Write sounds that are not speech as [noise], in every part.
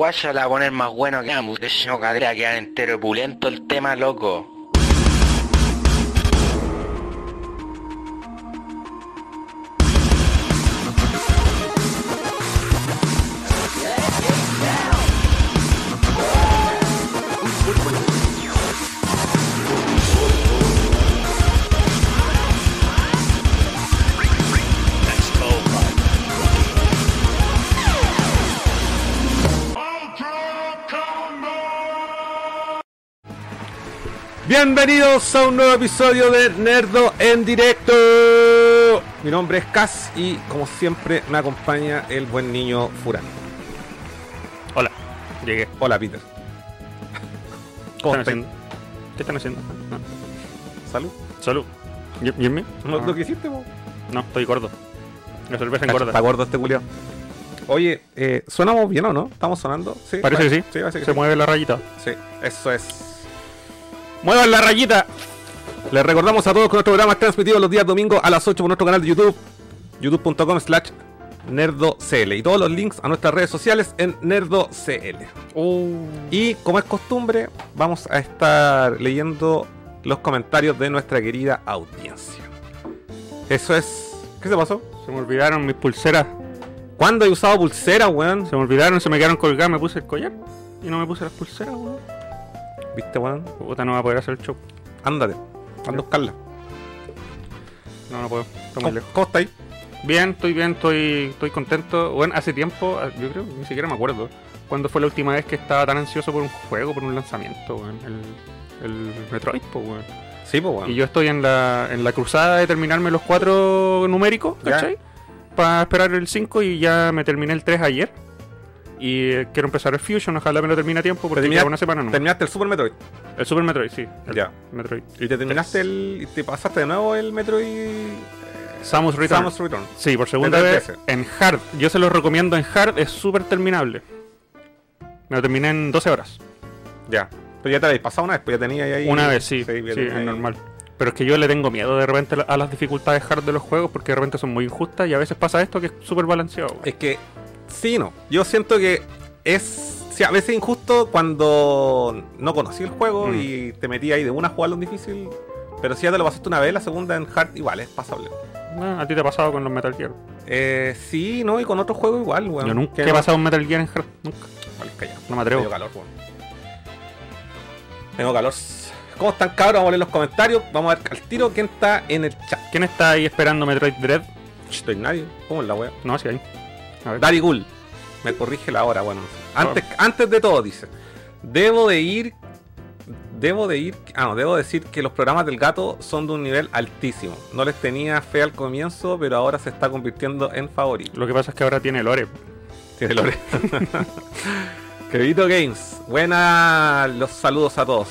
guaya la va a poner más bueno que ambos. De hecho, cadera quedar entero opulento el tema, loco. Bienvenidos a un nuevo episodio de Nerdo en directo. Mi nombre es Cas y como siempre me acompaña el buen niño Furán. Hola, llegué. Hola Peter. ¿Qué ¿Cómo están estás? haciendo? ¿Qué están haciendo? No. Salud. Salud. ¿Y, y en mí? ¿No, Ah. ¿Lo que hiciste vos? No, estoy gordo. La cerveza Está engorda. gordo este culiao. Oye, eh, ¿sonamos bien o no? ¿Estamos sonando? Sí. Parece que sí. Sí, parece que Se sí. mueve la rayita. Sí, eso es. ¡Muevan la rayita! Les recordamos a todos que nuestro programa es transmitido los días domingos a las 8 por nuestro canal de YouTube, youtube.com slash nerdocl y todos los links a nuestras redes sociales en nerdocl. Uh. Y como es costumbre, vamos a estar leyendo los comentarios de nuestra querida audiencia. Eso es... ¿Qué se pasó? Se me olvidaron mis pulseras. ¿Cuándo he usado pulsera, weón? Se me olvidaron, se me quedaron colgadas. Me puse el collar y no me puse las pulseras, weón. ¿Viste, weón? Puta, no va a poder hacer el show. Ándate. Anda a buscarla. No, no puedo. Está muy ¿Cómo, lejos. cómo está ahí? Bien, estoy bien, estoy, estoy contento. Bueno, hace tiempo, ah, yo creo, ni siquiera me acuerdo. ¿Cuándo fue la última vez que estaba tan ansioso por un juego, por un lanzamiento, weón? El, el Metroid, po, weón. Sí, pues, weón. Y yo estoy en la, en la cruzada de terminarme los cuatro numéricos. ¿cachai? Para esperar el 5 y ya me terminé el 3 ayer. Y quiero empezar el Fusion, ojalá me lo termine a tiempo porque ya una semana no. Terminaste el Super Metroid. El Super Metroid, sí. El Ya. Metroid. ¿Y te terminaste el... y te pasaste de nuevo el Metroid... eh, Samus Return. Samus Return. Sí, por segunda vez 3DS. en Hard. Yo se lo recomiendo en Hard, es súper terminable. Me lo terminé en 12 horas. Ya. Pero ya te habéis pasado una vez, pues ya tenía ahí... Una vez, sí. Sí, tenía es normal. Pero es que yo le tengo miedo de repente a las dificultades hard de los juegos porque de repente son muy injustas y a veces pasa esto que es súper balanceado. Es que, sí, no. Yo siento que es. Sí, a veces injusto cuando no conocí el juego Mm. y te metí ahí de una a jugarlo en difícil. Pero si ya te lo pasaste una vez, la segunda en hard igual, es pasable. Ah, a ti te ha pasado con los Metal Gear. Eh, sí, no, y con otros juegos igual, weón. Yo nunca he pasado un Metal Gear en hard. Nunca. Vale, calla. No me atrevo. Tengo calor, weón. Tengo calor. ¿Cómo están, cabros? Vamos a leer los comentarios. Vamos a ver al tiro quién está en el chat. ¿Quién está ahí esperando Metroid Dread? Estoy nadie. ¿Cómo es la? No, sí hay. Dari Gul. Me corrige la hora, bueno. Antes, antes de todo, dice. Debo de ir. Debo de ir. Ah, no, debo decir que los programas del gato son de un nivel altísimo. No les tenía fe al comienzo, pero ahora se está convirtiendo en favorito. Lo que pasa es que ahora tiene Lore. Tiene Lore. [laughs] Querido Games, buenas los saludos a todos.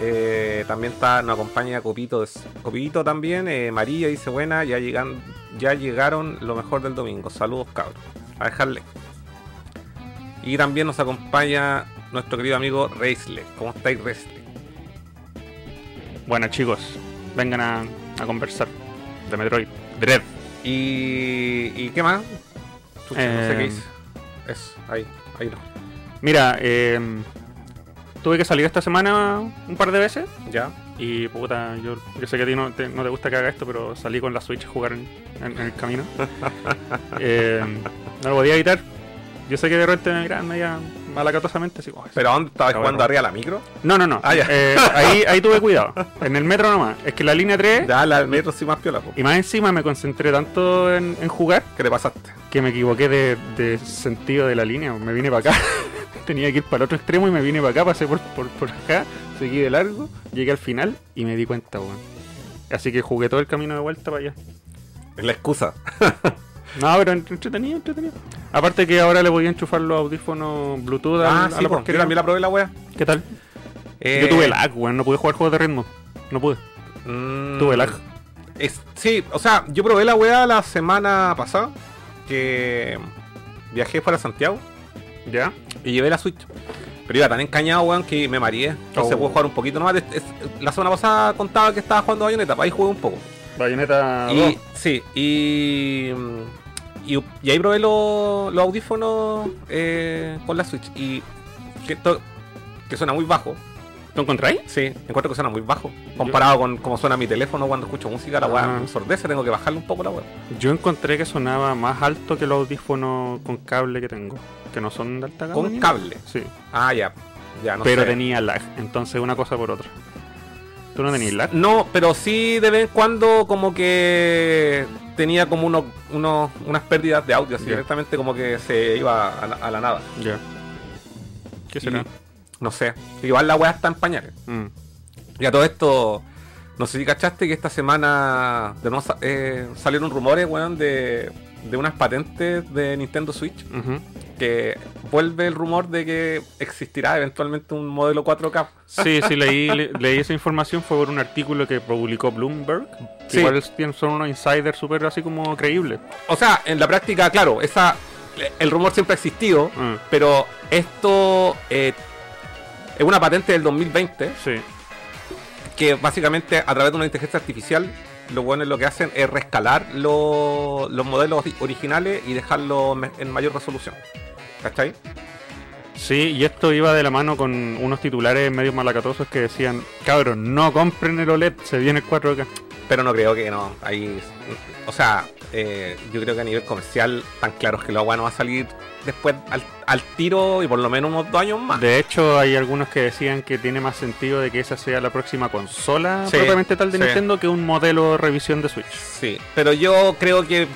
Eh, también está, nos acompaña Copito, Copito también. eh, María dice buena, ya llegan, ya llegaron lo mejor del domingo. Saludos cabros. A dejarle. Y también nos acompaña nuestro querido amigo Reisle. ¿Cómo estáis, Reisle? Bueno, chicos, vengan a, a conversar de Metroid Dread. ¿Y, ¿y qué más? Chucha, no sé Eh, qué hice. Eso, ahí, ahí no. Mira, eh, tuve que salir esta semana un par de veces. Ya. Y puta, yo, yo sé que a ti no te, no te gusta que haga esto, pero salí con la Switch a jugar en, en- en el camino. [laughs] Eh, no lo podía evitar. Yo sé que de repente me miran media malacatosamente así. "Oh, ¿Pero dónde estabas jugando arriba de la micro? No, no, no. Ah, ya. Eh, ahí, ahí tuve cuidado. [laughs] En el metro nomás. Es que la línea 3, Ya, la metro sí más piola, po. y más encima me concentré tanto en, en jugar ¿Qué te pasaste? que me equivoqué de, de sentido de la línea. Me vine para acá. [laughs] Tenía que ir para el otro extremo y me vine para acá, pasé por, por, por acá, seguí de largo, llegué al final y me di cuenta, weón. Así que jugué todo el camino de vuelta para allá. Es la excusa. [laughs] No, pero ent- entretenido, entretenido. Aparte que ahora le voy a enchufar los audífonos Bluetooth a, Ah, a sí, la po. yo también la probé la wea. ¿Qué tal? Eh, Yo tuve lag, weón, no pude jugar juegos de ritmo. No pude. mm, Tuve lag. es- sí, o sea, yo probé la wea la semana pasada. Que viajé para Santiago ¿Ya? y llevé la Switch. Pero iba tan encañado, weón, que me mareé. Entonces Oh. pude jugar un poquito nomás. Es- es- la semana pasada contaba que estaba jugando Bayonetta, pues ahí jugué un poco. Bayonetta Y, sí, y. mm, y, y ahí probé los, los audífonos eh, con la Switch. Y que, to- que suena muy bajo. ¿Lo encontráis? Sí, encuentro que suena muy bajo. Comparado con cómo suena mi teléfono cuando escucho música, la weá Ah. me ensordece, tengo que bajarle un poco la weá. Yo encontré que sonaba más alto que los audífonos con cable que tengo. Que no son de alta gama. Con cable. Sí. Ah, ya. Ya, no pero sé. tenía lag. Entonces una cosa por otra. ¿Tú no tenías lag? No, pero sí de vez en cuando como que tenía como unos, unos, unas pérdidas de audio, así directamente como que se iba a la, a la nada. Ya. ¿Qué Y- será? No sé. Igual la weá está en pañales. Mm. Y a todo esto, no sé si cachaste que esta semana de nuevo eh, salieron rumores, weón, de, de unas patentes de Nintendo Switch. Que vuelve el rumor de que existirá eventualmente un modelo 4K. Sí, [laughs] sí, leí, le- leí esa información. Fue por un artículo que publicó Bloomberg. Sí. Igual son unos insiders súper así como creíbles. O sea, en la práctica, claro, esa el rumor siempre ha existido, Mm. pero esto eh, es una patente del 2020 Sí. que básicamente a través de una inteligencia artificial lo bueno lo que hacen es rescalar lo- los modelos ori- originales y dejarlos en mayor resolución. ¿Cachai? Sí, y esto iba de la mano con unos titulares medio malacatosos que decían, cabros, no compren el OLED, se viene el 4K. Pero no creo que no. Ahí, o sea, eh, yo creo que a nivel comercial tan claro es que la agua no va a salir después al, al tiro y por lo menos unos dos años más. De hecho, hay algunos que decían que tiene más sentido de que esa sea la próxima consola Sí, propiamente tal de sí. Nintendo que un modelo revisión de Switch. Sí, pero yo creo que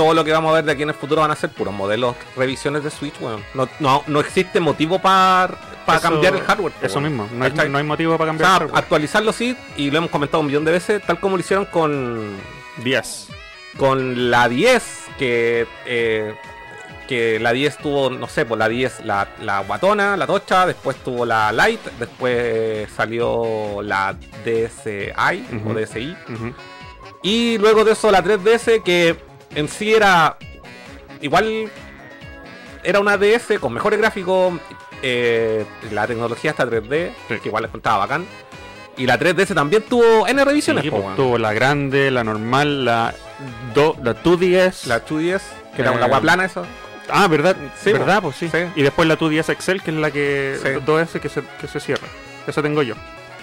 todo lo que vamos a ver de aquí en el futuro van a ser puros modelos, revisiones de Switch, weón. No, no, no existe motivo para Eso- cambiar el hardware. po, Eso weón. mismo, no hay, no hay motivo para O cambiar sea, el hardware. actualizarlo sí, y lo hemos comentado un millón de veces, tal como lo hicieron con, 10. con la 10, que, eh, que la 10 tuvo, no sé, pues la 10, la, la guatona, la tocha, después tuvo la light, después salió la DSi o DSi, y luego de eso la 3DS, que en sí era igual, era una DS con mejores gráficos, eh, la tecnología está 3D, Sí. que igual les contaba bacán. Y la 3DS también tuvo N revisiones. Sí, po, pues, tuvo la grande, la normal, la, do, la 2DS. La 2DS, que era Eh, una agua plana eso. Ah, ¿verdad? Sí, ¿Verdad? pues, sí. sí. Y después la 2DS Excel, que es la que. Sí. 2S que se, que se cierra. Esa tengo yo.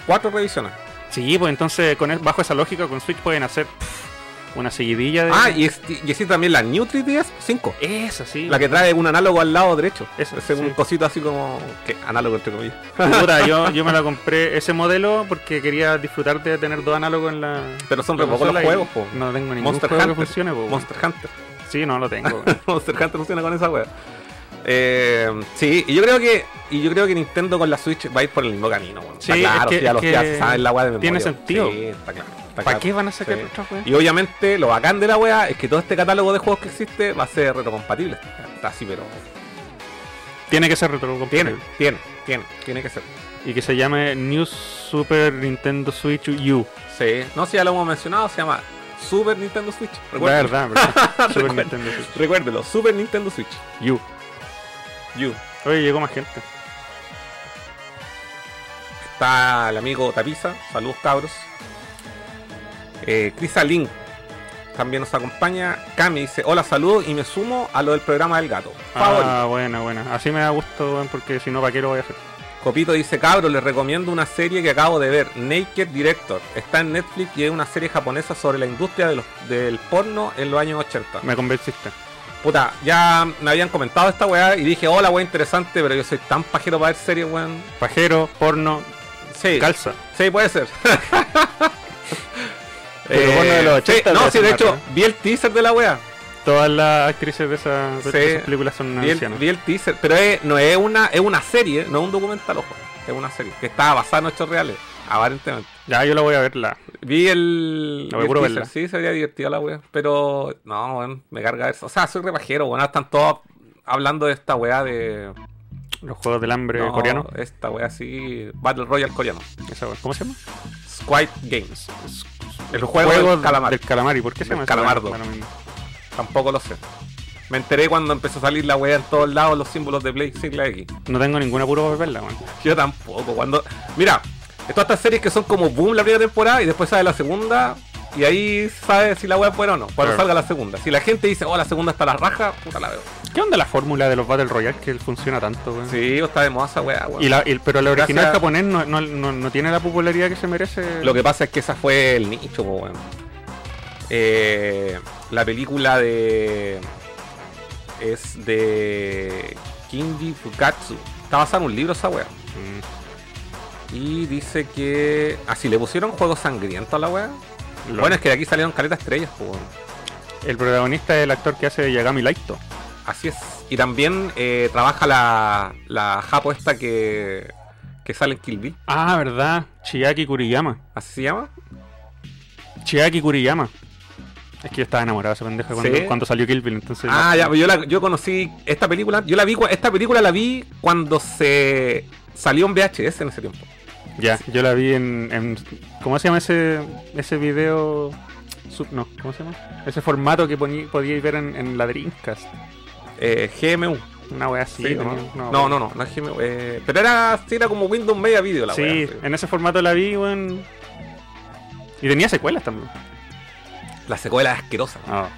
Cuatro revisiones. Sí, pues entonces con bajo esa lógica con Switch pueden hacer pff, una seguidilla de. Ah, y, es- y existe también la New 3DS 5. Esa, sí. La que trae un análogo al lado derecho. Esa, es un cosito así como. que análogo entre comillas. [laughs] Yo, yo me la compré ese modelo porque quería disfrutar de tener dos análogos en la. Pero son re pocos los juegos, po. No tengo ningún Monster juego Hunter. que funcione, po. Monster Hunter. Sí, no lo tengo. [laughs] Monster Hunter funciona con esa wea. Eh, sí, y yo creo que y yo creo que Nintendo con la Switch va a ir por el mismo camino. weón. Sí, está claro, es que- ya, es los, que ya se saben la wea de memoria. tiene sentido. Sí, está claro. ¿Para qué van a sacar Sí. otra wea? Y obviamente lo bacán de la wea es que todo este catálogo de juegos que existe va a ser retrocompatible. Está así, pero Tiene que ser retrocompatible. tiene, tiene, tiene, tiene que ser. Y que se llame New Super Nintendo Switch U. Sí, no sé si ya lo hemos mencionado, se llama Super Nintendo Switch. Recuérdelo. Verdad, verdad. [laughs] Super. Nintendo Switch Recuérdelo, Super Nintendo Switch. U. You. Oye, llegó más gente. Está el amigo Tapiza, saludos cabros. Eh, también nos acompaña. Cami dice, hola, saludos y me sumo a lo del programa del gato. Favorito. Ah, buena, buena. Así me da gusto, weón, porque si no, ¿para qué lo voy a hacer? Copito dice, cabros, les recomiendo una serie que acabo de ver, Naked Director. Está en Netflix y es una serie japonesa sobre la industria de los- del porno en los años 80. Me convenciste. Puta, ya me habían comentado esta weá y dije, hola, weá, interesante, pero yo soy tan pajero para ver series, weón. Pajero, porno, Sí, calza. sí, puede ser. [laughs] Pero porno de los 80 sí, no, sí, de hecho, ¿eh? vi el teaser de la weá. Todas las actrices de, de Sí. esas películas son Vi el, ancianas. vi el teaser, pero es- no es una, es una serie, no es un documental, ojo. Es una serie que está basada en hechos reales, aparentemente. Ya, yo la voy a verla. Vi el, No, vi el puro teaser, verla. sí, se vería divertida la wea, pero no, me carga eso. O sea, soy repajero, weón, ahora están todos hablando de esta wea de... Los juegos del hambre no, coreano. Esta wea así, Battle Royale coreano. Esa wea. ¿Cómo se llama? Squid Games. El Juego, juego del calamar. Del calamar. ¿Y por qué se llama calamardo. Tampoco lo sé. Me enteré cuando empezó a salir la wea en todos lados, los símbolos de Play sigla X. No tengo ningún apuro para verla, weón. Yo tampoco. Cuando. Mira, todas estas series que son como boom la primera temporada y después sale la segunda. Y ahí sabes si la weá es buena o no, cuando Claro. salga la segunda. Si la gente dice, oh, la segunda está la raja, puta la veo. ¿Qué onda la fórmula de los Battle Royale que funciona tanto, weón? Sí, está de moda esa weá, weón. Y la, y- pero la original Gracias- japonés no, no, no, no tiene la popularidad que se merece. Lo que pasa es que esa fue el nicho, po, weón. Eh, la película de. Es de. Kinji Fukatsu. Está basada en un libro esa weá. Mm, Y dice que. Así le pusieron juego sangriento a la weá. Lo- Bueno, es que de aquí salieron caletas estrellas, weón. El protagonista es el actor que hace de Yagami Laito. Así es. Y también eh, trabaja la, la japo esta que. que sale en Kill Bill. Ah, verdad. Chiaki Kuriyama. ¿Así se llama? Chiaki Kuriyama. Es que yo estaba enamorado de esa pendeja cuando, ¿Sí? cuando salió Kill Bill, entonces. Ah, ya, yo, la- yo conocí esta película. Yo la vi, esta película la vi cuando se salió en VHS en ese tiempo. Ya, yo la vi en, en- ¿Cómo se llama ese, ese video? Sub- no, ¿cómo se llama? Ese formato que poní- podíais ver en, en la Dreamcast. Eh, GMU. Una wea así. Sí, ¿no? ¿no? No, no, no, no es GMU. eh, pero era, era como Windows Media Video la sí, wea, sí. en ese formato la vi, weón. Y tenía secuelas también. La secuela es asquerosa. Ah,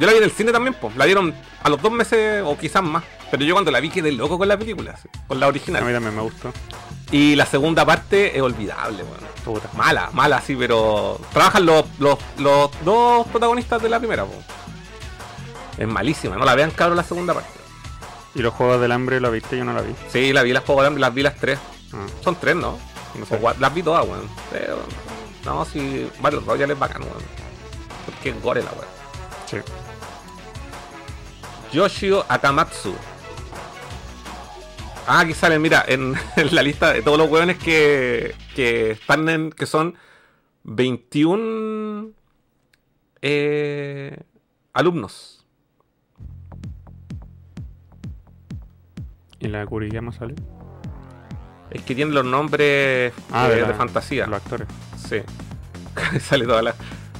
Yo la vi en el cine también, pues. La dieron a los dos meses o quizás más. Pero yo cuando la vi quedé loco con la película, sí, con la a original. mí también me gustó. Y la segunda parte es olvidable, weón. Puta. Mala, mala, sí, pero trabajan los, los, los dos protagonistas de la primera, po. Es malísima, no la vean cabrón la segunda parte. ¿Y los juegos del hambre la viste? Yo no la vi. Sí, la vi las juegos grandes, las vi las tres. Ah, Son tres, ¿no? sé. las vi todas, weón. Pero, no, sí, Battle Royale es bacano, weón. Porque es gore la weón. Sí. Yoshio Akamatsu. Ah, aquí salen, mira, en, [laughs] en la lista de todos los weones que, que están en. que son 21 eh, alumnos. ¿Y la Kuriyama sale? Es que tienen los nombres Ah, eh, de de, fantasía. Los actores. Sí. [laughs] Sale toda la.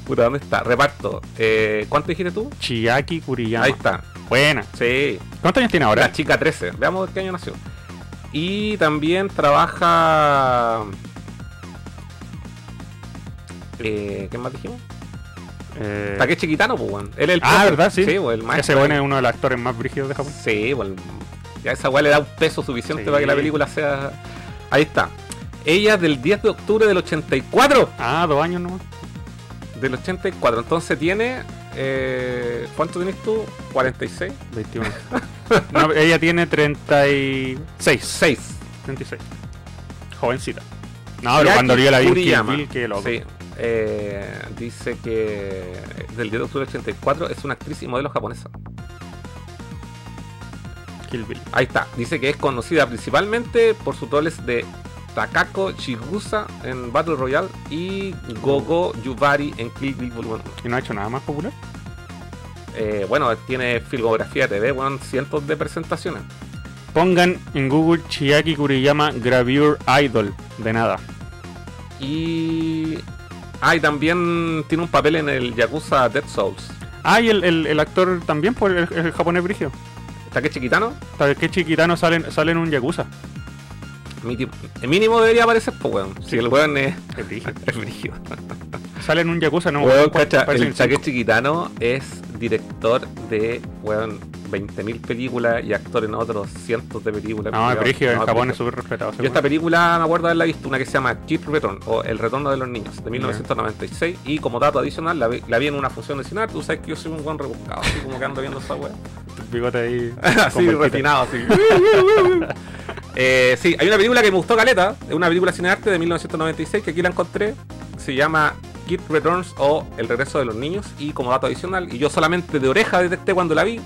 Puta, ¿dónde está? Reparto. Eh, ¿Cuánto dijiste tú? Chiaki Kuriyama. Ahí está. Buena. Sí. ¿Cuántos años tiene ahora? La chica 13. Veamos de qué año nació. Y también trabaja. Eh, ¿Qué más dijimos? Eh, Takeshi Kitano, pues, weón. Él es el Ah. ¿verdad? Sí. Sí, pues, el maestro. Ese bueno es uno de los actores más brígidos de Japón. Sí, pues. Ya esa weá le da un peso suficiente Sí. para que la película sea. Ahí está. Ella es del 10 de octubre del 84. Ah, dos años nomás. Del 84. Entonces tiene. Eh, ¿Cuánto tienes tú? 46. 21. [laughs] No, ella tiene 36. 6. 36. Jovencita. No, pero cuando yo la vi en qué loco. Sí. Eh, dice que del 10 de octubre del 84 es una actriz y modelo japonesa. Kill Bill. Ahí está. Dice que es conocida principalmente por sus roles de Takako Chigusa en Battle Royale y Gogo Yubari en Kill Bill Volumen 1. ¿Y no ha hecho nada más popular? Eh, bueno, tiene filmografía de TV, bueno, cientos de presentaciones. Pongan en Google Chiaki Kuriyama Gravure Idol. De nada. Y. Ah, y también tiene un papel en el Yakuza Dead Souls. Ah, y el, el- el actor también, por el, el japonés brigio. Takeshi Kitano, Que chiquitano sale, sale en un Yakuza. Mínimo, mínimo debería aparecer, pues, weón. Si el weón es, Es brígido. [laughs] es brígido. Sale en un Yakuza, no. Weón, cacha, el. Takeshi Kitano es director de, weón, 20.000 películas y actor en otros cientos de películas. No, es Weón, brígido, en no, Japón es súper respetado. Yo esta weón. película me acuerdo haberla visto, una que se llama Kid Return o El Retorno de los Niños, de 1996. Y como dato adicional, la vi, la vi en una función de cine. Tú sabes que yo soy un buen rebuscado, así como que ando viendo esa. [laughs] El bigote ahí. [laughs] así, refinado, así. Eh, sí, hay una película que me gustó caleta, es una película cine arte de 1996 que aquí la encontré. Se llama Kid Returns o El Regreso de los Niños. Y como dato adicional, y yo solamente de oreja detecté cuando la vi,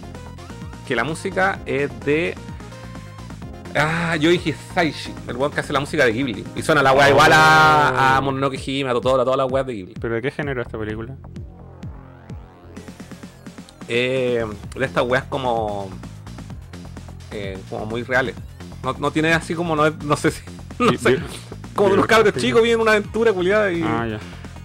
que la música es de. Ah, Yoichi Saishi, el weón que hace la música de Ghibli. Y suena la weá Oh. igual a, a Mononoke Hime, a Totoro, a todas las weas de Ghibli. ¿Pero de qué género es esta película? Eh, de estas weas como. eh, como muy reales. No, no tiene así como, no, no sé si. [laughs] No sé, como de unos di- cabros chicos vienen una aventura culiada y. Ah, ya.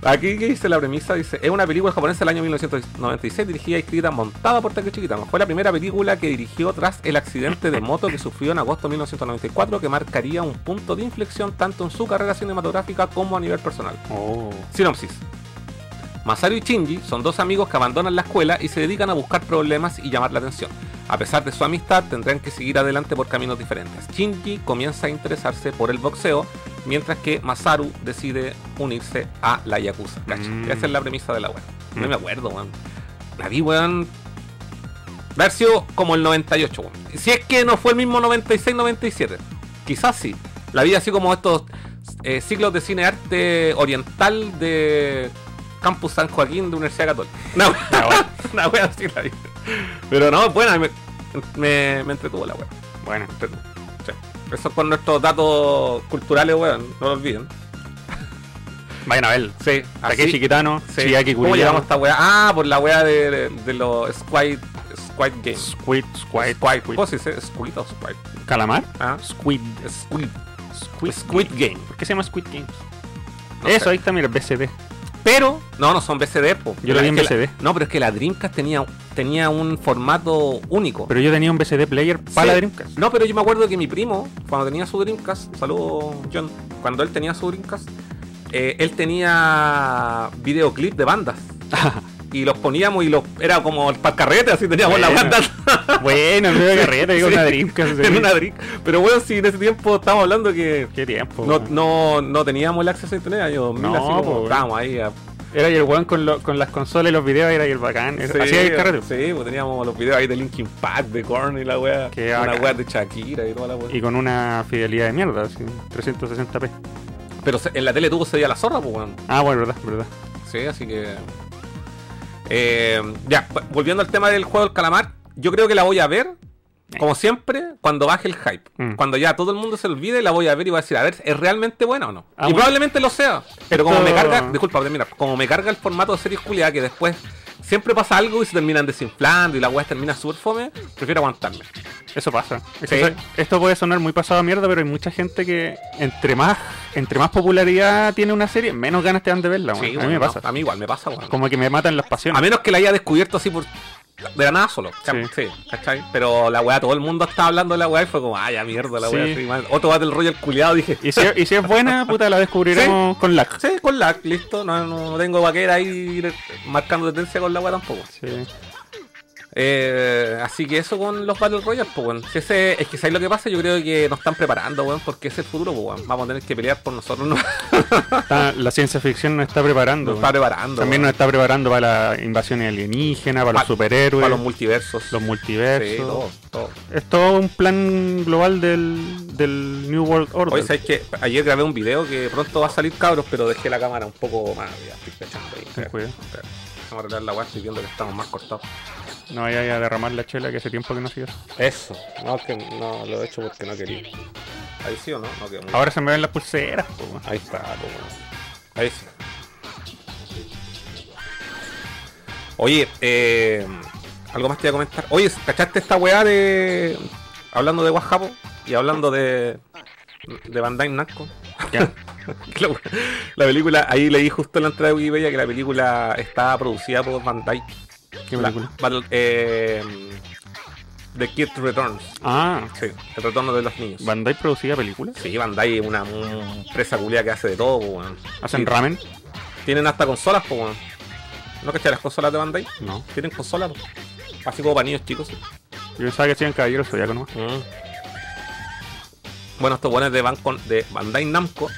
Aquí que dice la premisa, dice, es una película japonesa del año 1996 dirigida y escrita montada por Takeshi Kitano. Fue la primera película que dirigió tras el accidente de moto que sufrió en agosto de 1994 que marcaría un punto de inflexión tanto en su carrera cinematográfica como a nivel personal. Oh. Sinopsis. Masaru y Shinji son dos amigos que abandonan la escuela y se dedican a buscar problemas y llamar la atención. A pesar de su amistad, tendrán que seguir adelante por caminos diferentes. Shinji comienza a interesarse por el boxeo, mientras que Masaru decide unirse a la Yakuza. Mm. Esa es la premisa de la wea. No Mm. me acuerdo, weón. La vi, weón. Sido como el 98, weón. Si es que no fue el mismo 96-97. Quizás sí. La vi así como estos eh, ciclos de cine arte oriental de Campus San Joaquín de Universidad Católica. [laughs] No, una wea así la vi. Pero no, buena, me, me, me entretuvo la wea. Bueno, entretuvo. Sí. Esos con nuestros datos culturales, weón, no lo olviden. vayan a ver. Sí, Takeshi Kitano, Sí. Chiaki ¿Cómo llegamos a esta weá? Ah, por la weá de, de, de los Squid, Squid Games. Squid, Squid, Squid. Squid. ¿Cómo se dice? ¿Squid o Squid? ¿Calamar? Ah, Squid. Squid. Squid. Squid Game. ¿Por qué se llama Squid Games? No Eso, sé. ahí está, mira, BCD. Pero, no, no son BCD, po. Yo lo vi en la- BCD. no, pero es que la Dreamcast tenía, tenía un formato único. Pero yo tenía un BCD player para Sí. la Dreamcast. No, pero yo me acuerdo que mi primo, cuando tenía su Dreamcast, saludo John, cuando él tenía su Dreamcast, eh, él tenía videoclip de bandas. [laughs] y los poníamos y los era como el carrete, así teníamos la banda [laughs] bueno, en medio de carrera, digo, [laughs] Sí. una Dreamcast. sí. en una Dream. Pero bueno, si en ese tiempo estábamos hablando que Qué tiempo. no, no, no teníamos el acceso a internet, año 2000, No, así como estábamos ahí a Era y el weón con, lo- con las consolas y los videos, era el bacán. Era- Así el carrete. Sí, pues teníamos los videos ahí de Linkin Park, de Korn y la wea. Qué una wea de Shakira y toda la wea. Y con una fidelidad de mierda, así, 360p. Pero en la tele tuvo ese día la zorra, pues weón. Ah, bueno, verdad, verdad. Sí, así que. Eh, ya, vo- volviendo al tema del juego del calamar, yo creo que la voy a ver, como siempre, cuando baje el hype. Mm. Cuando ya todo el mundo se olvide, la voy a ver y voy a decir, a ver, ¿es realmente buena o no? Ah, y bueno. probablemente lo sea. Pero como Esto- me carga, disculpa, mira, como me carga el formato de series culiadas que después siempre pasa algo y se terminan desinflando y la weá termina súper fome, prefiero aguantarme. Eso pasa. Sí. esto puede sonar muy pasado a mierda, pero hay mucha gente que entre más entre más popularidad tiene una serie, menos ganas te dan de verla. Sí, a mí bueno, me no, pasa. a mí igual me pasa, weón. Como que me matan las pasiones. A menos que la haya descubierto así por. De la nada solo. Sí. Sí. ¿cachai? Pero la weá, todo el mundo estaba hablando de la weá y fue como, ay, ya mierda la weá. Sí. mal. Otro Battle Royale culiado, dije. Y si, y si es buena, [laughs] puta, la descubriremos con lag. Sí, con lag, listo. No, no, no tengo vaquera ahí marcando tendencia con la weá tampoco. Sí. Eh, así que eso con los Battle Royale, pues, weón. Si ese, es que ¿sabes lo que pasa? Yo creo que nos están preparando, weón, porque es el futuro, pues. Vamos a tener que pelear por nosotros, ¿no? Está- la ciencia ficción nos está preparando. Nos está preparando. También nos está preparando para la invasión alienígena, para los superhéroes, Para los los, multiversos. multiversos. Sí, todo, todo. Es todo un plan global del, del New World Order. Oye, ¿sabes qué? Ayer grabé un video que pronto va a salir, cabros, pero dejé la cámara un poco más. Ya estoy cachando ahí. Vamos a arreglar la weá, estoy viendo que estamos más cortados. No vaya a derramar la chela que hace tiempo que no hacía eso. Eso. No, es que no lo he hecho porque no quería. Ahí sí o no? No quedó muy- Ahora se me ven las pulseras. po. Ahí está, bueno. Ahí sí. Oye, eh, algo más te voy a comentar. Oye, ¿cachaste esta weá de. Hablando de Guajapo y hablando de. de Bandai Namco? Ya. [laughs] [laughs] la, la película, ahí leí justo en la entrada de Wikipedia que la película está producida por Bandai. ¿Qué La- película? Battle- eh, The Kid Returns. Ah, Sí, el retorno de los niños. Bandai producía películas. Sí, Bandai es una, una empresa culia que hace de todo, weón. Hacen Sí. ramen. Tienen hasta consolas, weón. ¿No cachai las consolas de Bandai? No. Tienen consolas. Así como para niños chicos. Yo pensaba que hacían caballeros zodiaco nomás. Mm. Bueno, estos buenos de, de Bandai Namco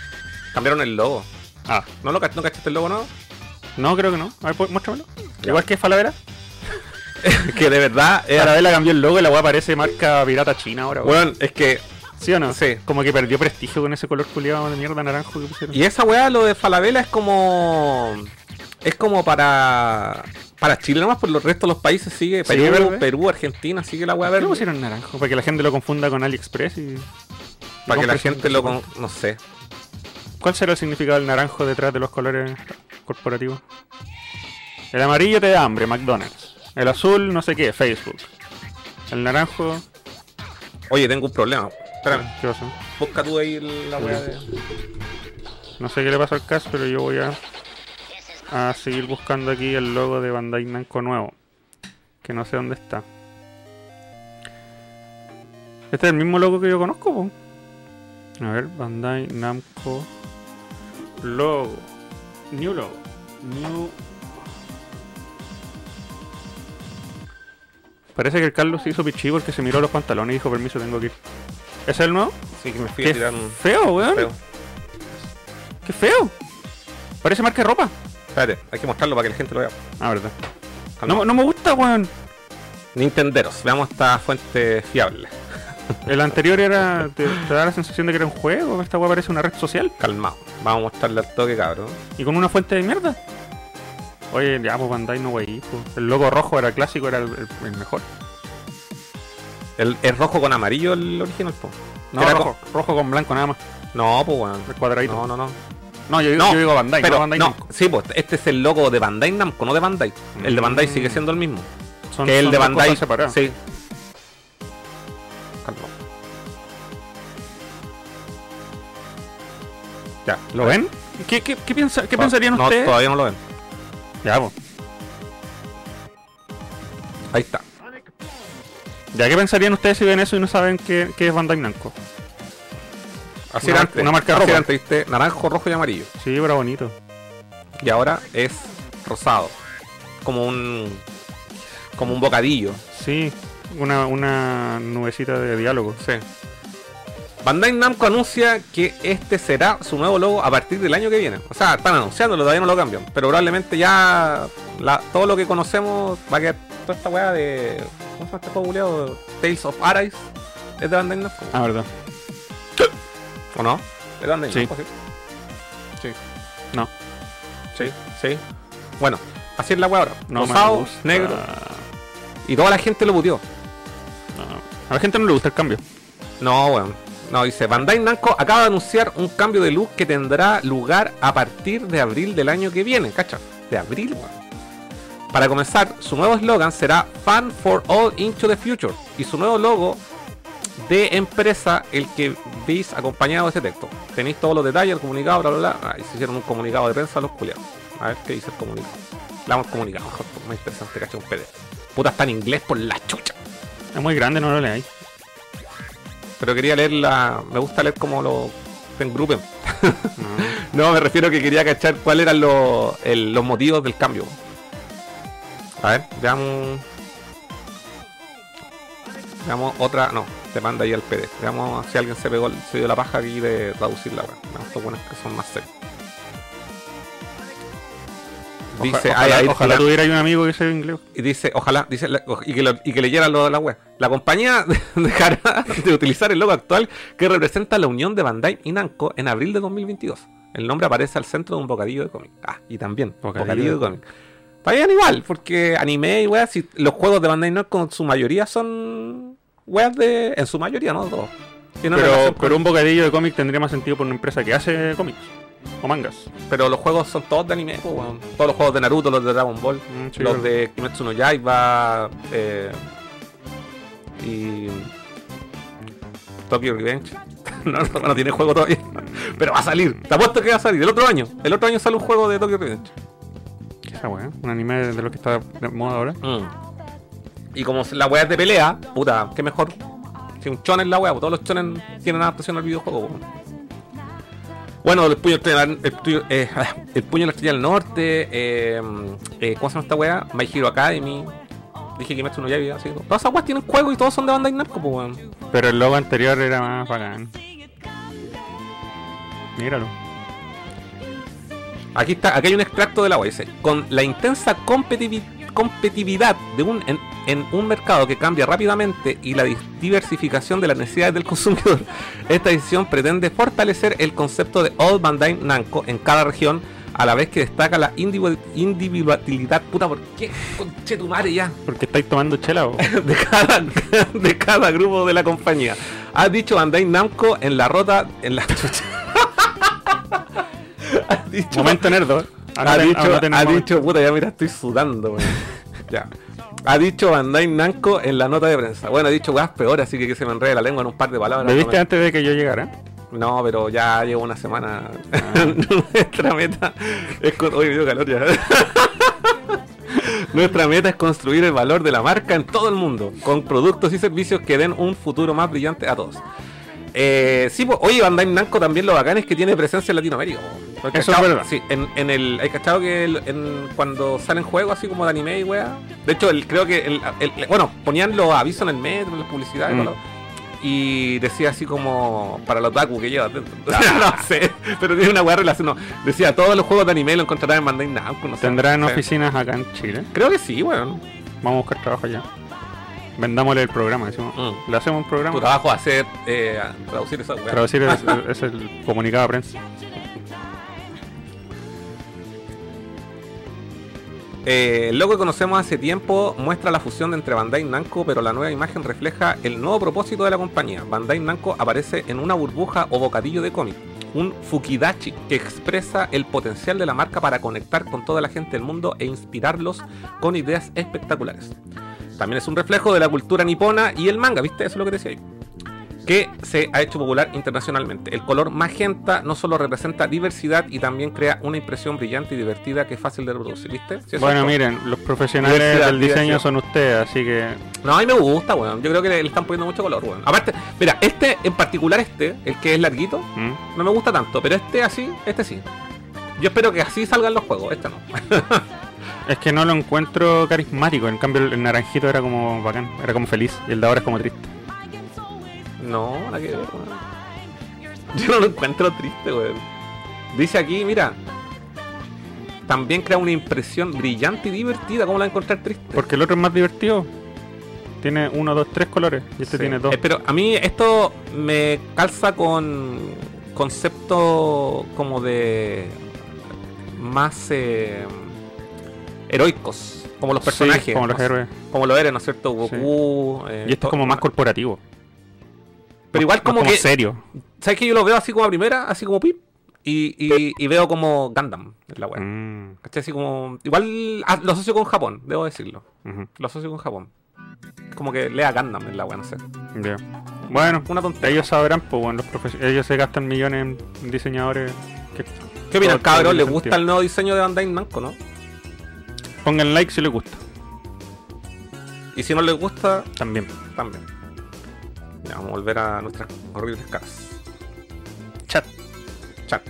cambiaron el logo. Ah, ¿No lo no cachaste el logo, no? no, creo que no. A ver, pues, muéstramelo. Igual que Falabella. [laughs] que de verdad [laughs] era. Falabella cambió el logo y la weá parece marca pirata china ahora. weón. Bueno, es que. ¿Sí o no? Sí. Como que perdió prestigio con ese color culiado de mierda naranjo que pusieron. Y esa weá, lo de Falabella es como. Es como para. Para Chile nomás, por los restos de los países sigue. ¿Sigue Perú, Argentina, sigue la weá ¿Por qué verde. lo pusieron naranjo? Para que la gente lo confunda con AliExpress y... Para que la gente lo. con- No sé. ¿Cuál será el significado del naranjo detrás de los colores corporativos? El amarillo te da hambre, McDonald's. El azul, no sé qué, Facebook. El naranjo... Oye, tengo un problema. Espérame. ¿Qué pasó? Busca tú ahí la weá de. No sé qué le pasa al caso, pero yo voy a, a seguir buscando aquí el logo de Bandai Namco nuevo. Que no sé dónde está. Este es el mismo logo que yo conozco, po. A ver, Bandai Namco Logo. New logo. New. Parece que el Carlos se hizo pichí porque se miró los pantalones y dijo permiso, tengo que ir. ¿Es el nuevo? Sí, que me fui a tirar un. Feo, weón. Qué feo. Parece marca de ropa. Espérate, hay que mostrarlo para que la gente lo vea. Ah, verdad. No, no me gusta, weón. Nintenderos, veamos esta fuente fiable. El anterior era. Te, te da la sensación de que era un juego. Esta weá parece una red social. Calmado. Vamos a mostrarle al toque, cabrón. Y con una fuente de mierda. Oye, ya, pues Bandai no, wey. pues. El logo rojo era clásico, era el, el- el mejor. El, es rojo con amarillo el original, po. No, Era rojo, rojo con blanco nada más. No, pues bueno. El cuadradito. No, no, no. No, yo, digo- No, yo digo Bandai, Pero, no Bandai no, Namco. sí, pues este es el logo de Bandai Namco, no de Bandai. El de Bandai Mm. sigue siendo el mismo. Son, que el son de Bandai. Sí. Ya, ¿Lo ven? ¿Qué, qué, qué, piensa, qué pensarían no, ustedes? Todavía no lo ven. Ya, pues. Ahí está. Ya, ¿qué pensarían ustedes si ven eso y no saben qué, qué es Bandai Namco? Así Una era una marca antes, ¿viste? Naranjo, rojo y amarillo. Sí, pero bonito. Y ahora es rosado. Como un. Como un bocadillo. Sí, una, una nubecita de diálogo. Sí. Bandai Namco anuncia que este será su nuevo logo a partir del año que viene. O sea, están anunciándolo, todavía no lo cambian. Pero probablemente ya la- todo lo que conocemos va a quedar toda esta weá de. ¿Cómo se llama este juego? Tales of Arise. ¿Es de Bandai Namco? Ah, verdad. [clears throat] ¿O no? ¿Es de Bandai. Namco? Sí. Sí. No. Sí, sí. Bueno, así es la weá ahora. No Rosado, negro. Y toda la gente lo puteó. No. A la gente no le gusta el cambio. No, weón. No, dice, Bandai Namco acaba de anunciar un cambio de look que tendrá lugar a partir de abril del año que viene, ¿cacha? De abril, weón. Para comenzar, su nuevo eslogan será Fan for All Into the Future y su nuevo logo de empresa, el que veis acompañado de ese texto. Tenéis todos los detalles, el comunicado, bla, bla, bla. Ah, y se hicieron un comunicado de prensa a los culiados. A ver qué dice el comunicado. Le damos el comunicado, mejor, más interesante, cacha, un PDF. Puta, está en inglés por la chucha. Es muy grande, no lo leáis. Pero quería leer la. Me gusta leer como lo engrupen. No. [laughs] No, me refiero a que quería cachar cuáles eran los, el- los motivos del cambio. A ver, veamos. Veamos otra. No, te manda ahí al PDF. Veamos si alguien se pegó, el- se dio la paja aquí de traducir la web. Veamos estos buenos que son más serios. Dice, ojalá, ay, ojalá la- tuviera un amigo que sepa inglés. y dice, ojalá, dice, la- y que, lo- y que leyera lo de la web. La compañía [laughs] dejará de utilizar el logo actual que representa la unión de Bandai y Namco en abril de 2022. El nombre aparece al centro de un bocadillo de cómic. Ah, y también, Bocadillo bocadillo, de cómic. Está bien igual, porque anime y weas, si los juegos de Bandai Namco en su mayoría son weas de... En su mayoría, no todos. Pero, con- pero un bocadillo de cómic tendría más sentido por una empresa que hace cómics o mangas. pero los juegos son todos de anime, pues. Todos los juegos de Naruto, los de Dragon Ball. Mm, sí, los de Kimetsu no Yaiba eh, y Tokyo Revenge. [laughs] no, no, no tiene juego todavía, [laughs] pero va a salir. Te apuesto que va a salir el otro año. El otro año sale un juego de Tokyo Revenge. ¿Qué es weá? Un anime de lo que está de moda ahora. Y como la weá es de pelea, puta, qué mejor. Si un chon es la weá, todos los chones tienen adaptación al videojuego. weón. Bueno, el puño, el, eh, el puño de la estrella del norte, eh, eh, ¿cómo se llama esta weá? My Hero Academy. Dije que Kimetsu no Yaiba, así. Todas esas weas tienen juego y todos son de Bandai Namco, pues weón. Pero el logo anterior era más bacán. Míralo. Aquí está, aquí hay un extracto de la dice, con la intensa competivi- competitividad de un, en, en un mercado que cambia rápidamente y la diversificación de las necesidades del [laughs] consumidor, esta decisión pretende fortalecer el concepto de All Bandai Namco en cada región, a la vez que destaca la individu- individualidad, puta, ¿por qué? Conche tu madre ya. [laughs] Porque estáis tomando chela o. [laughs] de cada, de cada grupo de la compañía. Ha dicho Bandai Namco en la rota, en la... dicho Momento nerdo. Ha dicho, ha dicho, puta, ya mira, estoy sudando, weón. [laughs] ya. Ha dicho Bandai Namco en la nota de prensa. Bueno, ha dicho weas peor, así que que se me enrede la lengua en un par de palabras. ¿Bebiste No, antes de que yo llegara? me- no, pero ya llevo una semana. Ah. [laughs] Nuestra meta es. con- Oye, me dio calor ya. [laughs] Nuestra meta es construir el valor de la marca en todo el mundo, con productos y servicios que den un futuro más brillante a todos. Eh, sí, pues, oye, Bandai Namco también lo bacán es que tiene presencia en Latinoamérica. Eso es verdad. Sí, en, en el. Hay cachado que el- en- cuando salen juegos así como de anime y weá. De hecho, el, creo que. El, el- bueno, ponían los avisos en el metro, en las publicidades y Mm. Y decía así como para los otaku que lleva dentro. [laughs] no sé, pero tiene una weá relación. Decía todos los juegos de anime lo encontrarán en Bandai Namco. No. ¿Tendrán sé. oficinas acá en Chile? Creo que sí, weón. Vamos a buscar trabajo allá. Vendámosle el programa, decimos. Mm. Le hacemos un Tu programa. trabajo va a ser eh, traducir esa weá. Traducir es, [laughs] es el comunicado de prensa. Eh, el logo que conocemos hace tiempo muestra la fusión entre Bandai Namco, pero la nueva imagen refleja el nuevo propósito de la compañía. Bandai Namco aparece en una burbuja o bocadillo de cómic, un fukidachi que expresa el potencial de la marca para conectar con toda la gente del mundo e inspirarlos con ideas espectaculares. También es un reflejo de la cultura nipona y el manga, ¿viste? Eso es lo que decía ahí. Que se ha hecho popular internacionalmente. El color magenta no solo representa diversidad y también crea una impresión brillante y divertida que es fácil de reproducir, ¿viste? Bueno, miren, los profesionales del diseño son ustedes, así que No, a mí me gusta, weón. Yo creo que le, le están poniendo mucho color, weón. Aparte, mira, este en particular, este, el que es larguito, ¿Mm? no me gusta tanto, pero este así, este sí. Yo espero que así salgan los juegos, este no. [laughs] es que no lo encuentro carismático. En cambio, el naranjito era como bacán, era como feliz, y el de ahora es como triste. No, nada que ver. Yo no lo encuentro triste, weón. Dice aquí, mira. También crea una impresión brillante y divertida. ¿Cómo la vas a encontrar triste? Porque el otro es más divertido. Tiene uno, dos, tres colores, y este Sí. tiene dos. Eh, pero a mí esto me calza con concepto como de más eh, heroicos, como los Sí, personajes, como los ¿no? héroes. como lo eres, ¿no es cierto? Goku. eh, Y este es como más corporativo. Pero igual como que, serio. ¿sabes que yo lo veo así como a primera, así como pip? Y, y, y veo como Gundam, en la web. Mm, ¿Cachai? Así como. Igual ah, lo asocio con Japón, debo decirlo. Lo asocio con Japón. Como que lea Gundam en la web, no sé. Bueno, Una tontería. ellos sabrán, pues bueno, los profes- ellos se gastan millones en diseñadores. que- ¿Qué opinan, cabrón? ¿Les gusta el nuevo diseño de Bandai Namco, no? Pongan like si les gusta. Y si no les gusta, También. también. Ya, vamos a volver a nuestras horribles caras. Chat. Chat.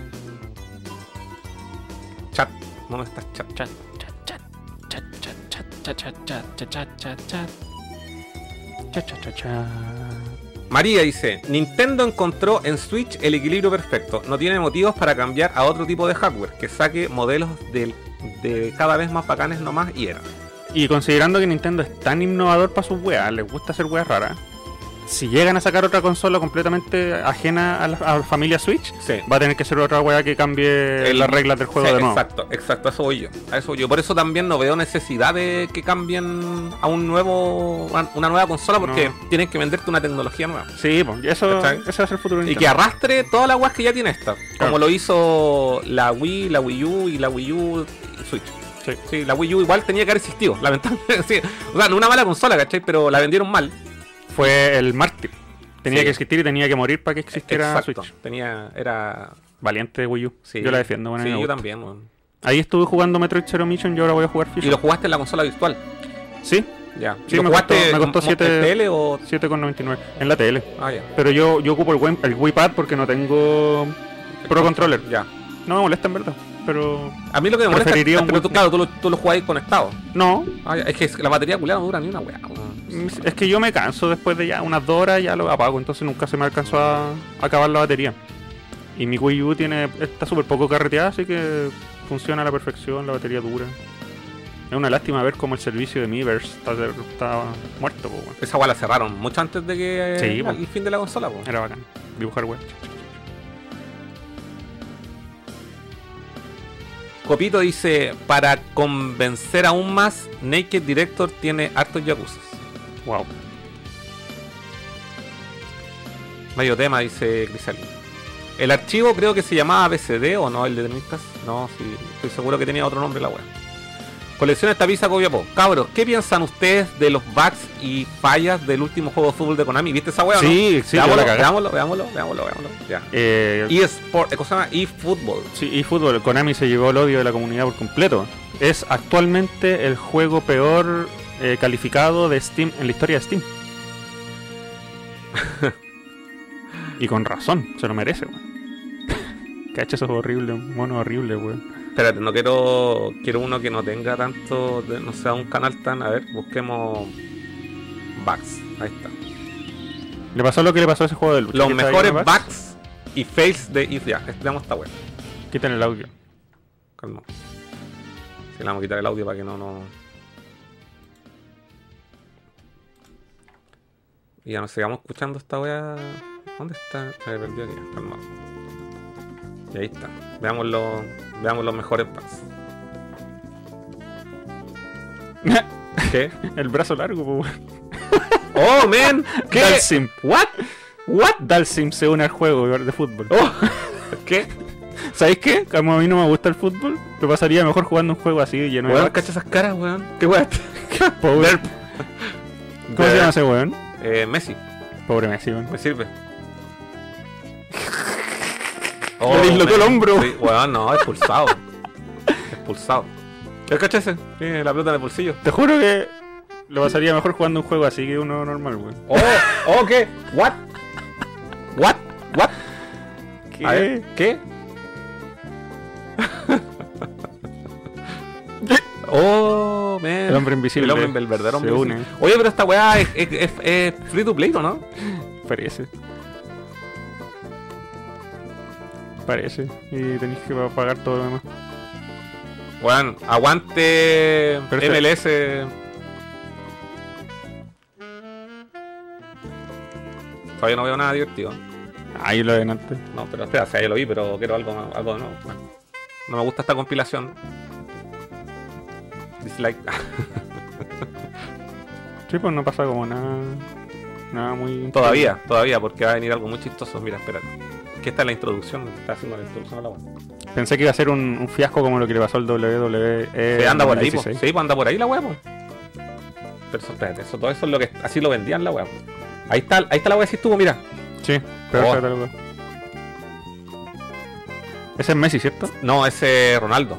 Chat. ¿Dónde estás, chat? Chat, chat, chat, chat, chat, chat, chat, chat, chat, chat, chat, chat. Cha, cha, cha, cha. María dice, Nintendo encontró en Switch el equilibrio perfecto. No tiene motivos para cambiar a otro tipo de hardware. Que saque modelos del- de cada vez más bacanes nomás y era. Y considerando que Nintendo es tan innovador para sus weas, les gusta hacer weas raras. Si llegan a sacar otra consola completamente ajena a la, a la familia Switch, Sí. va a tener que ser otra wea que cambie El- las reglas del juego Sí, de nuevo. Exacto, exacto, a eso voy yo. A eso voy yo. Por eso también no veo necesidad de que cambien a un nuevo una, nueva consola porque No. tienen que venderte una tecnología nueva. Sí, pues, eso, a ser el futuro Y que arrastre todas las guas que ya tiene esta. Claro. Como lo hizo la Wii, la Wii U y la Wii U Switch. Sí. Sí, la Wii U igual tenía que haber existido, [laughs] lamentablemente. Sí. O sea, no una mala consola, ¿cachai? Pero la vendieron mal. Fue el mártir. Tenía Sí. que existir y tenía que morir para que existiera Exacto. Switch. Tenía, era... Valiente Wii U. Yo la defiendo. Bueno, sí, yo también. Ahí estuve jugando Metroid Zero Mission y ahora voy a jugar Y lo jugaste en la consola virtual. Sí, Ya. Sí, ¿Lo me jugaste costó- me en costó mo- siete- en tele o...? 7,99 en la tele. Ah, ya. Pero yo, yo ocupo el, Wii- el Wii Pad porque no tengo Pro Controller. Ya. No me molesta en verdad. Pero A mí lo que me molesta es Preferiría que un pero tú, claro, tú lo, tú lo jugáis conectado. no, ya, es que la batería culiada no dura ni una weá. weón. es que yo me canso después de ya unas dos horas ya lo apago. Entonces nunca se me alcanzó a, a acabar la batería. Y mi Wii U tiene, está súper poco carreteada, así que funciona a la perfección, la batería dura. Es una lástima ver cómo el servicio de Miiverse está, está muerto, po. Esa weá la cerraron mucho antes de que Sí, el fin de la consola. po. Era bacán. Dibujar web. Copito dice, para convencer aún más, Naked Director tiene hartos yakuza. Wow. Medio tema, dice Crisalino. El archivo creo que se llamaba BCD o no, el de Dreamcast. No, sí, estoy seguro que tenía otro nombre la web. Colección esta pizza Copiapó. Cabros, ¿qué piensan ustedes de los bugs y fallas del último juego de fútbol de Konami? ¿Viste esa wea o no? Sí, sí, veámoslo, veámoslo, veámoslo, veámoslo, veámoslo. Ya. Eh, eSport, ¿cómo se llama? eFootball. Sí, Konami se llevó el odio de la comunidad por completo. Es actualmente el juego peor eh, calificado de Steam en la historia de Steam. [laughs] Y con razón, se lo merece, weón. [laughs] Cacha, eso es horrible, un mono horrible, weón. Espérate, no quiero. Quiero uno que no tenga tanto. no sea un canal tan. A ver, busquemos. Bugs. Ahí está. Le pasó lo que le pasó a ese juego de lucha. Los mejores bugs. bugs y fails de If. Ya, estudiamos esta web. Quiten el audio. Calma. Si le vamos a quitar el audio para que no no. Y ya nos sigamos escuchando esta wea. ¿Dónde está? Se perdió aquí. Calma. Y ahí está. Veamos los, veamos los mejores bugs. [laughs] ¿Qué? el brazo largo, po. ¡Oh, man! [laughs] ¿Qué? Dalsim. ¿What? ¿What? Dalsim se une al juego de fútbol. Oh, [laughs] ¿Qué? ¿Sabéis qué? Como a mí no me gusta el fútbol, lo pasaría mejor jugando un juego así lleno de Weón, cacha esas caras, weón. ¿Qué weón? Pobre. ¿Cómo se llama ese weón? Eh, Messi, Pobre Messi, weón. me sirve. Le dislocó el hombro. Sí, weón, no, expulsado. [laughs] expulsado. ¿El cacha ese? Tiene la pelota en el bolsillo. Te juro que lo pasaría mejor jugando un juego así que uno normal, weón. Oh, oh, ¿qué? What? What? What? ¿Qué? A ver, ¿qué? [laughs] oh, man. El hombre invisible. El hombre, el verdadero hombre. se une. Oye, pero esta weá es, es- es- es free to play, ¿o ¿no? Parece. Parece. Y tenéis que pa- pagar todo lo demás. Weón, aguante Pero este- MLS. Todavía no veo nada divertido. Ahí lo ven antes. No, pero espera, o sea, ya lo vi, pero quiero algo, algo nuevo. Bueno, no me gusta esta compilación. Dislike. [laughs] Sí, pues no pasa como nada. Nada muy. todavía, todavía, porque va a venir algo muy chistoso. Mira, espérate. Que esta es la introducción. Está haciendo la introducción a la web. Pensé que iba a ser un, un fiasco como lo que le pasó al WWE. Sí, anda por ahí, po. 2016. Sí, pues anda por ahí la web, po. Pero eso, espérate, eso, todo eso es lo que. Así lo vendían la web. Ahí está, ahí está la web, si estuvo, mira. Sí, pero Oh. Ese es Messi, ¿cierto? No, ese es Ronaldo.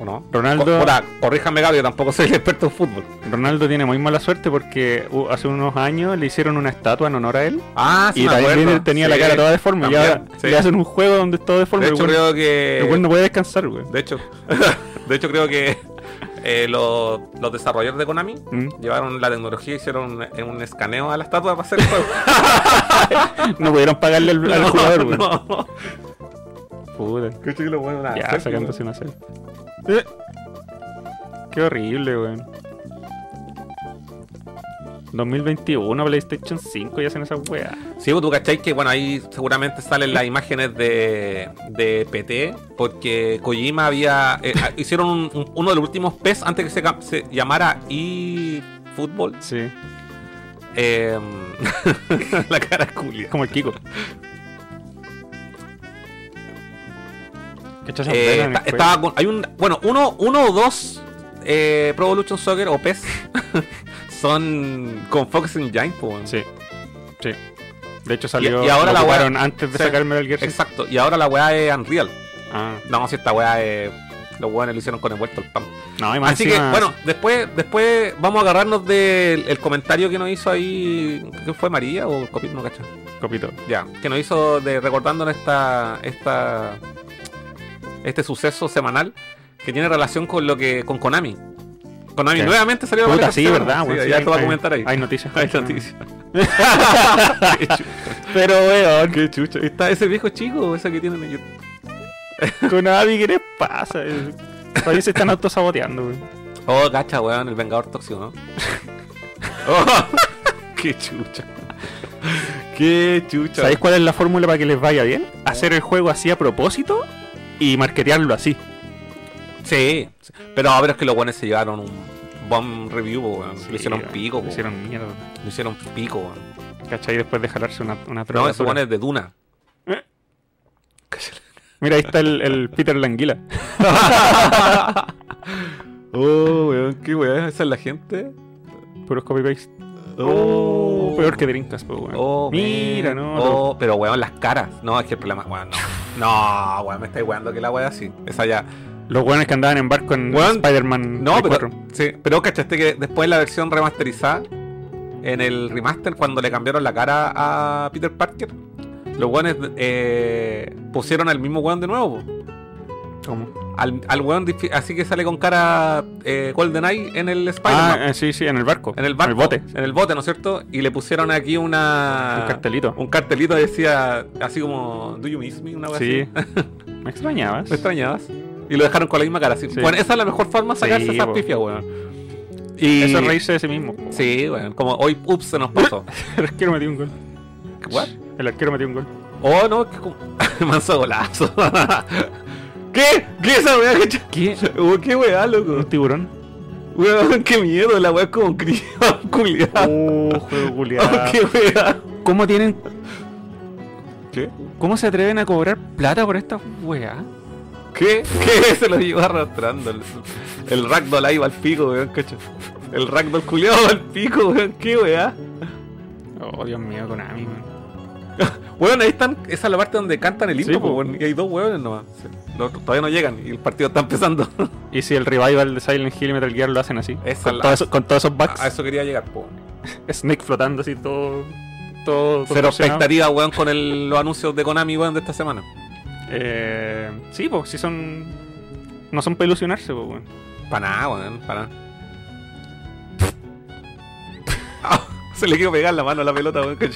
¿O no? Ronaldo- Co- puta, corríjame, Gaby, yo tampoco soy el experto en fútbol. Ronaldo tiene muy mala suerte porque uh, hace unos años le hicieron una estatua en honor a él. Ah, sí, y me también acuerdo. tenía Sí, la cara toda deforme. Y también, ahora sí. le hacen un juego donde es todo deforme. De el hecho, weón- creo que. el no puede descansar, güey. De hecho, [laughs] de hecho creo que eh, los, los desarrolladores de Konami Mm. llevaron la tecnología y hicieron un, un escaneo a la estatua para hacer el juego. [laughs] No pudieron pagarle al, al [laughs] jugador, güey. no. Puta. Que lo bueno, nada, Ya, sacándose una selfie. Eh. Qué horrible, weón. 2021, PlayStation 5 y hacen esa weá. Sí, pues, tú cachai que bueno, ahí seguramente salen las imágenes de, de PT, porque Kojima había. eh, ah, [laughs] hicieron un- un- uno de los últimos PES antes que se, se llamara eFootball. Sí, Eh, [laughs] la cara culia. como el Kiko. Eh, el está- estaba con- hay un. Bueno, uno, uno o dos eh, Pro Evolution Soccer o PES [laughs] son con Focus Engine, pues, weón. Sí, sí. De hecho salió. Y- y ahora la weá- antes de Sí. sacar Metal Gear 5. Exacto. Y ahora la weá es Unreal. Ah, No, si esta weá es. Los weones lo hicieron con envuelto el pan. no, y más Así que, bueno, después, después vamos a agarrarnos del el comentario que nos hizo ahí. ¿Qué fue María o el copito? No cacho. Copito. Ya, que nos hizo de recordándonos esta, esta, este suceso semanal que tiene relación con lo que, con Konami. Konami nuevamente salió la Puta, palestra sí, esta verdad, weón. Sí, sí, ya hay- te voy a hay- comentar ahí. Hay noticias. [laughs] Hay noticias. [laughs] Pero, weón, Qué chucha. Está ese viejo chico, ese que tienen en YouTube. [laughs] con Abby, ¿qué les pasa? Todavía se están autosaboteando, weón. Oh, cacha, weón, el vengador tóxico, ¿no? oh, qué chucha. Qué chucha. ¿Sabéis cuál es la fórmula para que les vaya bien? Hacer el juego así a propósito y marketearlo así. Sí, sí. pero a ver, es que los buenos se llevaron un bomb review, weón. Sí, lo hicieron weón, pico, Lo po. hicieron mierda. Lo hicieron pico, weón. ¿Cachai? Después de jalarse una, una No, droga eso dura. bueno es de Duna. Eh. Mira, ahí está el, el [laughs] Peter Languila. [laughs] oh, weón, qué weón, esa es la gente. Puros copy-paste. Oh, peor que Drinkas, weón. Oh, Mira, man. no. Oh, pero weón, las caras. No, es que el problema, weón, no. No, weón, me estáis weando que la weá así. Esa ya. Los weones que andaban en barco en Spider-Man No, 4. pero. Sí, pero cachaste que después la versión remasterizada, en el remaster, cuando le cambiaron la cara a Peter Parker, los weones eh, pusieron al mismo weón de nuevo. ¿Cómo? Al, al weón así que sale con cara eh, GoldenEye en el Spider-Man. Ah, eh, sí, sí, en el barco. En el barco, bote. En el bote, ¿no es cierto? Y le pusieron aquí una. Un cartelito. Un cartelito que decía así como. ¿Do you miss me? Una wea Sí. así. [laughs] Me extrañabas. ¿Me extrañabas? Y lo dejaron con la misma cara. Así. Sí. Bueno, esa es la mejor forma de sacarse Sí, esa pifia, weón. Y... Eso es reírse de sí mismo. po. Sí, weón. Como hoy, ups, se nos pasó. [laughs] El arquero metió un gol. ¿What? El arquero metió un gol. Oh, no, que como... [laughs] manso golazo. ¿Qué? ¿Qué esa weá? ¿Qué? ¿Qué? Oh, ¿Qué weá, loco? ¿Un tiburón? Weón, qué miedo, la weá es como [laughs] culiado. Oh, juego culiado. ¿Qué weá? ¿Cómo tienen. ¿Qué? ¿Cómo se atreven a cobrar plata por esta weá? ¿Qué? ¿Qué? [laughs] Se lo llevó arrastrando. El, el ragdoll ahí va al pico, weón, cacho. El ragdoll culiado va al pico, weón. ¿Qué weá? Oh, Dios mío, Konami, man. [laughs] Weón, ahí están. Esa es la parte donde cantan el himno, Sí, po. weón, Y hay dos weones nomás. Sí. Los todavía no llegan y el partido está empezando. [laughs] ¿Y si el revival de Silent Hill y Metal Gear lo hacen así? Esa Con, la- todo eso- con todos esos bugs. A eso quería llegar, po. [laughs] Snake flotando así todo. Todo. Cero expectativa, weón, con el- los anuncios de Konami, weón, de esta semana. Eh, sí, pues, sí son. No son para ilusionarse, pues, weón. Para nada, weón, para nada. [laughs] Se le quiero pegar la mano a la pelota, weón. Qué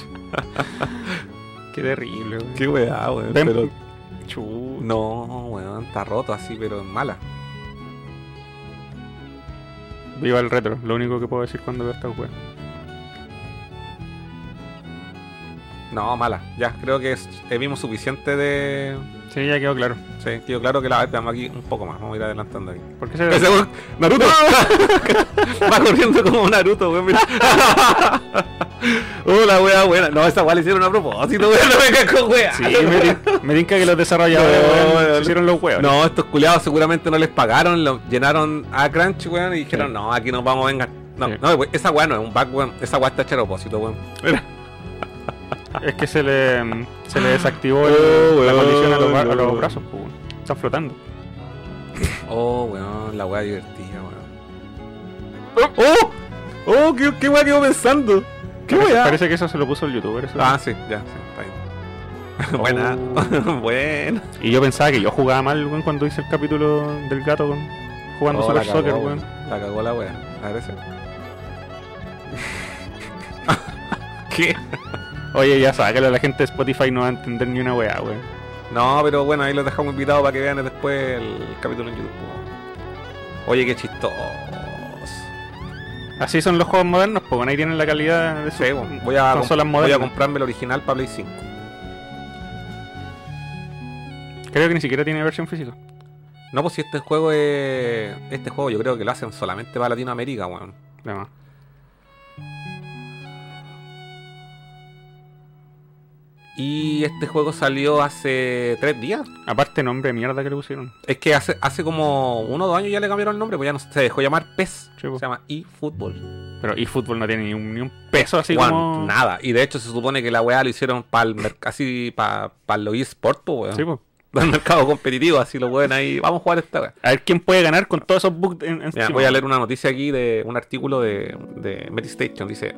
terrible, weón. Qué weá, weón. Pero Chu- no, weón, está roto así, pero en mala. Viva el retro, lo único que puedo decir cuando veo esta weá. No, mala. Ya, creo que es- eh, vimos suficiente de. Sí, ya quedó claro. Sí, quedó claro que la vez veamos aquí un poco más. Vamos a ir adelantando aquí. ¿Por qué se weón, Naruto. [laughs] Va corriendo como Naruto, weón. Mira. [laughs] oh, la wea buena. No, esa wea le hicieron a propósito, weón. No vengas con wea. Sí, me, me tinca que los desarrolladores No, weón, weón. se hicieron los huevos. No, estos culiados seguramente no les pagaron, lo llenaron a Crunch, weón, y dijeron, Sí. no, aquí nos vamos a vengar. No, Sí. no, weón, esa weá no es un bug, weón. Esa weá está hecha a propósito, weón. Mira. Es que se le, se le desactivó el- Oh, la weón, condición a los, bra- a los weón. brazos, pues, weón. Están flotando. Oh, weón, la weá divertida, weón. ¡Oh! ¡Oh! ¿Qué, qué weá quedó pensando? ¿Qué Parece, weá? parece que eso se lo puso el youtuber. eso. Ah, sí, ya, sí, está bien. [laughs] Buena, [laughs] buena. Y yo pensaba que yo jugaba mal, weón, cuando hice el capítulo del gato con- jugando Oh, Super cagó, Soccer, weón. La cagó la weá. A ver ese. ¿Qué? Oye, ya sácalo, la gente de Spotify no va a entender ni una weá, weón. No, pero bueno, ahí los dejamos invitados para que vean después el capítulo en YouTube. Oye, qué chistoso. Así son los juegos modernos, pues bueno, ahí tienen la calidad de sus Sí, bueno, voy a, consolas comp- voy a modernas. comprarme el original para Play 5. Creo que ni siquiera tiene versión física. No, pues si este juego es. Este juego yo creo que lo hacen solamente para Latinoamérica, weón. Además. Y este juego salió hace tres días. Aparte, nombre de mierda que le pusieron. Es que hace, hace como uno o dos años ya le cambiaron el nombre, pues ya no se dejó llamar PES. Po. Se llama eFootball. Pero eFootball no tiene ni un, ni un peso así Weón, como. Nada. Y de hecho se supone que la weá lo hicieron para el así para pa los eSports, pues weón. Sí, pues. [laughs] Del mercado competitivo, así lo pueden ahí. Vamos a jugar esta weá. A ver quién puede ganar con todos esos bugs en, Mira, encima. voy a leer una noticia aquí de un artículo de, de Metastation. Dice: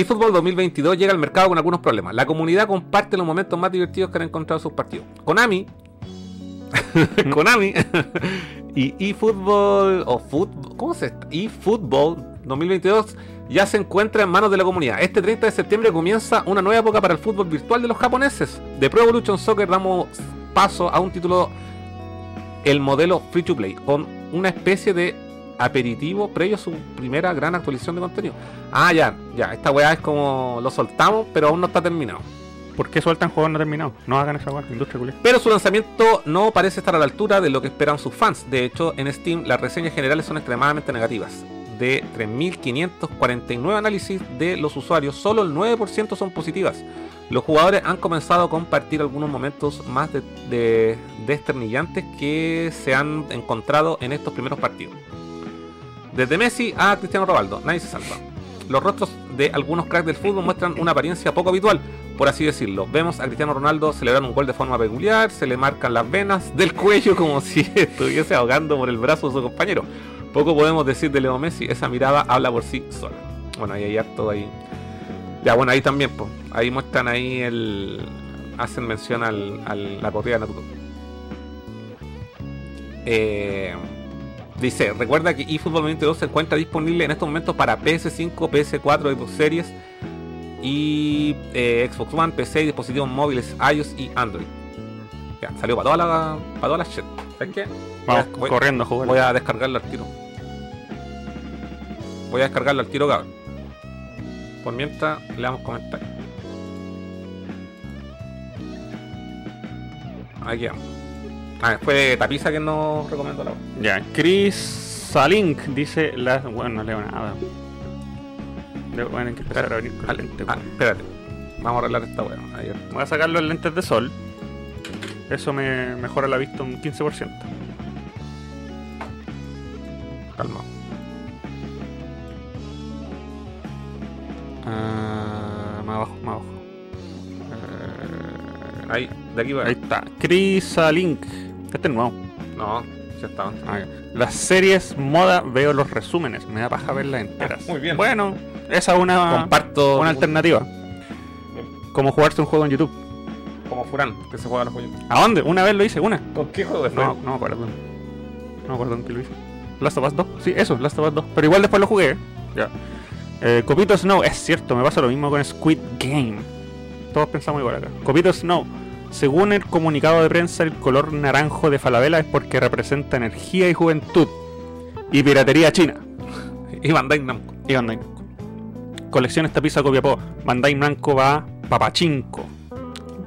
eFootball 2022 llega al mercado con algunos problemas. La comunidad comparte los momentos más divertidos que han encontrado en sus partidos. Konami, [laughs] Konami [laughs] y eFootball o Football, ¿cómo se llama? eFootball 2022 ya se encuentra en manos de la comunidad. Este 30 de septiembre comienza una nueva época para el fútbol virtual de los japoneses. De Pro Evolution Soccer damos paso a un título el modelo free to play, con una especie de aperitivo previo a su primera gran actualización de contenido. Ah, ya, ya, esta weá es como lo soltamos, pero aún no está terminado. ¿Por qué sueltan juegos no terminados? No hagan esa weá, industria culia. Pero su lanzamiento no parece estar a la altura de lo que esperan sus fans. De hecho, en Steam las reseñas generales son extremadamente negativas. De 3.549 análisis de los usuarios, solo el 9% son positivas. Los jugadores han comenzado a compartir algunos momentos más de, de- desternillantes que se han encontrado en estos primeros partidos. Desde Messi a Cristiano Ronaldo, nadie se salva. Los rostros de algunos cracks del fútbol muestran una apariencia poco habitual, por así decirlo. Vemos a Cristiano Ronaldo celebrar un gol de forma peculiar, se le marcan las venas del cuello como si [laughs] estuviese ahogando por el brazo de su compañero. Poco podemos decir de Leo Messi, esa mirada habla por sí sola. Bueno, ahí hay harto ahí. Ya, bueno, ahí también, pues. Ahí muestran ahí el. hacen mención al, a la corrida de Naruto. Eh, dice, recuerda que eFootball 22 se encuentra disponible en estos momentos para PS5, PS4, Xbox Series y eh, Xbox One, PC, dispositivos móviles, iOS y Android. Ya, salió para toda la, para toda la shit. ¿Sabes qué? Vamos Voy corriendo a jugar. Voy a descargarlo al tiro. Voy a descargarlo al tiro, cabrón. Por mientras, le damos comentarios. Aquí vamos. Ah, fue Tapiza que nos recomendó la. Ya, Chris Salink dice la. Bueno, no leo nada. Leo- Bueno, hay que empezar a venir con Ah, lente, ah, espérate. Vamos a arreglar esta wea. Ayer. Voy a sacar los lentes de sol. Eso me mejora la vista un 15%. Calma. Ah, más abajo, más abajo. Eh, Ahí, de aquí va. ahí está. Chris Link. Este es nuevo. No, ya está. Ah. Las series moda veo los resúmenes. Me da paja verlas enteras. Ah, [laughs] muy bien. Bueno, esa es una, Comparto una alternativa. Como jugarse un juego en YouTube. como Furán, que se juega a los juegos. ¿A dónde? Una vez lo hice, una. ¿Con qué juego de No, no me acuerdo. No me acuerdo en qué lo hice. Last of Us 2. Sí, eso, Last of Us 2. Pero igual después lo jugué. Ya. Eh, Copito Snow, es cierto, me pasa lo mismo con Squid Game. Todos pensamos igual acá. Copito Snow, según el comunicado de prensa, el color naranjo de Falabella es porque representa energía y juventud. Y piratería china. [laughs] Y Bandai Namco. Y Bandai Namco. Colecciones tapiza Copiapó. Bandai Namco va a Papachinko.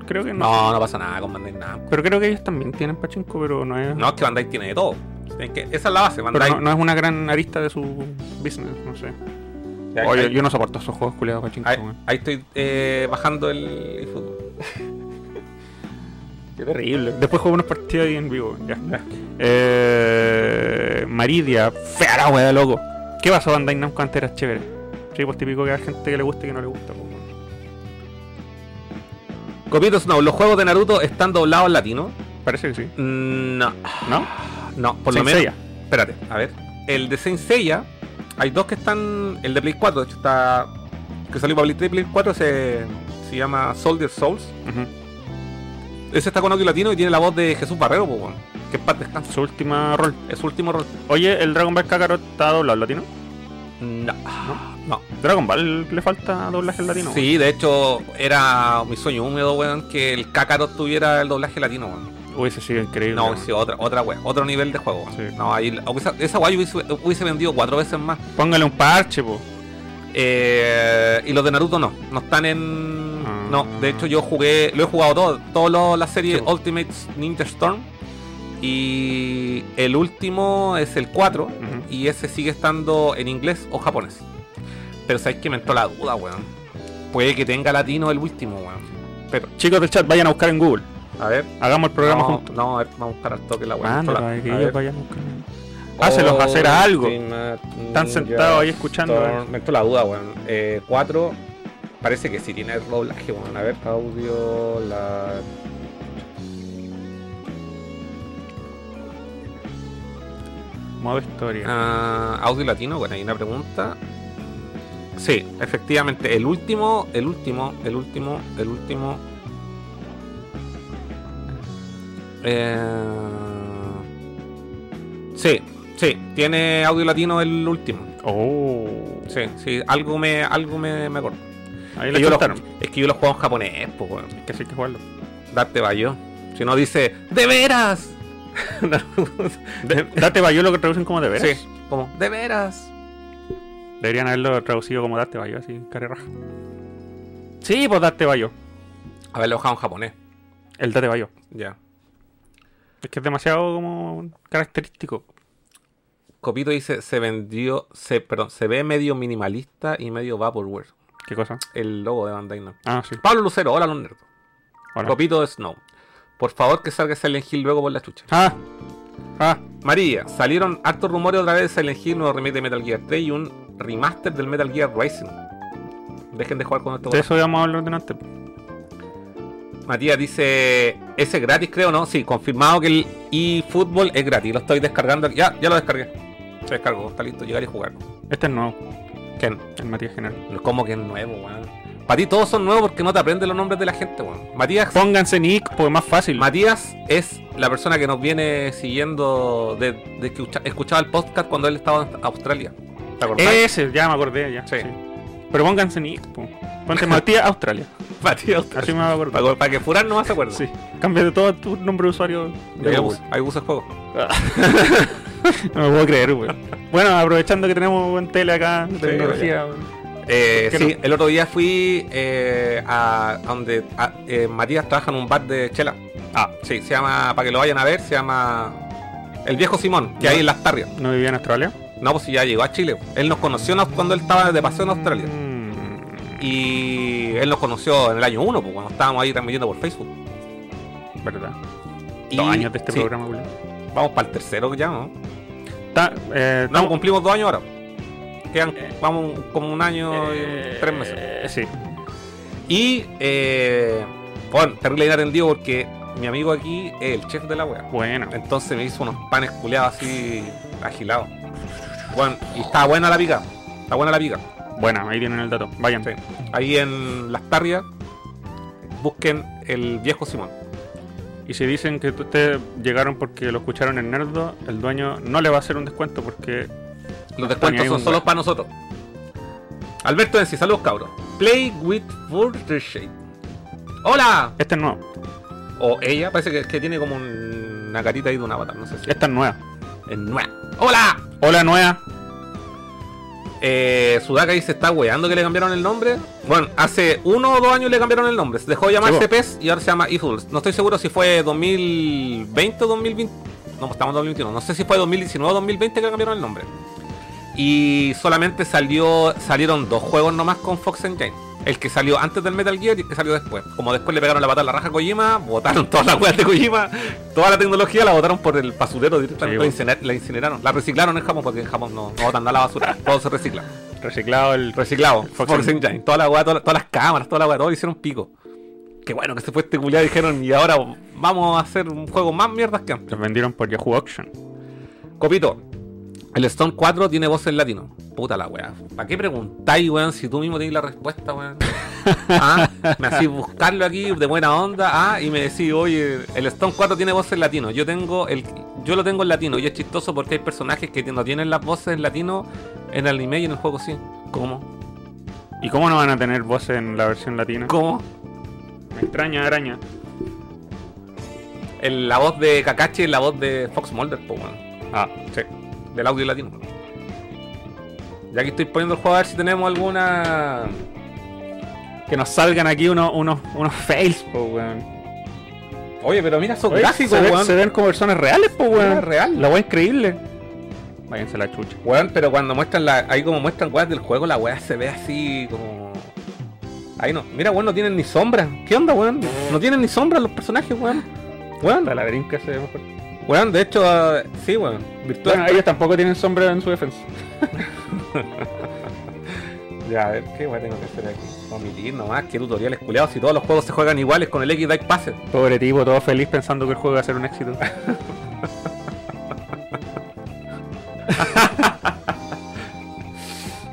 Creo que no. No, no pasa nada con Bandai Namco. Pero creo que ellos también tienen Pachinko, pero no es. No, es que Bandai tiene de todo. Es que esa es la base. Pero Bandai. no, no es una gran arista de su business, no sé. Oye, yo no soporto esos juegos culiados pachinko, ahí- estoy eh, bajando el eFootball. [laughs] Qué terrible. Después juego unos partidos ahí en vivo. Ya. Eh, Maridia, fea la wea, loco. ¿Qué pasó Bandai Namco antes era chévere? Sí, pues típico que hay gente que le gusta y que no le gusta. pues. Copito Snow, ¿los juegos de Naruto están doblados en latino? Parece que sí. Mm, No, ¿No? no, por lo Saint menos. Seiya. Espérate, a ver. El de Saint Seiya, hay dos que están. El de Play 4, de hecho está. Que salió para Play 3 y Play 4 se, se llama Soldier Souls. Ujú. Ese está con audio latino y tiene la voz de Jesús Barrero, pues, weón. Que paz descansa. Su última rol. Es su último rol. Oye, ¿el Dragon Ball Kakarot está doblado latino? No, no. Dragon Ball le falta doblaje latino. Sí, de hecho, era mi sueño húmedo, weón, que el Kakarot tuviera el doblaje latino, weón. Hubiese sido increíble. No, sí, otra, otra weón, otro nivel de juego. Sí. No, ahí, esa, yo hubiese, hubiese vendido cuatro veces más. Póngale un parche, po. Eh, y los de Naruto no, no están en. Ah. No, de hecho yo jugué, lo he jugado todo, todas las series Sí. Ultimate Ninja Storm. Y el último es el 4. Ujú. Y ese sigue estando en inglés o japonés. Pero sabes que me entró la duda, weón. Puede que tenga latino el último, weón. Pero, Chicos del chat, vayan a buscar en Google. a ver. Hagamos el programa no, juntos. No, a ver, vamos a buscar al toque la weón. La- para que a ellos ver. vayan a buscar. Hácelos hacer algo. Están sentados ahí escuchando, eh. Me entró la duda, weón. Eh, 4. Parece que sí tiene doblaje, weón. A ver, audio, la. Modo historia. Ah, audio latino, bueno, hay una pregunta. Sí, efectivamente, el último, el último, el último, el último. Eh, sí, sí, tiene audio latino el último. Oh. Sí, sí, algo me, algo me, me acuerdo. Ahí Es que, yo lo, es que yo lo juego en japonés, pues, weón. Que sí hay que jugarlo. Darte yo. Si no dice, ¡de veras! [laughs] De- date Bayo lo que traducen como de veras. Sí, como, ¡de veras! Deberían haberlo traducido como Date Bayo, así, cara raja. Sí, pues Date Bayo. Haberlo jugado en japonés. El Date Bayo. Ya. Es que es demasiado como característico. Copito dice, se vendió, se, perdón, se ve medio minimalista y medio vaporware. ¿Qué cosa? El logo de Bandai Namco. Ah, sí. Pablo Lucero, hola los nerdos. Hola. Copito de Snow. Por favor que salga Silent Hill luego por la chucha. Ah. Ah. María, salieron hartos rumores otra vez de Silent Hill, nuevo remake de Metal Gear 3 y un remaster del Metal Gear Rising. Dejen de jugar con esto. De eso íbamos a hablar delante. Matías dice, ese es gratis creo, ¿no? Sí, confirmado que el eFootball es gratis. Lo estoy descargando. Ya, ya lo descargué. Se descargó, está listo, llegar y jugar. Este es nuevo. ¿Quién? El Matías General. ¿Cómo que es nuevo, weón? Para ti todos son nuevos porque no te aprendes los nombres de la gente, weón. Matías, Pónganse Nick, porque es más fácil. Matías es la persona que nos viene siguiendo desde de que escucha- escuchaba el podcast cuando él estaba en Australia. ¿Te acordás? Ese, ya me acordé, ya. Sí. Pero pónganse po. Ponte [laughs] Matías Australia. Matías Así Australia. me va a acordar. Para, para que Furán no más se acuerde. Sí. Cambia de todo tu nombre de usuario de Hay bus, hay buses juego. [laughs] No me puedo creer, weón. Bueno, aprovechando que tenemos buen tele acá, tecnología. weón. Eh, ¿Qué sí, no? el otro día fui eh, a, a donde a- eh, Matías trabaja en un bar de chela. Ah, Sí, se llama, para que lo vayan a ver, se llama El Viejo Simón, que hay en Las Tarrias. ¿no vivía en Australia? No, pues si ya llegó a Chile. Él nos conoció cuando él estaba de paseo en Australia. Mm, Y él nos conoció en el año 1, pues, cuando estábamos ahí transmitiendo por Facebook. verdad. Y, Dos años de este sí, programa, weón. Vamos para el tercero ya, ¿no? Ta- eh, No, cumplimos dos años ahora. Quedan, vamos como un año y tres meses. Eh, sí. Y, eh, bueno, terrible inattendido porque mi amigo aquí es el chef de la wea. Bueno. Entonces me hizo unos panes culeados así agilados. Bueno, y está buena la pica. Está buena la pica. Bueno, ahí tienen el dato. Vayan. Sí. Ahí en Las Tarrias, busquen el viejo Simón. Y si dicen que ustedes llegaron porque lo escucharon en Nerdo, el dueño no le va a hacer un descuento porque Los descuentos son solo para nosotros. Alberto Ensi, saludos cabros. Play with Shape. ¡Hola! esta es nueva. O ella, parece que, que tiene como un- una carita ahí de un avatar, no sé si Esta es nueva. Es. ¡Hola! Hola, nueva. Eh, Sudaka dice, está weando que le cambiaron el nombre. Bueno, hace uno o dos años le cambiaron el nombre. Se dejó de llamarse Sí, po. PES y ahora se llama eFools. No estoy seguro si fue 2020 o 2020. No, pues estamos en 2021. No sé si fue 2019 o 2020 que le cambiaron el nombre. Y solamente salió salieron dos juegos nomás con Fox Engine. El que salió antes del Metal Gear y el que salió después. Como después le pegaron la pata a la raja a Kojima, botaron todas las weas de Kojima, toda la tecnología la botaron por el basurero directamente, Sí, la, incinerar- la incineraron. La reciclaron en Japón porque en Japón no, no botan nada a la basura, [laughs] todo se recicla. Reciclado el. Reciclado, Fox Fox, Engine. Engine, toda la toda- todas las cámaras, toda la weá, todo hicieron pico. Qué bueno que se fue este culiado dijeron y ahora vamos a hacer un juego más mierdas que antes. Los vendieron por Yahoo Auction. Copito, el Stone 4 tiene voz en latino. Puta la weá. ¿Para qué preguntáis, weón, si tú mismo tenés la respuesta, weón? [laughs] Ah, Me hacís buscarlo aquí de buena onda, ah, y me decís, oye, el Stone 4 tiene voz en latino. Yo tengo el yo lo tengo en latino y es chistoso porque hay personajes que no tienen las voces en latino en el anime y en el juego sí. ¿Cómo? ¿Y cómo no van a tener voces en la versión latina? ¿Cómo? Me extraña, araña. El- la voz de Kakashi es la voz de Fox Mulder, pues bueno. Ah, Sí, del audio latino. Ya que estoy poniendo el juego a ver si tenemos alguna. que nos salgan aquí unos, unos, unos fails, po, weón. Oye, pero mira esos Oye, gráficos, se, weón. se ven como personas reales, po, weón. real. La weá increíble. Váyanse la chucha. Weón, pero cuando muestran la. Ahí como muestran weas del juego, la wea se ve así como. Ahí no. Mira, weón, no tienen ni sombra. ¿Qué onda, weón? No tienen ni sombra los personajes, weón. Weón, La laberinca se ve mejor. Weón, de hecho, ah, sí, weón. Virtual. Bueno, ellos tampoco tienen sombra en su defensa. [laughs] Ya, a ver, ¿qué weón tengo que hacer aquí? Omitir nomás, qué tutoriales culiados. Si todos los juegos se juegan iguales con el X Dive Passer. Pobre tipo, todo feliz pensando que el juego va a ser un éxito. [laughs]